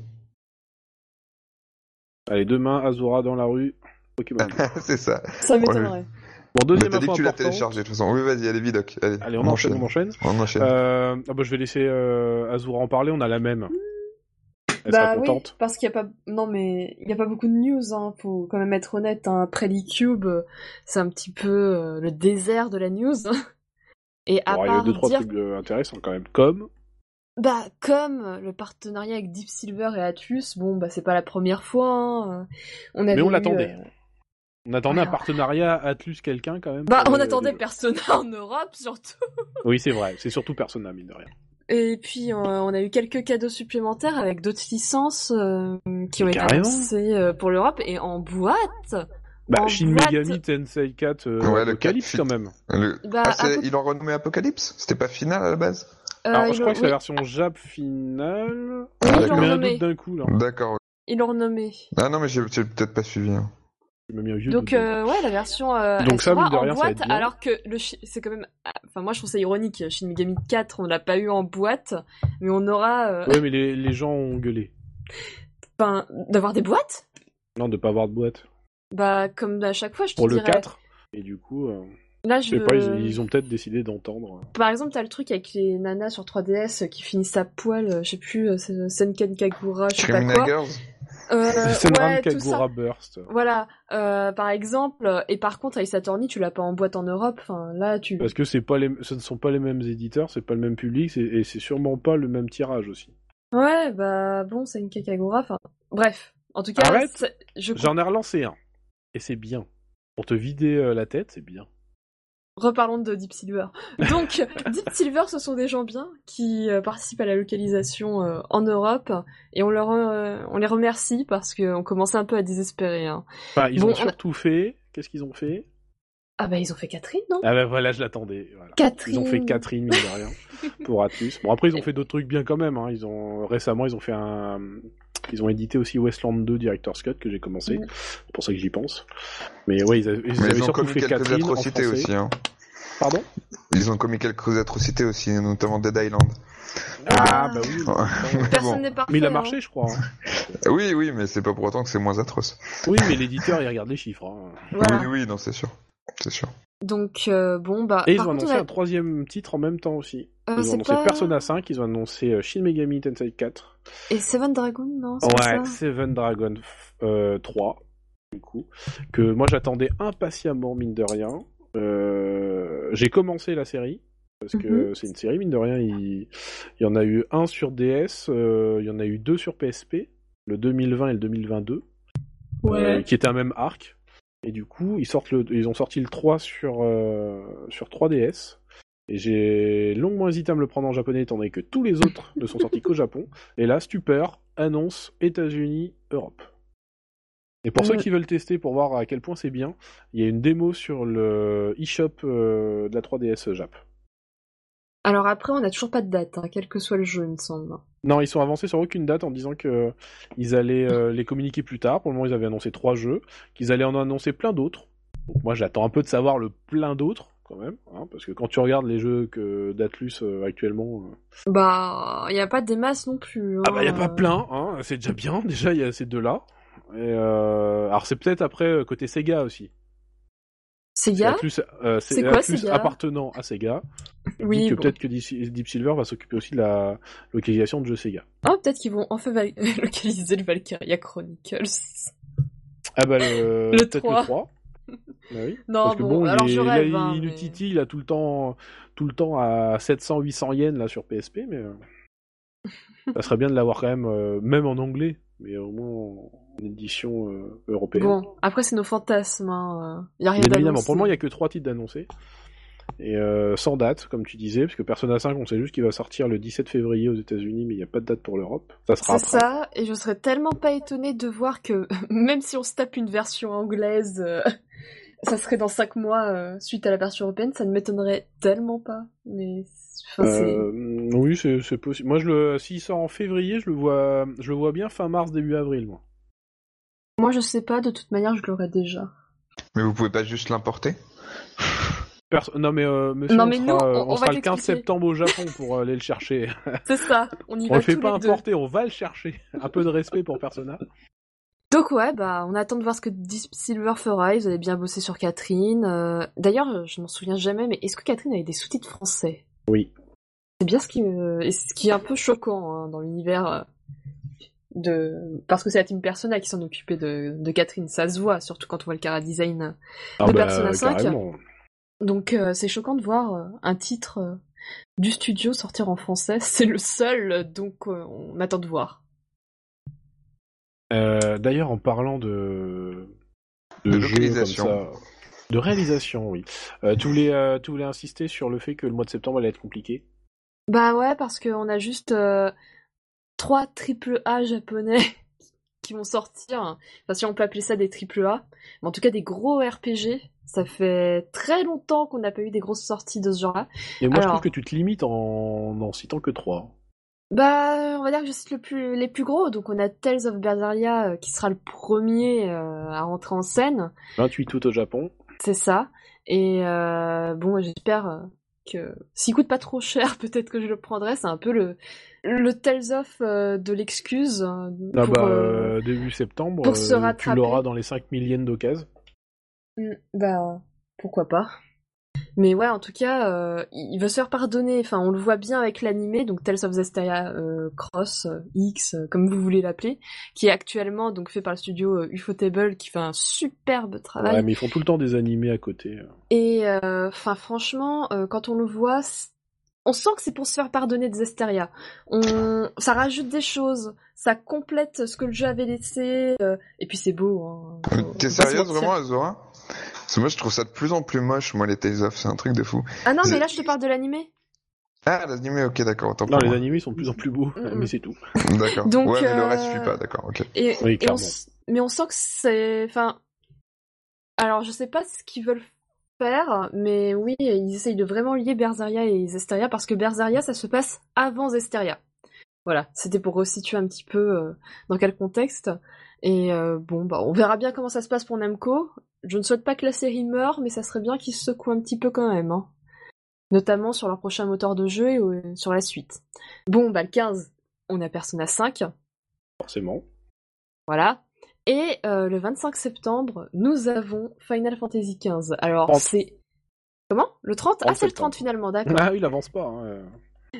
Allez, demain, Azura dans la rue. Pokémon Go. c'est ça. Ça m'étonnerait. Bon, Mais deuxième t'as dit info que tu l'as téléchargé, de toute façon. Oui, vas-y, allez, Vidoc. Allez, Allez, on, enchaîne, on enchaîne. On enchaîne. Euh, ah bah, je vais laisser euh, Azura en parler, on a la même. Elle Bah sera oui, parce qu'il y a pas, non mais il y a pas beaucoup de news, hein. Faut quand même être honnête. Hein. Après l'e-cube, c'est un petit peu euh, le désert de la news. Et à Bon, il y a eu part deux, trois dire, trucs euh, intéressants quand même. Comme. bah comme le partenariat avec Deep Silver et Atlus, bon bah c'est pas la première fois. hein. On avait Mais on l'attendait. euh, On attendait un partenariat Atlus quelqu'un quand même. Bah on les- attendait Persona en Europe surtout. Oui, c'est vrai. C'est surtout Persona, mine de rien. Et puis euh, on a eu quelques cadeaux supplémentaires avec d'autres licences euh, qui ont été annoncées euh, pour l'Europe et en boîte. Bah, En Shin boîte. Megami Tensei 4 euh, Ouais, le Apocalypse quatre- quand même. Le- Bah, ah, ils l'ont renommé Apocalypse? C'était pas final à la base? Euh, Alors, je crois que c'est oui, la version Jap finale. Oui, Ah, ils l'ont renommé. d'un coup là. D'accord. ils l'ont renommé. Ah non, mais j'ai j'ai peut-être pas suivi. hein. Je me mets un vieux Donc doute. euh, ouais, la version euh, Donc elle ça, sera mine de en rien, boîte, alors que le chi- c'est quand même, ah, enfin moi je trouve ça ironique. Shin Megami 4, on l'a pas eu en boîte, mais on aura, euh, Ouais, mais les, les gens ont gueulé. enfin d'avoir des boîtes? Non, de pas avoir de boîte. Bah comme à chaque fois, je te Pour le dirais. 4. Et du coup, euh, Là je je sais pas, ils, ils ont peut-être décidé d'entendre. Par exemple, t'as le truc avec les nanas sur 3DS qui finissent à poil, euh, je sais plus, euh, Senken Kagura, je sais pas quoi. Girls Euh, ouais. Kagura Burst. Voilà, euh, par exemple, et par contre, Ace Attorney, tu l'as pas en boîte en Europe, enfin là, tu... Parce que c'est pas les, ce ne sont pas les mêmes éditeurs, c'est pas le même public, et c'est sûrement pas le même tirage aussi. Ouais, bah bon, c'est une Kagura, enfin... Bref, en tout cas, je J'en ai relancé un. Et c'est bien. Pour te vider euh, la tête, c'est bien. Reparlons de Deep Silver. Donc, Deep Silver, ce sont des gens bien qui euh, participent à la localisation euh, en Europe et on leur euh, on les remercie parce qu'on commençait un peu à désespérer. hein. Enfin, ils Bon, ont on a- surtout fait. Qu'est-ce qu'ils ont fait? Ah bah ils ont fait Catherine, non? Ah bah voilà, je l'attendais. voilà. Catherine. Ils ont fait Catherine, mine de rien, pour Atlus. Bon, après, ils ont fait d'autres trucs bien quand même. Hein. Ils ont récemment, ils ont fait un. Ils ont édité aussi Westland 2 Director's Cut que j'ai commencé. C'est pour ça que j'y pense. Mais ouais, ils, a- ils Mais avaient ils ont surtout commis fait quelques Catherine en atrocités français. aussi. Hein. Pardon? Ils ont commis quelques atrocités aussi, notamment Dead Island. Ah bah oui. Ouais. Personne Bon. n'est parfait. Mais il a hein. marché, je crois. hein. Oui, oui, mais c'est pas pour autant que c'est moins atroce. Oui, mais l'éditeur, il regarde les chiffres. hein. Voilà. Oui, oui, non, c'est sûr. C'est sûr. Donc euh, bon bah. Et ils ont annoncé on a- un troisième titre en même temps aussi. Euh, Ils ont annoncé pas- Persona 5, ils ont annoncé euh, Shin Megami Tensei 4. Et Seven Dragon, non Ouais, ça Seven Dragon euh, 3, du coup. Que moi j'attendais impatiemment, mine de rien. Euh, J'ai commencé la série. Parce que Mhm. c'est une série, mine de rien. Il, il y en a eu un sur DS, euh, il y en a eu deux sur PSP, le 2020 et le 2022. euh, qui était un même arc. Et du coup, ils, sortent le, ils ont sorti le 3 sur, euh, sur 3DS. Et j'ai longuement hésité à me le prendre en japonais, étant donné que tous les autres ne sont sortis qu'au Japon. Et là, Stupeur annonce États-Unis, Europe. Et pour ceux Mm. qui veulent tester pour voir à quel point c'est bien, il y a une démo sur le eShop euh, de la 3DS Jap. Alors après, on a toujours pas de date, hein, quel que soit le jeu, il me semble. Non, ils sont avancés sur aucune date en disant que ils allaient euh, les communiquer plus tard. Pour le moment, ils avaient annoncé trois jeux, qu'ils allaient en annoncer plein d'autres. Donc moi, j'attends un peu de savoir le plein d'autres. Quand même, hein, parce que quand tu regardes les jeux que d'Atlus euh, actuellement, euh, Bah, il y a pas des masses non plus. ah bah y a hein. pas plein, hein, c'est déjà bien. Déjà il y a ces deux-là. Et euh, alors c'est peut-être après côté Sega aussi. Sega? C'est quoi, Atlus Sega? appartenant à Sega. Oui, que bon. peut-être que Deep Silver va s'occuper aussi de la localisation de jeux Sega. Oh, peut-être qu'ils vont enfin localiser le Valkyria Chronicles. Ah bah le, Le peut-être 3. le 3. Bah oui. Non, Parce que bon, bon, alors il, je là, rêve. il, hein, il mais- a tout le temps, tout le temps à 700-800 yens là sur PSP, mais euh, ça serait bien de l'avoir quand même, euh, même en anglais, mais au moins en édition euh, européenne. Bon, après c'est nos fantasmes. Hein. Il y a rien évidemment, pour le moment, il y a que trois titres d'annoncés. Et euh, sans date, comme tu disais, parce que Persona 5, on sait juste qu'il va sortir le 17 février aux États-Unis, mais il n'y a pas de date pour l'Europe. Ça sera C'est après. ça, et je serais tellement pas étonnée de voir que même si on se tape une version anglaise, euh, ça serait dans 5 mois euh, suite à la version européenne, ça ne m'étonnerait tellement pas. Mais enfin, Euh, oui, c'est possible. Moi, je le, s'il sort en février, je le vois, je le vois bien fin mars, début avril, moi. moi je sais pas, de toute manière je l'aurais déjà. Mais vous pouvez pas juste l'importer? non mais euh, monsieur, Non, on mais nous, euh, on- on sera va le 15 t'expliquer. septembre au Japon pour euh, aller le chercher. C'est ça, on y on va le fait tous pas deux. importer, on va le chercher. Un peu de respect pour Persona. Donc ouais, bah on attend de voir ce que Deep Silver fera. Ils avaient bien bossé sur Catherine. Euh, D'ailleurs, je m'en souviens jamais, mais est-ce que Catherine avait des sous-titres français? Oui. C'est bien ce qui me... ce qui est un peu choquant hein, dans l'univers de... Parce que c'est la team Persona qui s'en occupait de, de Catherine, ça se voit, surtout quand on voit le cara design. Ah De bah, Persona 5. carrément. Donc euh, c'est choquant de voir euh, un titre euh, du studio sortir en français. C'est le seul, donc euh, on attend de voir. Euh, D'ailleurs, en parlant de De jeux localisation. comme ça- de réalisation, oui. Euh, tu voulais, euh, tu voulais insister sur le fait que le mois de septembre allait être compliqué? Bah ouais, parce qu'on a juste euh, trois triple A japonais qui vont sortir. Enfin, si on peut appeler ça des triple A. Mais en tout cas, des gros RPG. Ça fait très longtemps qu'on n'a pas eu des grosses sorties de ce genre-là. Et moi, je trouve que tu te limites en n'en citant que trois. Bah, on va dire que je cite le plus, les plus gros. Donc, on a Tales of Berseria euh, qui sera le premier euh, à rentrer en scène. 28 août au Japon. C'est ça. Et euh, bon, j'espère que s'il coûte pas trop cher, peut-être que je le prendrai. C'est un peu le, le Tales of de l'excuse. euh, Ah bah, début septembre, pour se tu l'auras dans les 5 millièmes d'occasion. Mm, Bah, pourquoi pas. Mais ouais, en tout cas, euh, il veut se faire pardonner. Enfin, on le voit bien avec l'animé, donc Tales of Zestiria euh, Cross, euh, X, comme vous voulez l'appeler, qui est actuellement donc fait par le studio euh, Ufotable, qui fait un superbe travail. Ouais, mais ils font tout le temps des animés à côté. Et euh, enfin, franchement, euh, quand on le voit, on sent que c'est pour se faire pardonner de Zesteria. On, ça rajoute des choses, ça complète ce que le jeu avait laissé, euh, et puis c'est beau. Hein. T'es sérieuse vraiment, Azora Parce que moi je trouve ça de plus en plus moche, moi les Tales of, c'est un truc de fou. Ah non, mais là je te parle de l'animé. Ah, l'animé, ok, d'accord, Non, pour les moi. animés sont de plus en plus beaux, Mm, mais mm. c'est tout. D'accord. Donc, ouais, mais le euh, reste suit pas, d'accord, ok. Et, Oui, et on mais on sent que c'est. Enfin. Alors, je sais pas ce qu'ils veulent faire, mais oui, ils essayent de vraiment lier Berseria et Zesteria parce que Berseria, ça se passe avant Zesteria. Voilà, c'était pour resituer un petit peu euh, dans quel contexte. Et euh, bon, bah, on verra bien comment ça se passe pour Namco. Je ne souhaite pas que la série meure, mais ça serait bien qu'ils se secouent un petit peu quand même. hein. Notamment sur leur prochain moteur de jeu et euh, sur la suite. Bon, bah, le 15, on a Persona 5. Forcément. Voilà. Et euh, le 25 septembre, nous avons Final Fantasy XV. Alors, 30. c'est... Comment? Le 30 Ah, 30 c'est le 30 septembre. finalement, d'accord. Ah, il avance pas. hein.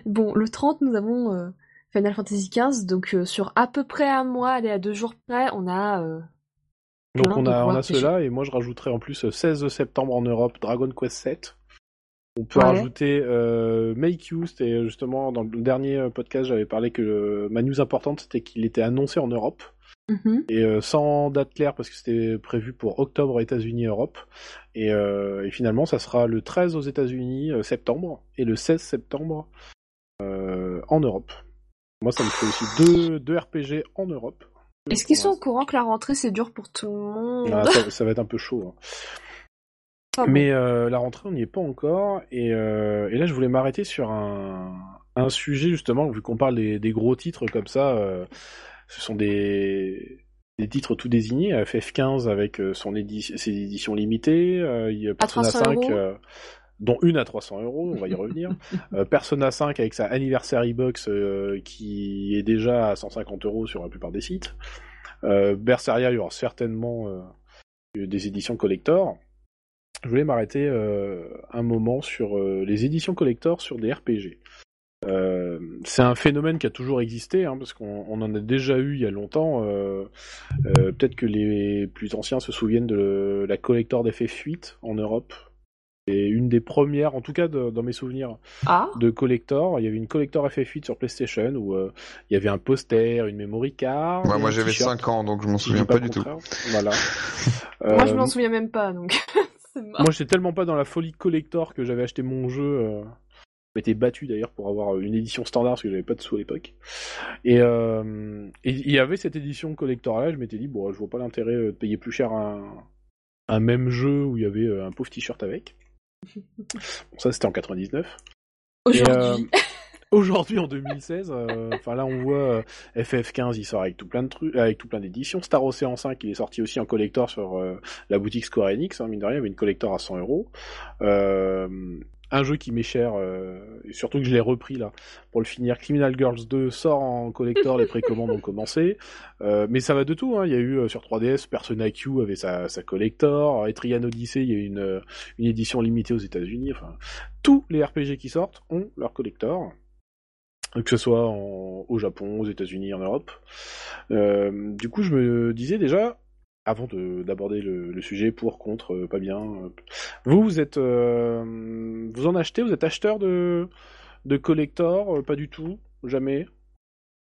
Bon, le 30, nous avons euh, Final Fantasy XV. Donc, euh, sur à peu près un mois, allez, à deux jours près, on a... euh, Donc on a, on a cela, et moi je rajouterai en plus euh, 16 septembre en Europe Dragon Quest 7. On peut Ouais. rajouter euh, Make You, c'était euh, justement dans le dernier euh, podcast, j'avais parlé que euh, ma news importante c'était qu'il était annoncé en Europe, mhm. et euh, sans date claire parce que c'était prévu pour octobre États-Unis et Europe. Et, euh, et finalement ça sera le 13 aux États-Unis euh, septembre, et le 16 septembre euh, en Europe. Moi ça me fait aussi deux, deux RPG en Europe. Est-ce qu'ils sont au courant que la rentrée, c'est dur pour tout le monde Ah, ça, ça va être un peu chaud. hein. Ah. Mais euh, la rentrée, on n'y est pas encore. Et, euh, et là, je voulais m'arrêter sur un, un sujet, justement, vu qu'on parle des, des gros titres comme ça. euh, ce sont des, des titres tout désignés. FF15 avec son édi- ses éditions limitées. Il y a Persona 300 5 euros euh, dont une à 300 euros, on va y revenir. Euh, Persona 5 avec sa Anniversary Box euh, qui est déjà à 150 euros sur la plupart des sites. Euh, Berseria, il y aura certainement des éditions collector. Je voulais m'arrêter un moment sur les éditions collector sur des RPG. Euh, c'est un phénomène qui a toujours existé, hein, parce qu'on on en a déjà eu il y a longtemps. euh, euh, Peut-être que les plus anciens se souviennent de la collector d'FF8 en Europe. Et une des premières, en tout cas de- dans mes souvenirs, Ah de collector. Il y avait une collector FF8 sur PlayStation où euh, il y avait un poster, une memory card. Ouais, moi j'avais t-shirt. 5 ans, donc je m'en souviens pas du tout. Voilà. Moi, je Euh, m'en souviens même pas, donc moi, j'étais tellement pas dans la folie collector que j'avais acheté mon jeu. Euh... Je m'étais battu d'ailleurs pour avoir une édition standard parce que j'avais pas de sous à l'époque. Et euh, et il y avait cette édition collector là. Je m'étais dit bon, je vois pas l'intérêt de payer plus cher un un même jeu où il y avait un pauvre t-shirt avec. Bon, ça c'était en 99. Aujourd'hui. Et, euh, Aujourd'hui, en 2016, euh, enfin là on voit euh, FF15, il sort avec tout plein de trucs, avec tout plein d'éditions. Star Ocean 5, il est sorti aussi en collector sur la boutique Square Enix. Hein, mine de rien, il y avait une collector à 100 euros. Un jeu qui m'est cher, euh, et surtout que je l'ai repris là pour le finir. Criminal Girls 2 sort en collector, les précommandes ont commencé. Euh, mais ça va de tout. Hein. Il y a eu euh, sur 3DS Persona Q avait sa, sa collector, Etrian Odyssey, il y a eu une, une édition limitée aux États-Unis. Enfin, tous les RPG qui sortent ont leur collector que ce soit au Japon, aux États-Unis, en Europe. Du coup, je me disais déjà, avant de- d'aborder le, sujet pour, contre, euh, pas bien, euh, vous, vous êtes, euh, vous en achetez, vous êtes acheteur de, de collector, pas du tout, jamais?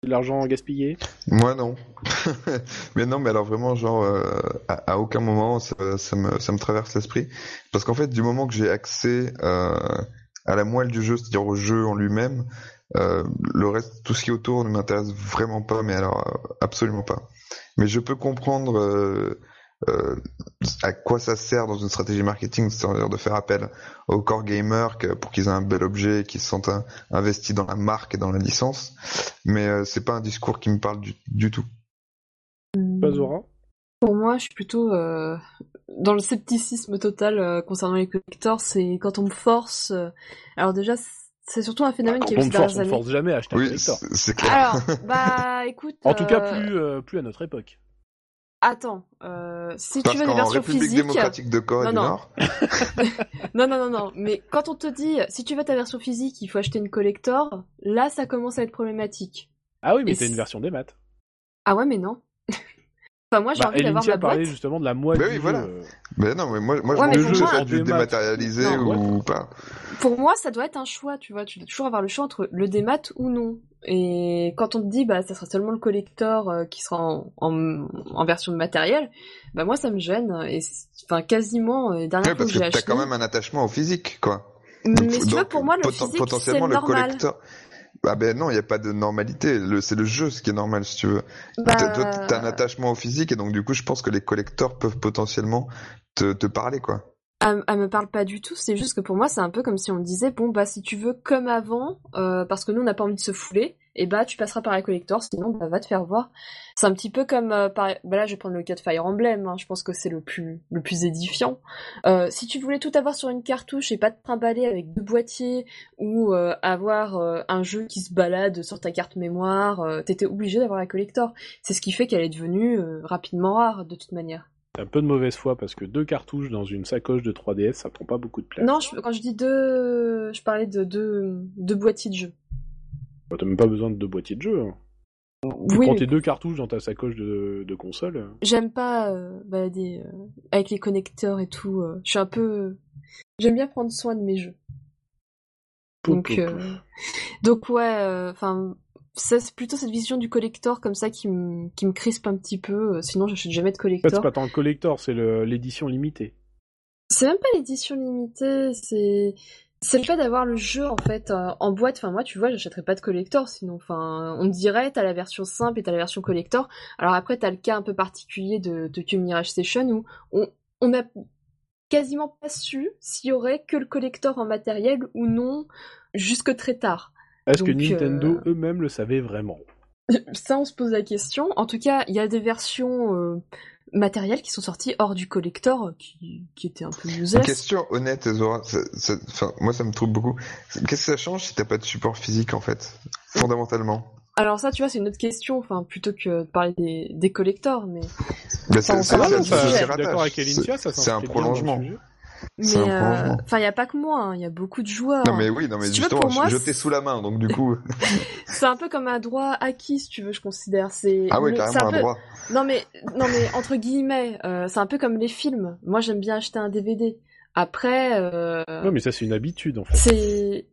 De l'argent gaspillé? Moi non. mais non, mais alors vraiment, genre, à, aucun moment ça, me, ça me traverse l'esprit. Parce qu'en fait, du moment que j'ai accès à la moelle du jeu, c'est-à-dire au jeu en lui-même, le reste, tout ce qui est autour ne m'intéresse vraiment pas, mais alors absolument pas. Mais je peux comprendre euh, euh, à quoi ça sert dans une stratégie marketing, c'est-à-dire de faire appel aux core gamers que- pour qu'ils aient un bel objet, qu'ils se sentent un- investis dans la marque et dans la licence. Mais euh, c'est pas un discours qui me parle du, du tout. Pas Zora Pour moi, je suis plutôt euh, dans le scepticisme total euh, concernant les collectors. C'est quand on me force. euh, Alors déjà, c'est surtout un phénomène qui est on force, on années. force jamais à acheter un Oui, collector. c'est c'est clair. Alors, bah écoute. En tout cas, euh, plus, euh, plus à notre époque. Attends, euh, si Parce tu veux des versions République physiques. démocratique de Corée Non, du non. Nord, Non, non, non, non. Mais quand on te dit, si tu veux ta version physique, il faut acheter une collector, là, ça commence à être problématique. Ah oui, mais t'as une version des maths. Ah ouais, mais non. Enfin, moi, j'ai Bah, envie d'avoir ma boîte. justement de la moitié Bah oui, du voilà. jeu, mais non, mais moi, moi Ouais, je jeu moi- ça a dû En démat. dématérialisé Non, ou pas. Pour moi, ça doit être un choix, tu vois. Tu dois toujours avoir le choix entre le démat ou non. Et quand on te dit, bah, ça sera seulement le collector euh, qui sera en, en, en version de matériel, bah, moi, ça me gêne. Et enfin, quasiment, euh, les dernières Ouais, fois parce que que j'ai t'as quand même un attachement au physique, quoi. Mais Donc, si tu veux, donc, pour moi, le physique, c'est potentiellement le normal. collector. Ah ben non, il n'y a pas de normalité. C'est le jeu ce qui est normal, si tu veux. Bah, T'as, toi, t'as un attachement au physique et donc du coup, je pense que les collecteurs peuvent potentiellement te, te parler, quoi. Elle, elle me parle pas du tout, c'est juste que pour moi c'est un peu comme si on disait bon bah si tu veux comme avant, euh, parce que nous on n'a pas envie de se fouler, et bah tu passeras par la collector, sinon bah va te faire voir. C'est un petit peu comme euh, par... bah là je vais prendre le cas de Fire Emblem, hein, je pense que c'est le plus le plus édifiant. Euh, si tu voulais tout avoir sur une cartouche et pas te trimballer avec deux boîtiers ou euh, avoir un jeu qui se balade sur ta carte mémoire, t'étais obligé d'avoir la collector. C'est ce qui fait qu'elle est devenue rapidement rare de toute manière. T'as un peu de mauvaise foi parce que deux cartouches dans une sacoche de 3DS, ça prend pas beaucoup de place. Non, je- quand je dis deux, je parlais de deux, deux boîtiers de jeu. Bah, T'as même pas besoin de deux boîtiers de jeu. hein. Tu Oui, prends tes deux cartouches dans ta sacoche de, de console. j'aime pas euh, balader euh, avec les connecteurs et tout. euh, je suis un peu, j'aime bien prendre soin de mes jeux. Donc, donc ouais, enfin, ça c'est plutôt cette vision du collector comme ça qui me qui me crispe un petit peu. Sinon, j'achète jamais de En fait, c'est collector. pas tant le collector, c'est l'édition limitée. C'est même pas l'édition limitée, c'est c'est le fait d'avoir le jeu en fait euh, en boîte. Enfin moi, tu vois, j'achèterais pas de collector sinon. Enfin, on me dirait t'as la version simple et t'as la version collector. Alors après t'as le cas un peu particulier de Tokyo Mirage Station où on on a quasiment pas su s'il y aurait que le collector en matériel ou non jusque très tard. Est-ce que Donc, Nintendo euh, eux-mêmes le savaient vraiment? Ça, on se pose la question. En tout cas, il y a des versions euh, matériels qui sont sortis hors du collector, qui, qui étaient un peu useless. Question honnête, Zora. ça- ça- enfin, moi, ça me trouble beaucoup. Qu'est-ce que ça change si t'as pas de support physique, en fait Fondamentalement? Alors ça, tu vois, c'est une autre question, enfin, plutôt que de parler des, des collectors, mais... Bah, c'est- un s'inscrit bien dans le prolongement. Mais, euh, enfin, il y a pas que moi, hein, il y a beaucoup de joueurs. Non mais oui, non mais Si tu veux, justement, pour moi, je t'ai sous la main, donc du coup, C'est un peu comme un droit acquis, si tu veux, je considère. C'est ah ouais, le- carrément un un peu- droit. Non mais, non mais entre guillemets, euh, c'est un peu comme les films. Moi, j'aime bien acheter un DVD. Après, euh, Ouais, mais ça, c'est une habitude, en fait. c'est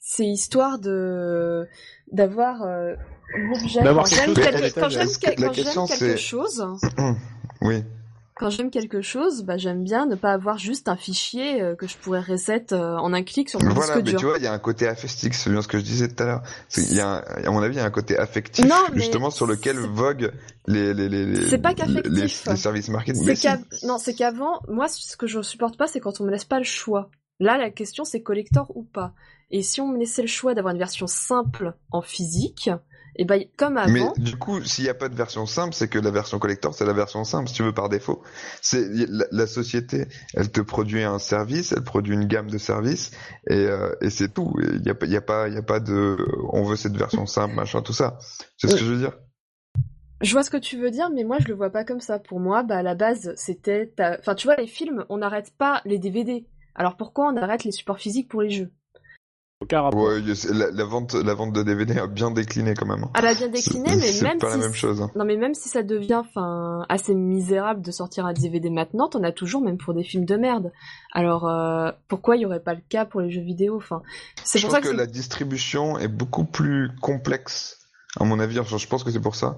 c'est histoire de d'avoir euh, l'objet. D'avoir Quand quelque j'aime quelque, quel- chose, Oui. Quand j'aime quelque chose, bah j'aime bien ne pas avoir juste un fichier euh, que je pourrais reset euh, en un clic sur mon Voilà, disque mais dur. tu vois, il y a un côté affectif, c'est bien ce que je disais tout à l'heure. Il y a, un- à mon avis, il y a un côté affectif, Non, mais justement, sur lequel voguent les, les, les, les, C'est pas les, qu'affectif. les services marketing. Mais C'est si. non, c'est qu'avant, moi, ce que je supporte pas, c'est quand on me laisse pas le choix. Là, la question, c'est collector ou pas. Et si on me laissait le choix d'avoir une version simple en physique, et ben, comme avant, Mais du coup, s'il n'y a pas de version simple, c'est que la version collector, c'est la version simple, si tu veux, par défaut. C'est la, la société, elle te produit un service, elle produit une gamme de services, et, euh, et c'est tout. Il n'y a, y a pas, il y a pas de, on veut cette version simple, machin, tout ça. C'est ce que je veux dire. je vois ce que tu veux dire, mais moi, je le vois pas comme ça. Pour moi, bah, à la base, c'était, ta- enfin, tu vois, les films, on n'arrête pas les DVD. Alors pourquoi on arrête les supports physiques pour les jeux? Aucun rapport. Ouais, la, la vente, la vente de DVD a bien décliné quand même. hein. Elle a bien décliné, C'est- mais même pas si la même chose. hein. Non mais même si ça devient enfin assez misérable de sortir un DVD maintenant, t'en as toujours même pour des films de merde. Alors euh, pourquoi il y aurait pas le cas pour les jeux vidéo Enfin, c'est Je pour pense ça que, que, la distribution est beaucoup plus complexe, à mon avis. Enfin, je pense que c'est pour ça,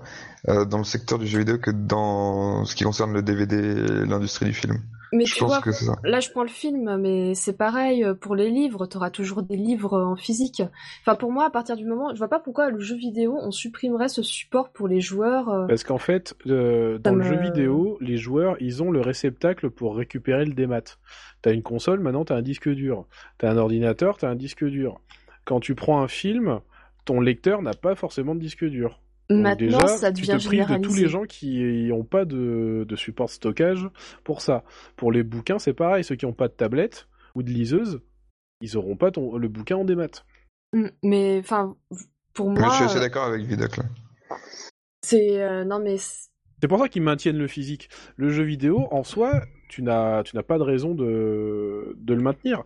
euh, dans le secteur du jeu vidéo que dans ce qui concerne le DVD et l'industrie du film. Mais je tu pense vois, que c'est ça. là je prends le film, mais c'est pareil euh, pour les livres. T'auras toujours des livres en physique. Enfin pour moi, à partir du moment, je vois pas pourquoi le jeu vidéo on supprimerait ce support pour les joueurs. euh, Parce qu'en fait, euh, dans le jeu vidéo, les joueurs, ils ont le réceptacle pour récupérer le démat. T'as une console, maintenant t'as un disque dur. T'as un ordinateur, t'as un disque dur. Quand tu prends un film, ton lecteur n'a pas forcément de disque dur. Donc Maintenant, déjà, ça tu devient te prives de tous les gens qui n'ont pas de, de support stockage pour ça. Pour les bouquins, c'est pareil. Ceux qui n'ont pas de tablette ou de liseuse, ils auront pas ton, le bouquin en démat. Mm, Mais enfin, pour Mais moi, je suis assez euh, d'accord avec Vidoc là. c'est euh, non mais C'est pour ça qu'ils maintiennent le physique. Le jeu vidéo, en soi, tu n'as, tu n'as pas de raison de, de le maintenir.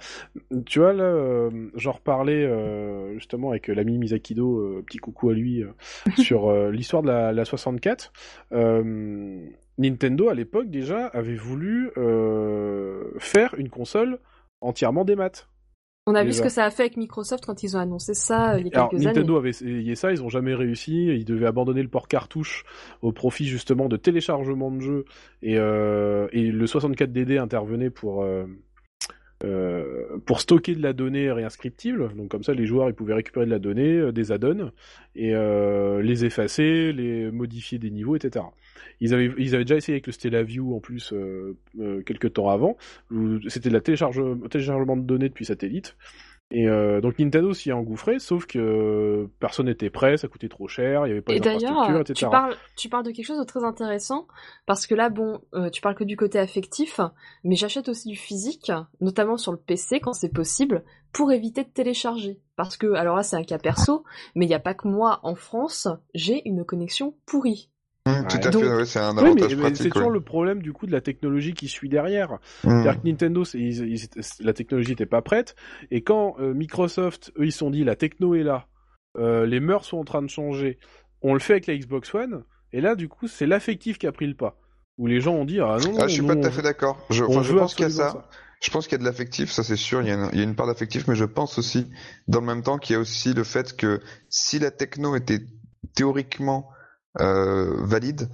Tu vois, là, euh, j'en reparlais euh, justement avec l'ami Misakido, euh, petit coucou à lui, euh, sur euh, l'histoire de la, la 64. Euh, Nintendo, à l'époque, déjà, avait voulu euh, faire une console entièrement des maths. On a vu ce que ça a fait avec Microsoft quand ils ont annoncé ça euh, il y a Alors, quelques Nintendo années. avait essayé ça, ils ont jamais réussi. Ils devaient abandonner le port cartouche au profit justement de téléchargement de jeux. Et, euh, et le 64DD intervenait pour, euh, euh, pour stocker de la donnée réinscriptible. Donc comme ça, les joueurs ils pouvaient récupérer de la donnée, euh, des add-ons, et euh, les effacer, les modifier des niveaux, etc. Ils avaient, ils avaient déjà essayé avec le Stella View en plus quelques temps avant. C'était de la télécharge, téléchargement de données depuis satellite. Et euh, donc Nintendo s'y est engouffré, sauf que euh, personne n'était prêt, ça coûtait trop cher, il n'y avait pas Et d'infrastructure, d'ailleurs, etc. tu parles, tu parles de quelque chose de très intéressant, parce que là, bon, euh, tu parles que du côté affectif, mais j'achète aussi du physique, notamment sur le PC quand c'est possible, pour éviter de télécharger. Parce que, alors là, c'est un cas perso, mais il n'y a pas que moi en France, j'ai une connexion pourrie. Hum, tout Ouais. à Donc- fait, ouais, c'est un Oui, mais, avantage mais c'est pratique. toujours ouais. le problème du coup de la technologie qui suit derrière. Hum. C'est-à-dire que Nintendo, c'est- ils- ils étaient- la technologie n'était pas prête, et quand euh, Microsoft, eux, ils se sont dit la techno est là, euh, les mœurs sont en train de changer, on le fait avec la Xbox One, et là du coup c'est l'affectif qui a pris le pas. Où les gens ont dit ah non, Ah, je suis pas tout à fait d'accord. Je, enfin, pense qu'il y a ça. Je pense qu'il y a de l'affectif, ça c'est sûr. Il y, a une, il y a une part d'affectif, mais je pense aussi, dans le même temps, qu'il y a aussi le fait que si la techno était théoriquement valide,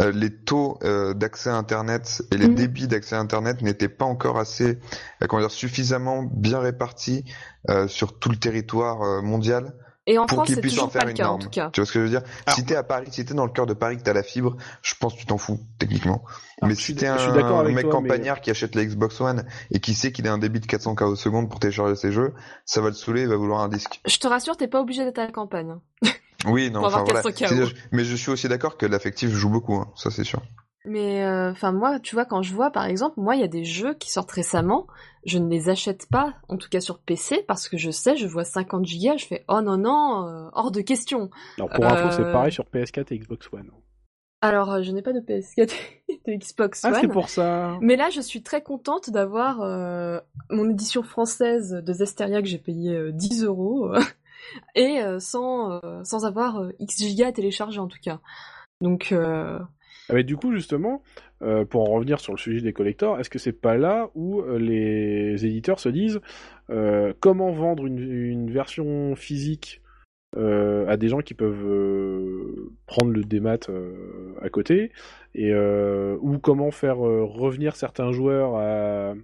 euh, les taux euh, d'accès à Internet et les Mhm. débits d'accès à Internet n'étaient pas encore assez, euh, comment dire, suffisamment bien répartis euh, sur tout le territoire euh, mondial Et en pour France, qu'ils c'est puissent en faire pas le une cas, en tout cas. Tu vois ce que je veux dire? Alors- Si t'es à Paris, si t'es dans le cœur de Paris, que t'as la fibre, je pense que tu t'en fous techniquement. Alors, mais si t'es un avec mec toi, mais- campagnard qui achète la Xbox One et qui sait qu'il a un débit de 400 k au seconde pour télécharger ses jeux, ça va le saouler, il va vouloir un disque. Je te rassure, t'es pas obligé d'être à la campagne. Oui, non, Pour avoir enfin voilà. 400 KO. C'est- Mais je suis aussi d'accord que l'affectif joue beaucoup, hein, ça c'est sûr. Mais euh, enfin moi, tu vois, quand je vois par exemple, moi il y a des jeux qui sortent récemment, je ne les achète pas, en tout cas sur PC, parce que je sais, je vois 50 gigas, je fais oh non non, euh, hors de question. Alors pour info, c'est Euh, pareil sur PS4 et Xbox One. Alors euh, je n'ai pas de PS4 de Xbox Ah, One. c'est pour ça. Mais là, je suis très contente d'avoir euh, mon édition française de Zesteria que j'ai payé euh, 10 euros et euh, sans, euh, sans avoir euh, X gigas à télécharger en tout cas. Donc, Ah, mais du coup, justement, pour en revenir sur le sujet des collectors, est-ce que c'est pas là où les éditeurs se disent comment vendre une, version physique à des gens qui peuvent prendre le démat à côté et ou comment faire revenir certains joueurs à,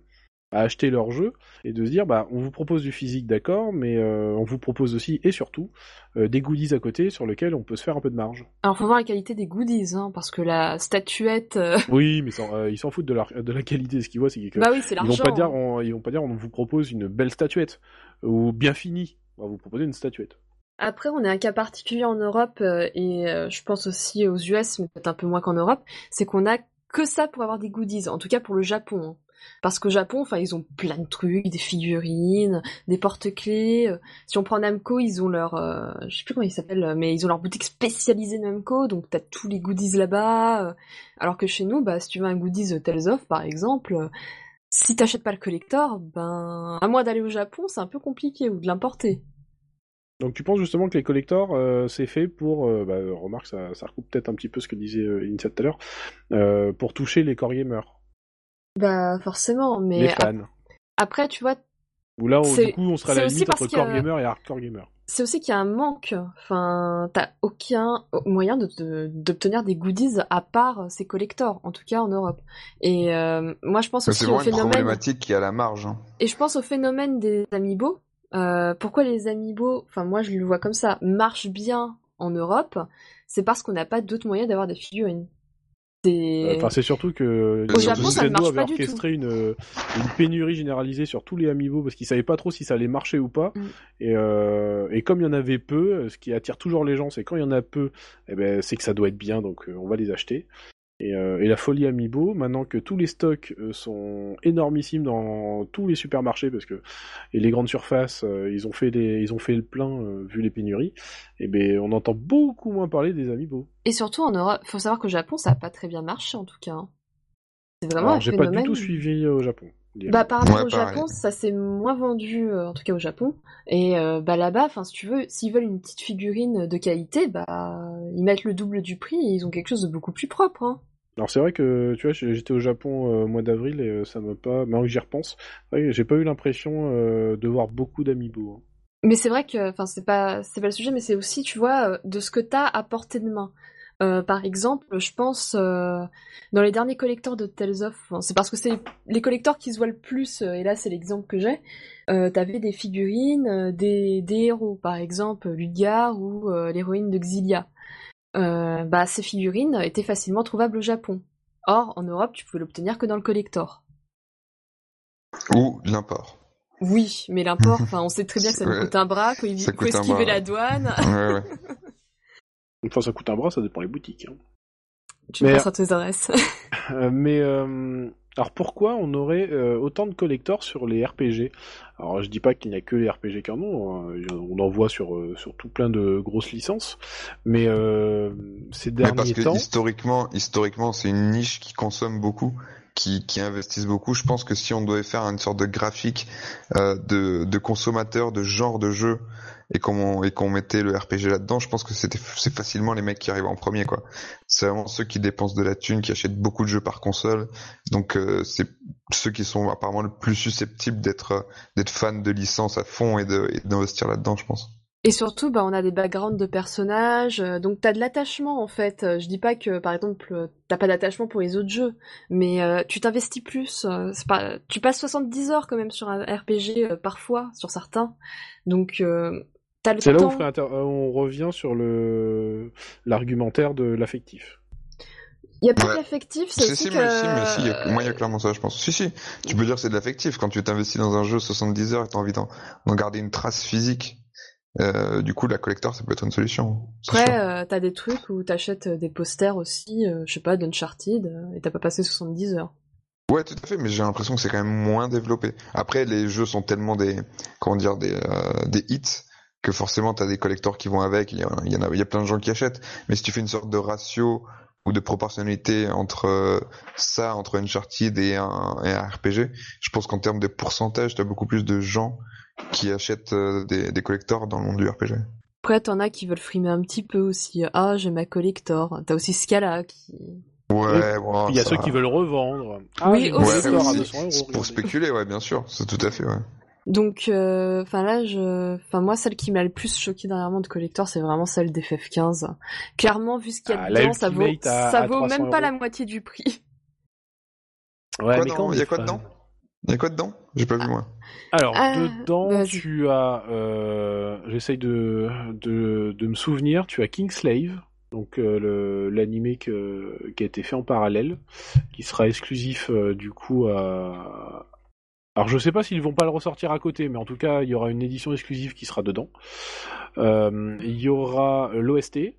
à acheter leur jeu et de se dire bah on vous propose du physique d'accord mais euh, on vous propose aussi et surtout euh, des goodies à côté sur lesquels on peut se faire un peu de marge. alors faut voir la qualité des goodies, hein, parce que la statuette, euh, Oui, mais ils s'en foutent de la, de la qualité. Ce qu'ils voient, c'est que bah oui, c'est ils vont pas dire, hein. on, ils vont pas dire, on vous propose une belle statuette ou bien finie. On va vous proposer une statuette. Après, on est un cas particulier en Europe et je pense aussi aux US, mais peut-être un peu moins qu'en Europe, c'est qu'on a que ça pour avoir des goodies. En tout cas pour le Japon. hein. Parce qu'au Japon, enfin, ils ont plein de trucs, des figurines, des porte-clés. Si on prend Namco, ils ont leur, euh, je sais plus comment ils s'appellent, mais ils ont leur boutique spécialisée Namco, donc t'as tous les goodies là-bas. Alors que chez nous, bah, si tu veux un goodies Tales of, par exemple, si t'achètes pas le collector, ben, à moins d'aller au Japon, c'est un peu compliqué ou de l'importer. Donc tu penses justement que les collectors, euh, c'est fait pour, euh, bah, remarque, ça, recoupe peut-être un petit peu ce que disait euh, tout à l'heure, pour toucher les core gamers, Bah, forcément, mais les ap- fans. après, tu vois, Où là, on- c'est- du coup, on serait à c'est la aussi limite entre core gamer et hardcore gamer. c'est aussi qu'il y a un manque. Enfin, t'as aucun moyen de- de- d'obtenir des goodies à part ces collectors, en tout cas en Europe. Et euh, moi, je pense aussi C'est au vraiment une phénomène. problématique qui est à la marge. hein. Et je pense au phénomène des amiibo. Euh, pourquoi les amiibo, enfin moi je le vois comme ça, marchent bien en Europe, c'est parce qu'on n'a pas d'autres moyens d'avoir des figurines. C'est... Enfin, c'est surtout que Au Nintendo Japon, ça ne marche avait pas du orchestré une, une pénurie généralisée sur tous les amiibo parce qu'ils savaient pas trop si ça allait marcher ou pas. Mm. Et, euh, et comme il y en avait peu, ce qui attire toujours les gens, c'est quand il y en a peu, eh ben, c'est que ça doit être bien, donc euh, on va les acheter. Et, euh, et la folie amiibo, maintenant que tous les stocks euh, sont énormissimes dans tous les supermarchés, parce que et les grandes surfaces, euh, ils ont fait les, ils ont fait le plein euh, vu les pénuries. Et ben, on entend beaucoup moins parler des amiibo. Et surtout en Europe, faut savoir qu'au Japon ça a pas très bien marché en tout cas. hein. C'est vraiment Alors, un j'ai pas du tout suivi euh, au Japon. Bah, par rapport Ouais, au pareil. Japon, ça s'est moins vendu, euh, en tout cas au Japon. Et euh, bah là-bas, enfin, si tu veux, s'ils veulent une petite figurine de qualité, bah ils mettent le double du prix et ils ont quelque chose de beaucoup plus propre. Hein. Alors c'est vrai que tu vois, j'étais au Japon euh, au mois d'avril et euh, ça m'a pas. Maintenant que j'y repense, j'ai pas eu l'impression euh, de voir beaucoup d'amiibo. hein. Mais c'est vrai que, enfin, c'est pas, c'est pas le sujet, mais c'est aussi, tu vois, de ce que t'as à portée de main. Par exemple, je pense dans les derniers collecteurs de Tales of, c'est parce que c'est les collecteurs qui se voient le plus, et là c'est l'exemple que j'ai. T'avais des figurines, des, des héros, par exemple Lugar ou l'héroïne de Xilia. Euh, bah ces figurines étaient facilement trouvables au Japon. Or, en Europe, tu pouvais l'obtenir que dans le collector. Ou l'import. Oui, mais l'import, enfin, on sait très bien que ça nous coûte un bras, qu'il Ça faut coûte un esquiver bras, la douane. Ouais, ouais. Enfin, ça coûte un bras, ça dépend des boutiques. hein. Tu Mais- me passeras tes adresses. Euh, mais euh, alors pourquoi on aurait euh, autant de collectors sur les RPG Alors je dis pas qu'il n'y a que les RPG qui en ont, hein. on en voit sur euh, sur tout plein de grosses licences, mais euh, ces Mais parce derniers que temps. historiquement, historiquement, c'est une niche qui consomme beaucoup, qui, qui investissent beaucoup. Je pense que si on devait faire une sorte de graphique euh, de, de consommateurs, de genre de jeu, et qu'on et qu'on mettait le RPG là-dedans, je pense que c'était c'est facilement les mecs qui arrivent en premier, quoi. C'est vraiment ceux qui dépensent de la thune, qui achètent beaucoup de jeux par console. Donc euh, c'est ceux qui sont apparemment le plus susceptibles d'être d'être fans de licence à fond et de d'investir là-dedans, je pense. Et surtout, bah, on a des backgrounds de personnages, euh, donc t'as de l'attachement en fait. Euh, Je dis pas que, par exemple, euh, t'as pas d'attachement pour les autres jeux, mais euh, tu t'investis plus. euh, pas... Tu passes 70 heures quand même sur un RPG, euh, parfois, sur certains. Donc, euh, C'est là où temps... on, inter- euh, on revient sur le l'argumentaire de l'affectif. Il y a pas Ouais. de l'affectif, c'est Si, aussi si, que... mais si, mais si, il y a- moi, il y a clairement ça, je pense. Si, si, tu peux dire que c'est de l'affectif. Quand tu t'investis dans un jeu 70 heures et t'as envie d'en d'en garder une trace physique, Euh, du coup, la collector, ça peut être une solution. Après, euh, t'as des trucs où t'achètes euh, des posters aussi, euh, je sais pas, d'Uncharted, euh, et t'as pas passé 70 heures. Ouais, tout à fait, mais j'ai l'impression que c'est quand même moins développé. Après, les jeux sont tellement des, comment dire, des, euh, des hits que forcément t'as des collectors qui vont avec. Il y, a, il y en a, il y a plein de gens qui achètent. Mais si tu fais une sorte de ratio ou de proportionnalité entre euh, ça, entre Uncharted et un, et un RPG, je pense qu'en termes de pourcentage, t'as beaucoup plus de gens qui achètent euh, des, des collectors dans le monde du RPG. Après, t'en as qui veulent frimer un petit peu aussi. Ah, j'ai ma collector. T'as aussi Scala qui... Ouais, bon, Il y a ça- ceux qui veulent revendre. Oui, j'ai aussi. à aussi. 200 euros, pour spéculer, ouais, bien sûr, c'est tout à fait, ouais. Donc, euh, enfin là, je, enfin moi, celle qui m'a le plus choqué dernièrement de collector, c'est vraiment celle d'FF15. Clairement, vu ce qu'il y a Ah, dedans, ça vaut, à- ça à vaut 300 même pas euros. la moitié du prix. Ouais, Quoi mais quand il y a quoi dedans Il y a quoi dedans J'ai pas vu, moi. Alors, Ah, dedans, tu as... Euh, J'essaye de, de, de me souvenir, tu as Kingslave, donc euh, le- l'animé que- qui a été fait en parallèle, qui sera exclusif euh, du coup à... Alors je sais pas s'ils vont pas le ressortir à côté, mais en tout cas il y aura une édition exclusive qui sera dedans. Euh, Il y aura euh, l'OST.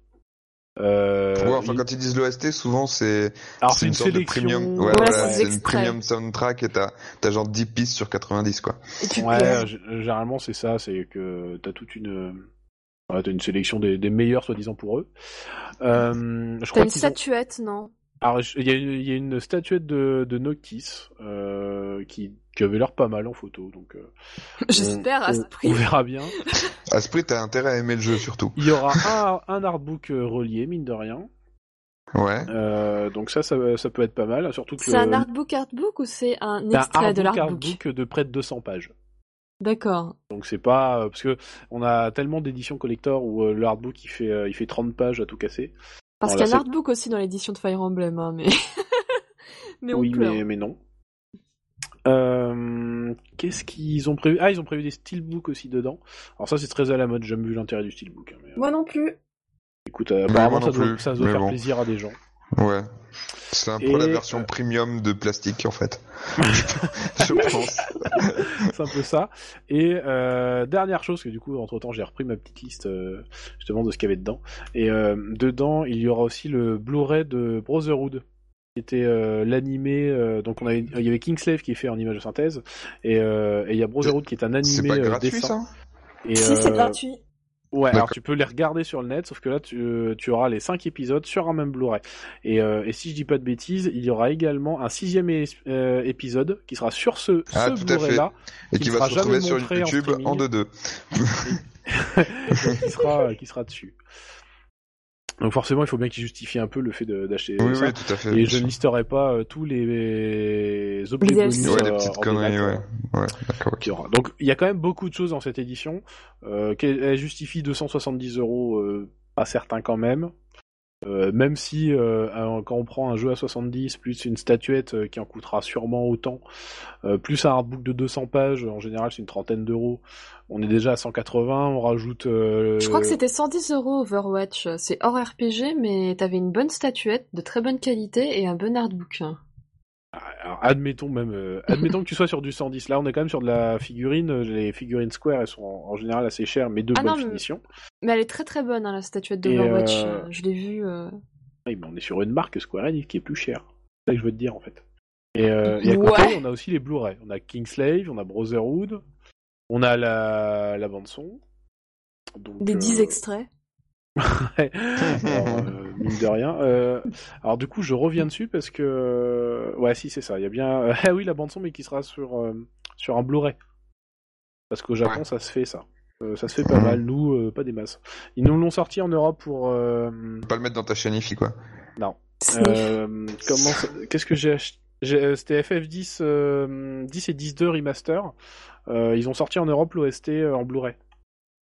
Euh, ouais, enfin, il- quand ils disent l'OST, souvent c'est Alors c'est c'est une, une, sorte de sélection. premium. Ouais, Ouais, voilà, c'est une premium soundtrack et t'as genre 10 pistes sur 90, quoi. Ouais, généralement c'est ça, c'est que t'as toute une, ouais, t'as une sélection des, des meilleurs soi-disant pour eux. Euh, je T'as crois une ont- statuette, non? Alors je- il y, a une- il y a une statuette de, de Noctis euh, qui, qui avait l'air pas mal en photo, donc euh, J'espère à on- verra bien. À ce prix, t'as intérêt à aimer le jeu, surtout. Il y aura un, un artbook euh, relié mine de rien, Ouais. Euh, donc ça, ça, ça peut être pas mal, surtout que C'est un artbook artbook ou c'est un c'est un extrait de artbook, l'artbook artbook de près de 200 pages. D'accord. Donc c'est pas parce que on a tellement d'éditions collector où euh, le artbook il fait euh, il fait 30 pages à tout casser. Parce Bon, qu'il y a un artbook aussi dans l'édition de Fire Emblem, hein, mais... mais on oui, pleure. mais, mais non. Euh, Qu'est-ce qu'ils ont prévu? Ah, ils ont prévu des steelbooks aussi dedans. Alors ça, c'est très à la mode. J'ai jamais vu l'intérêt du steelbook. hein, mais, euh, Moi non plus. écoute, euh, apparemment, non ça doit, plus, ça doit mais faire bon. plaisir à des gens. Ouais. C'est un peu Et, la version euh, premium de plastique, en fait. Je pense. c'est un peu ça. Et euh, dernière chose, que du coup, entre temps, j'ai repris ma petite liste euh, justement de ce qu'il y avait dedans. Et euh, dedans, il y aura aussi le Blu-ray de Brotherhood, était euh, l'animé. euh, donc, on avait, il y avait Kingslave qui est fait en image de synthèse, et euh, et il y a Brotherhood qui est un C'est animé pas euh, gratuit, dessin. ça? Et, Si, c'est gratuit. Ouais, alors tu peux les regarder sur le net, sauf que là tu, tu auras les cinq épisodes sur un même Blu-ray. Et, euh, et si je dis pas de bêtises, il y aura également un sixième euh, épisode qui sera sur ce, Ah, ce Blu-ray-là, Et qui qui ne va sera se retrouver jamais sur montré en YouTube streaming. en 2-2. qui sera, qui sera dessus. Donc forcément, il faut bien qu'ils justifient un peu le fait de- d'acheter Oui, ça. oui, tout à fait. Et je listerai pas euh, tous les objets bonus. Ouais, les euh, petites conneries, ouais. euh, Ouais. Donc il y a quand même beaucoup de choses dans cette édition. Euh, qu'elle- elle justifie 270 euros, euh, pas certain quand même. Euh, même si euh, quand on prend un jeu à 70 plus une statuette euh, qui en coûtera sûrement autant, euh, plus un artbook de 200 pages, en général c'est une trentaine d'euros. On est déjà à 180, on rajoute. Je crois que c'était 110 euros Overwatch. C'est hors RPG, mais t'avais une bonne statuette, de très bonne qualité et un bon artbook. Alors, admettons même, euh, admettons que tu sois sur du 110. Là, on est quand même sur de la figurine. euh, Les figurines Square, elles sont en, en général assez chères, mais de Ah bonne non, finition. Mais elle est très très bonne, hein, la statuette Et, d'Overwatch. euh, Euh, Je l'ai vue. euh, Oui, mais on est sur une marque Square Enix qui est plus chère. C'est ça que je veux te dire en fait. Et, et à côté, Ouais. on a aussi les Blu-ray. On a Kingslave, on a Brotherhood, on a la, la bande son. Donc, Des euh, 10 extraits. ouais. alors, mine de rien. Euh, alors du coup, je reviens dessus parce que ouais, si c'est ça. Il y a bien, ah oui, la bande son, mais qui sera sur euh, sur un Blu-ray. Parce qu'au Japon, Ouais. ça se fait ça. Euh, ça se fait pas mal. Nous, euh, pas des masses. Ils nous l'ont sorti en Europe pour. euh, Pas le mettre dans ta chaîne IFI, quoi. Euh, comment ça- Qu'est-ce que j'ai acheté euh, C'était FF10 euh, 10 et 10 2 remaster. Euh, ils ont sorti en Europe l'OST euh, en Blu-ray.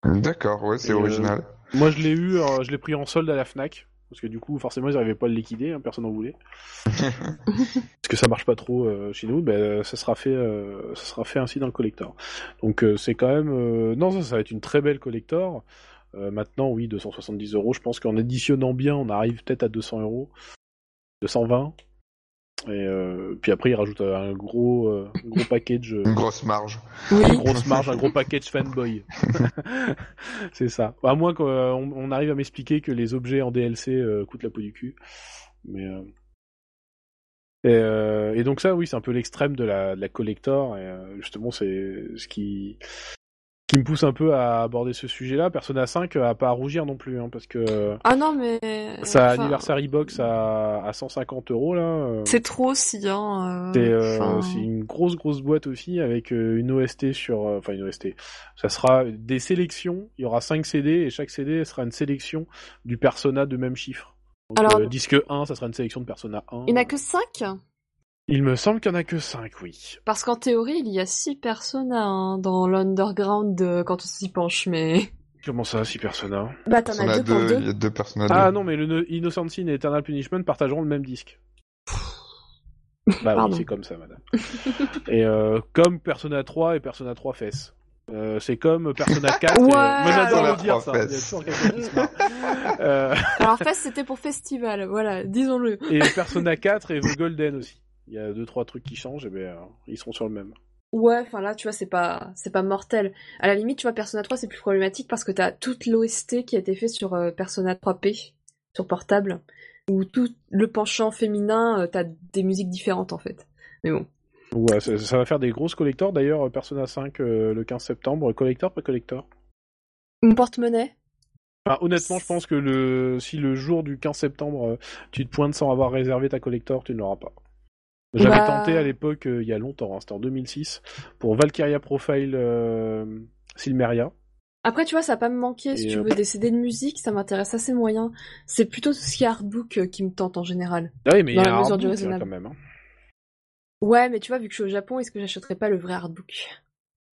D'accord, ouais, c'est euh, original. Moi, je l'ai eu, euh, je l'ai pris en solde à la Fnac. Parce que du coup, forcément, ils n'arrivaient pas à le liquider, hein, personne n'en voulait. Parce que ça marche pas trop euh, chez nous, ben, ça sera fait, euh, ça sera fait ainsi dans le collector. Donc euh, c'est quand même, euh, non, ça, ça va être une très belle collector. Euh, maintenant, oui, 270 euros. Je pense qu'en éditionnant bien, on arrive peut-être à 200 euros, 220. Et euh, puis après, ils rajoutent un gros, euh, gros package, euh, Une grosse marge. une grosse marge, un gros package fanboy. c'est ça. À moins qu'on on arrive à m'expliquer que les objets en DLC euh, coûtent la peau du cul. Mais euh, et, euh, et donc ça, oui, c'est un peu l'extrême de la, de la collector. Et euh, justement, c'est ce qui qui me pousse un peu à aborder ce sujet-là. Persona 5 a pas à rougir non plus, hein, parce que Ah non, mais. sa enfin, anniversary box à, à 150 euros là. euh, C'est trop aussi, hein. euh, c'est euh, enfin, une grosse grosse boîte aussi avec euh, une OST sur euh, enfin une OST. Ça sera des sélections, il y aura 5 CD et chaque CD sera une sélection du Persona de même chiffre. Donc, Alors- euh, disque 1, ça sera une sélection de Persona 1. Il n'y en a que 5 Il me semble qu'il y en a que 5, oui. Parce qu'en théorie, il y a 6 personnes hein, dans l'underground euh, quand on s'y penche, mais. Comment ça, 6 Persona Bah, t'en as deux il y a deux personnages. Ah non, mais le No- Innocent Sin et Eternal Punishment partageront le même disque. Bah Pardon. oui, c'est comme ça, madame. et euh, comme Persona 3 et Persona 3 fesses. Euh, c'est comme Persona 4. et... Ouais, Moi j'adore Persona le dire 3 ça. Il y a fesses. toujours quelqu'un qui se marre. Euh, Alors, Fest, c'était pour festival, voilà, disons-le. et Persona 4 et The Golden aussi. Il y a deux trois trucs qui changent, et ben euh, ils seront sur le même. Ouais, enfin là, tu vois, c'est pas, c'est pas mortel. À la limite, tu vois, Persona 3, c'est plus problématique parce que t'as toute l'OST qui a été fait sur euh, Persona 3P, sur portable, où tout le penchant féminin, euh, t'as des musiques différentes en fait. Mais bon. Ouais, ça, ça va faire des grosses collectors. D'ailleurs, Persona 5 euh, le 15 septembre, collector pas collector? Mon porte-monnaie Enfin, honnêtement, je pense que le si le jour du 15 septembre euh, tu te pointes sans avoir réservé ta collector, tu ne l'auras pas. J'avais Bah- tenté à l'époque, euh, il y a longtemps, hein, c'était en 2006, pour Valkyria Profile euh, Silmeria. Après, tu vois, ça va pas me manquer. Si tu euh, veux des CD de musique, ça m'intéresse assez moyen. C'est plutôt tout ce qui est artbook qui me tente en général. Ah oui, mais il y Dans a la mesure du raisonnable. quand même. hein. Ouais, mais tu vois, vu que je suis au Japon, est-ce que j'achèterais pas le vrai artbook?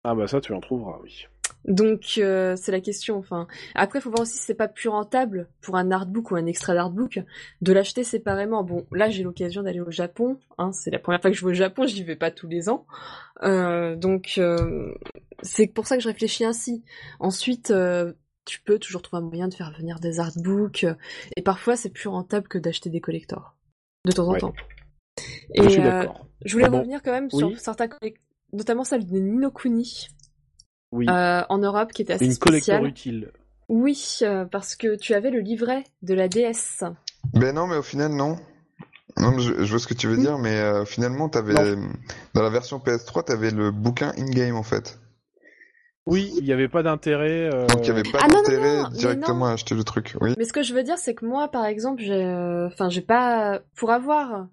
Ah bah ça, tu en trouveras, oui. Donc euh, c'est la question. Enfin, après, faut voir aussi si c'est pas plus rentable pour un artbook ou un extrait d'artbook de l'acheter séparément. Bon, là j'ai l'occasion d'aller au Japon. Hein, c'est la première fois que je vais au Japon. J'y vais pas tous les ans. Euh, donc euh, c'est pour ça que je réfléchis ainsi. Ensuite, euh, tu peux toujours trouver un moyen de faire venir des artbooks. et parfois c'est plus rentable que d'acheter des collectors de temps en Ouais. temps. Je suis euh, d'accord. je voulais Ah bon? revenir quand même Oui. sur certains collect- notamment celle de Ninokuni Oui, euh, en Europe qui était assez une spéciale. collector utile. Oui, euh, parce que tu avais le livret de la DS. Ben non, mais au final, non. Non, mais je, je vois ce que tu veux dire, mais euh, finalement, t'avais dans la version PS3, t'avais le bouquin in-game en fait. Oui, il n'y avait pas d'intérêt. euh, Donc il n'y avait pas Ah, d'intérêt directement à acheter le truc. Oui. Mais ce que je veux dire, c'est que moi, par exemple, j'ai, euh, enfin, j'ai pas, pour avoir,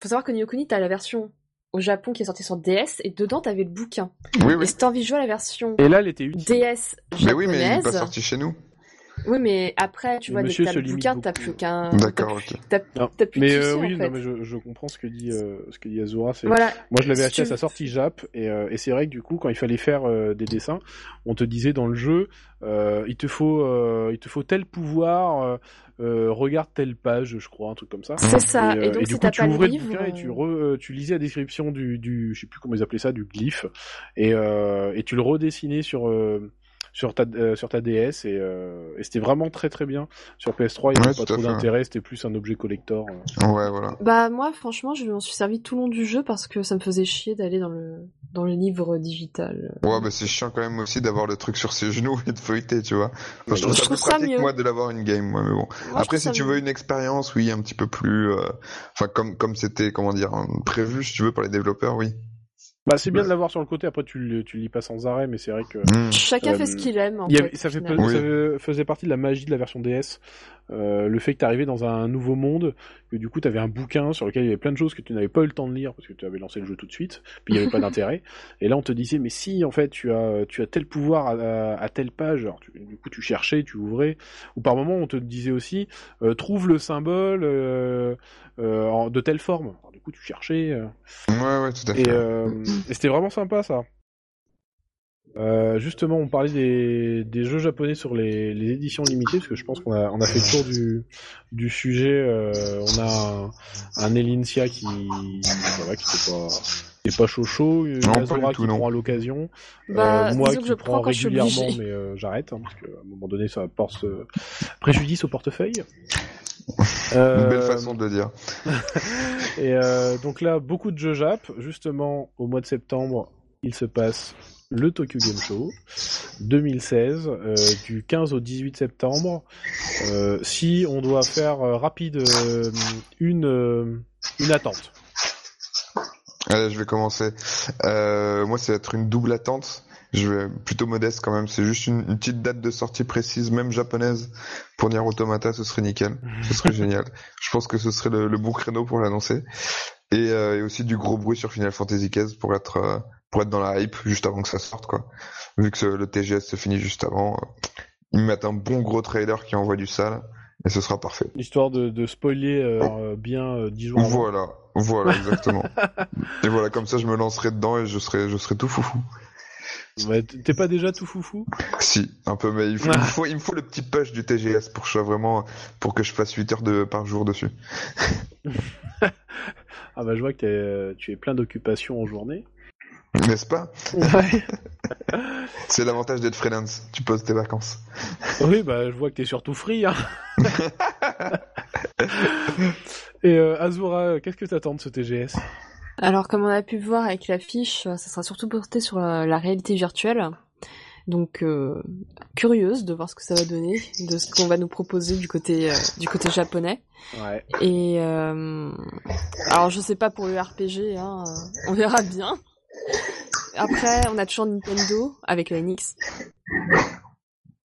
faut savoir que Ninokuni, t'as la version au Japon qui est sortie sur DS et dedans t'avais le bouquin. Oui, Et oui. si t'as envie de jouer à la version Et là, elle était utile. DS Mais oui, mais il n'est japonaise, pas sorti chez nous. Oui, mais après, tu vois, dès que t'as le bouquin, t'as plus qu'un, D'accord, ok. t'as- plus de Mais euh, oui, en non, mais je, je comprends ce que dit euh, ce que dit Azura. C'est Voilà. Moi, je l'avais Si acheté à sa sortie Jap, et, euh, et c'est vrai que du coup, quand il fallait faire euh, des dessins, on te disait dans le jeu, euh, il te faut, euh, il te faut tel pouvoir, euh, euh, regarde telle page, je crois, un truc comme ça. C'est ça. Et, Et, euh, donc, et si coup, tu pas le ouvrais le livre, bouquin et tu, re- euh, tu lisais la description du, du, je sais plus comment ils appelaient ça, du glyphe, et, euh, et tu le redessinais sur. Sur ta, euh, sur ta DS et, euh, et c'était vraiment très très bien sur PS3 il n'y avait Ouais, pas trop d'intérêt c'était plus un objet collector euh. Ouais, voilà. Bah moi franchement je m'en suis servi tout le long du jeu parce que ça me faisait chier d'aller dans le dans le livre digital. Ouais, bah c'est chiant quand même aussi d'avoir le truc sur ses genoux et de feuilleter, tu vois. Enfin, je trouve Je ça trouve plus ça pratique, mieux. moi, de l'avoir une game, moi, mais bon. Moi, Après, si tu mieux. veux une expérience, oui, un petit peu plus, euh, enfin, comme, comme c'était, comment dire, prévu, si tu veux, par les développeurs, oui. Bah c'est bien Ouais. de l'avoir sur le côté après tu le, tu le lis pas sans arrêt mais c'est vrai que Hmm. Chacun Euh, fait ce qu'il aime en Il y avait- fait. ça, fait. Oui. faisait partie de la magie de la version DS, euh, le fait que tu arrivais dans un nouveau monde, que du coup tu avais un bouquin sur lequel il y avait plein de choses que tu n'avais pas eu le temps de lire parce que tu avais lancé le jeu tout de suite, puis il n'y avait pas d'intérêt. Et là on te disait mais si en fait tu as tu as tel pouvoir à, à- à telle page, alors tu- du coup tu cherchais, tu ouvrais, ou par moment on te disait aussi euh, trouve le symbole euh, euh, en- de telle forme. Alors, du coup tu cherchais. euh, Ouais, ouais, tout à fait. et, euh, et c'était vraiment sympa ça. Euh, justement, on parlait des, des jeux japonais sur les, les éditions limitées, parce que je pense qu'on a, on a fait le tour du, du sujet. Euh, on a un, un Elincia qui, voilà, qui était pas, qui est pas chaud chaud, du tout, qui non. prend à l'occasion, Bah, euh, moi qui que je prends régulièrement, mais euh, j'arrête, hein, parce qu'à un moment donné ça porte euh, préjudice au portefeuille. Une Euh, belle façon de le dire. Et euh, donc là, beaucoup de jeux Jap. Justement, au mois de septembre, il se passe le Tokyo Game Show 2016, euh, du 15 au 18 septembre. Euh, si on doit faire euh, rapide une, une attente. Allez, je vais commencer. Moi, ça va être une double attente. Je vais plutôt modeste quand même. C'est juste une, une petite date de sortie précise, même japonaise, pour Nier Automata. Ce serait nickel. Ce serait génial. Je pense que ce serait le, le bon créneau pour l'annoncer. Et, euh, et aussi du gros bruit sur Final Fantasy XV pour être euh, pour être dans la hype juste avant que ça sorte quoi. Vu que le TGS se finit juste avant, euh, ils mettent un bon gros trailer qui envoie du sale et ce sera parfait. Histoire de, de spoiler euh, bien euh, 10 jours. Voilà, voilà exactement. et voilà, comme ça je me lancerai dedans et je serai je serai tout foufou. Ouais, T'es pas déjà tout foufou? Si, un peu, mais il, faut, il, me faut, il me faut le petit push du TGS pour que je vraiment, pour que je fasse 8 heures de, par jour dessus. Ah bah je vois que euh, tu es plein d'occupations en journée. N'est-ce pas Ouais. C'est l'avantage d'être freelance. Tu poses tes vacances. Oui, bah je vois que t'es surtout free. Hein. Et euh, Azura, qu'est-ce que t'attends de ce TGS Alors, comme on a pu voir avec l'affiche, euh, ça sera surtout porté sur la, la réalité virtuelle. Donc, euh, curieuse de voir ce que ça va donner, de ce qu'on va nous proposer du côté euh, du côté japonais. Ouais. Et euh, alors, je sais pas pour le RPG, hein, on verra bien. Après, on a toujours Nintendo avec le NX.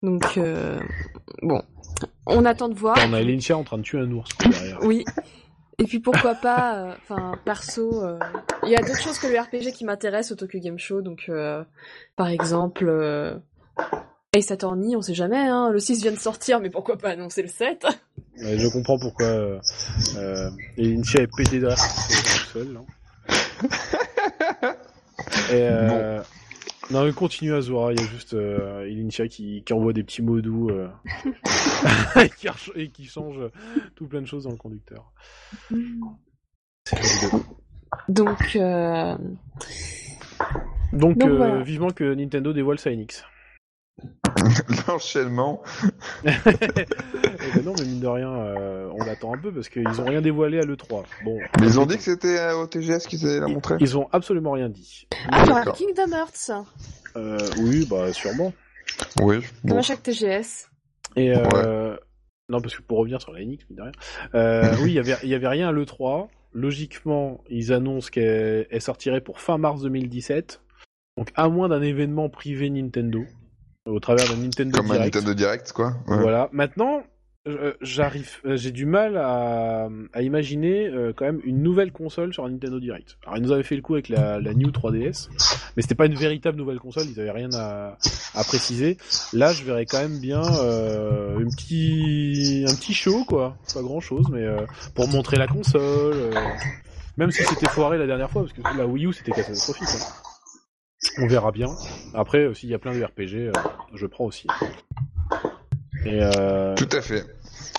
Donc, euh, bon, on attend de voir. On a Elincia en train de tuer un ours derrière. Oui. Et puis pourquoi pas, euh, enfin perso, euh, il y a d'autres choses que le RPG qui m'intéressent au Tokyo Game Show, donc euh, par exemple euh, Ace Attorney, on sait jamais, hein, le 6 vient de sortir, mais pourquoi pas annoncer le 7 Ouais, je comprends pourquoi euh, euh, Elincia est pété derrière tout seul. Là. Et euh, non, mais continue Azura, il y a juste euh, Elincia qui, qui envoie des petits mots doux euh, et, qui reche- et qui change tout plein de choses dans le conducteur. Donc, euh, Donc, Donc, euh, voilà. vivement que Nintendo dévoile sa NX. L'enchaînement. Eh ben non, mais mine de rien, euh, on l'attend un peu parce qu'ils ont rien dévoilé à l'E3. Bon, Mais ils ont dit que c'était euh, au TGS qu'ils allaient la montrer. ils ont absolument rien dit. ah, il y aura D'accord. Kingdom Hearts, Euh, oui, bah sûrement. Oui. comme Bon. à chaque TGS. Et euh, non, parce que pour revenir sur la NX, mine de rien, euh, oui, il y avait, il y avait rien à l'E3. Logiquement, ils annoncent qu'elle elle sortirait pour fin mars 2017. Donc, à moins d'un événement privé Nintendo, au travers d'un Nintendo Comme un Direct. Nintendo Direct, quoi. Ouais. Voilà. Maintenant, euh, j'arrive, euh, j'ai du mal à, à imaginer euh, quand même une nouvelle console sur un Nintendo Direct. Alors ils nous avaient fait le coup avec la, la New 3DS, mais c'était pas une véritable nouvelle console, ils avaient rien à, à préciser. Là, je verrais quand même bien euh, un petit, un petit show quoi, pas grand chose, mais euh, pour montrer la console. même si c'était foiré la dernière fois, parce que la Wii U c'était catastrophique. hein. On verra bien. Après, euh, s'il y a plein de RPG, euh, je prends aussi. Et euh, Tout à fait.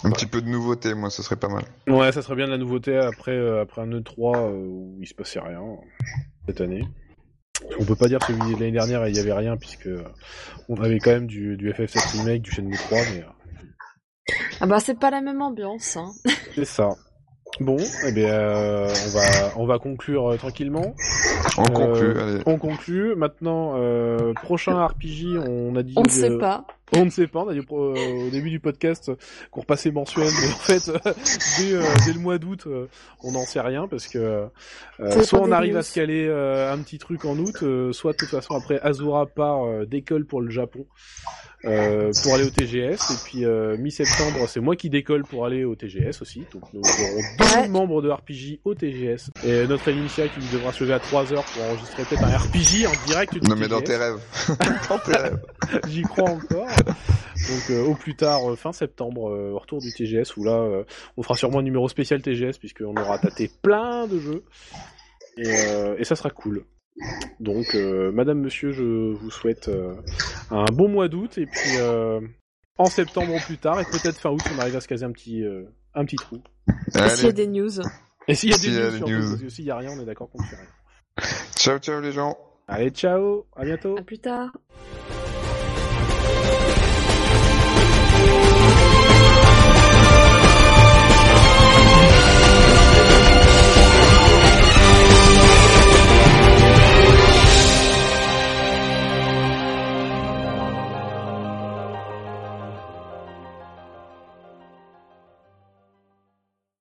Un petit peu de nouveauté, moi, ce serait pas mal. ouais, ça serait bien de la nouveauté après, euh, après un E3 euh, où il se passait rien cette année. On peut pas dire que l'année dernière il y avait rien puisque euh, on avait quand même du, du FF7 remake, du Shenmue 3, mais euh, Ah bah c'est pas la même ambiance, hein. c'est ça. Bon, eh bien, euh, on va on va conclure euh, tranquillement. On Euh, conclut, allez. On conclut. Maintenant, euh, prochain RPG, on a dit. On ne sait euh, pas. On ne sait pas, on a dit euh, au début du podcast qu'on repassait mensuel, mais en fait, euh, dès, euh, dès le mois d'août, euh, on n'en sait rien parce que euh, soit on arrive news. à se caler euh, un petit truc en août, euh, soit de toute façon après Azura part euh, décolle pour le Japon euh, pour aller au TGS, et puis euh, mi-septembre c'est moi qui décolle pour aller au TGS aussi, donc nous aurons deux Ouais. membres de RPG au TGS, et notre Initia qui devra se lever à 3 heures pour enregistrer peut-être un RPG en direct du Non, mais dans TGS. tes rêves. dans tes rêves. J'y crois encore. Donc euh, au plus tard, euh, fin septembre, euh, au retour du TGS, où là, euh, on fera sûrement un numéro spécial TGS, puisqu'on aura tâté plein de jeux. Et, euh, et ça sera cool. Donc, euh, madame, monsieur, je vous souhaite euh, un bon mois d'août, et puis euh, en septembre au plus tard, et peut-être fin août, on arrive à se caser un petit, euh, un petit trou. Et s'il y a des news. Et s'il y a des news, s'il y a rien, on est d'accord qu'on ne fait rien. Ciao, ciao les gens. Allez, ciao, à bientôt. À plus tard.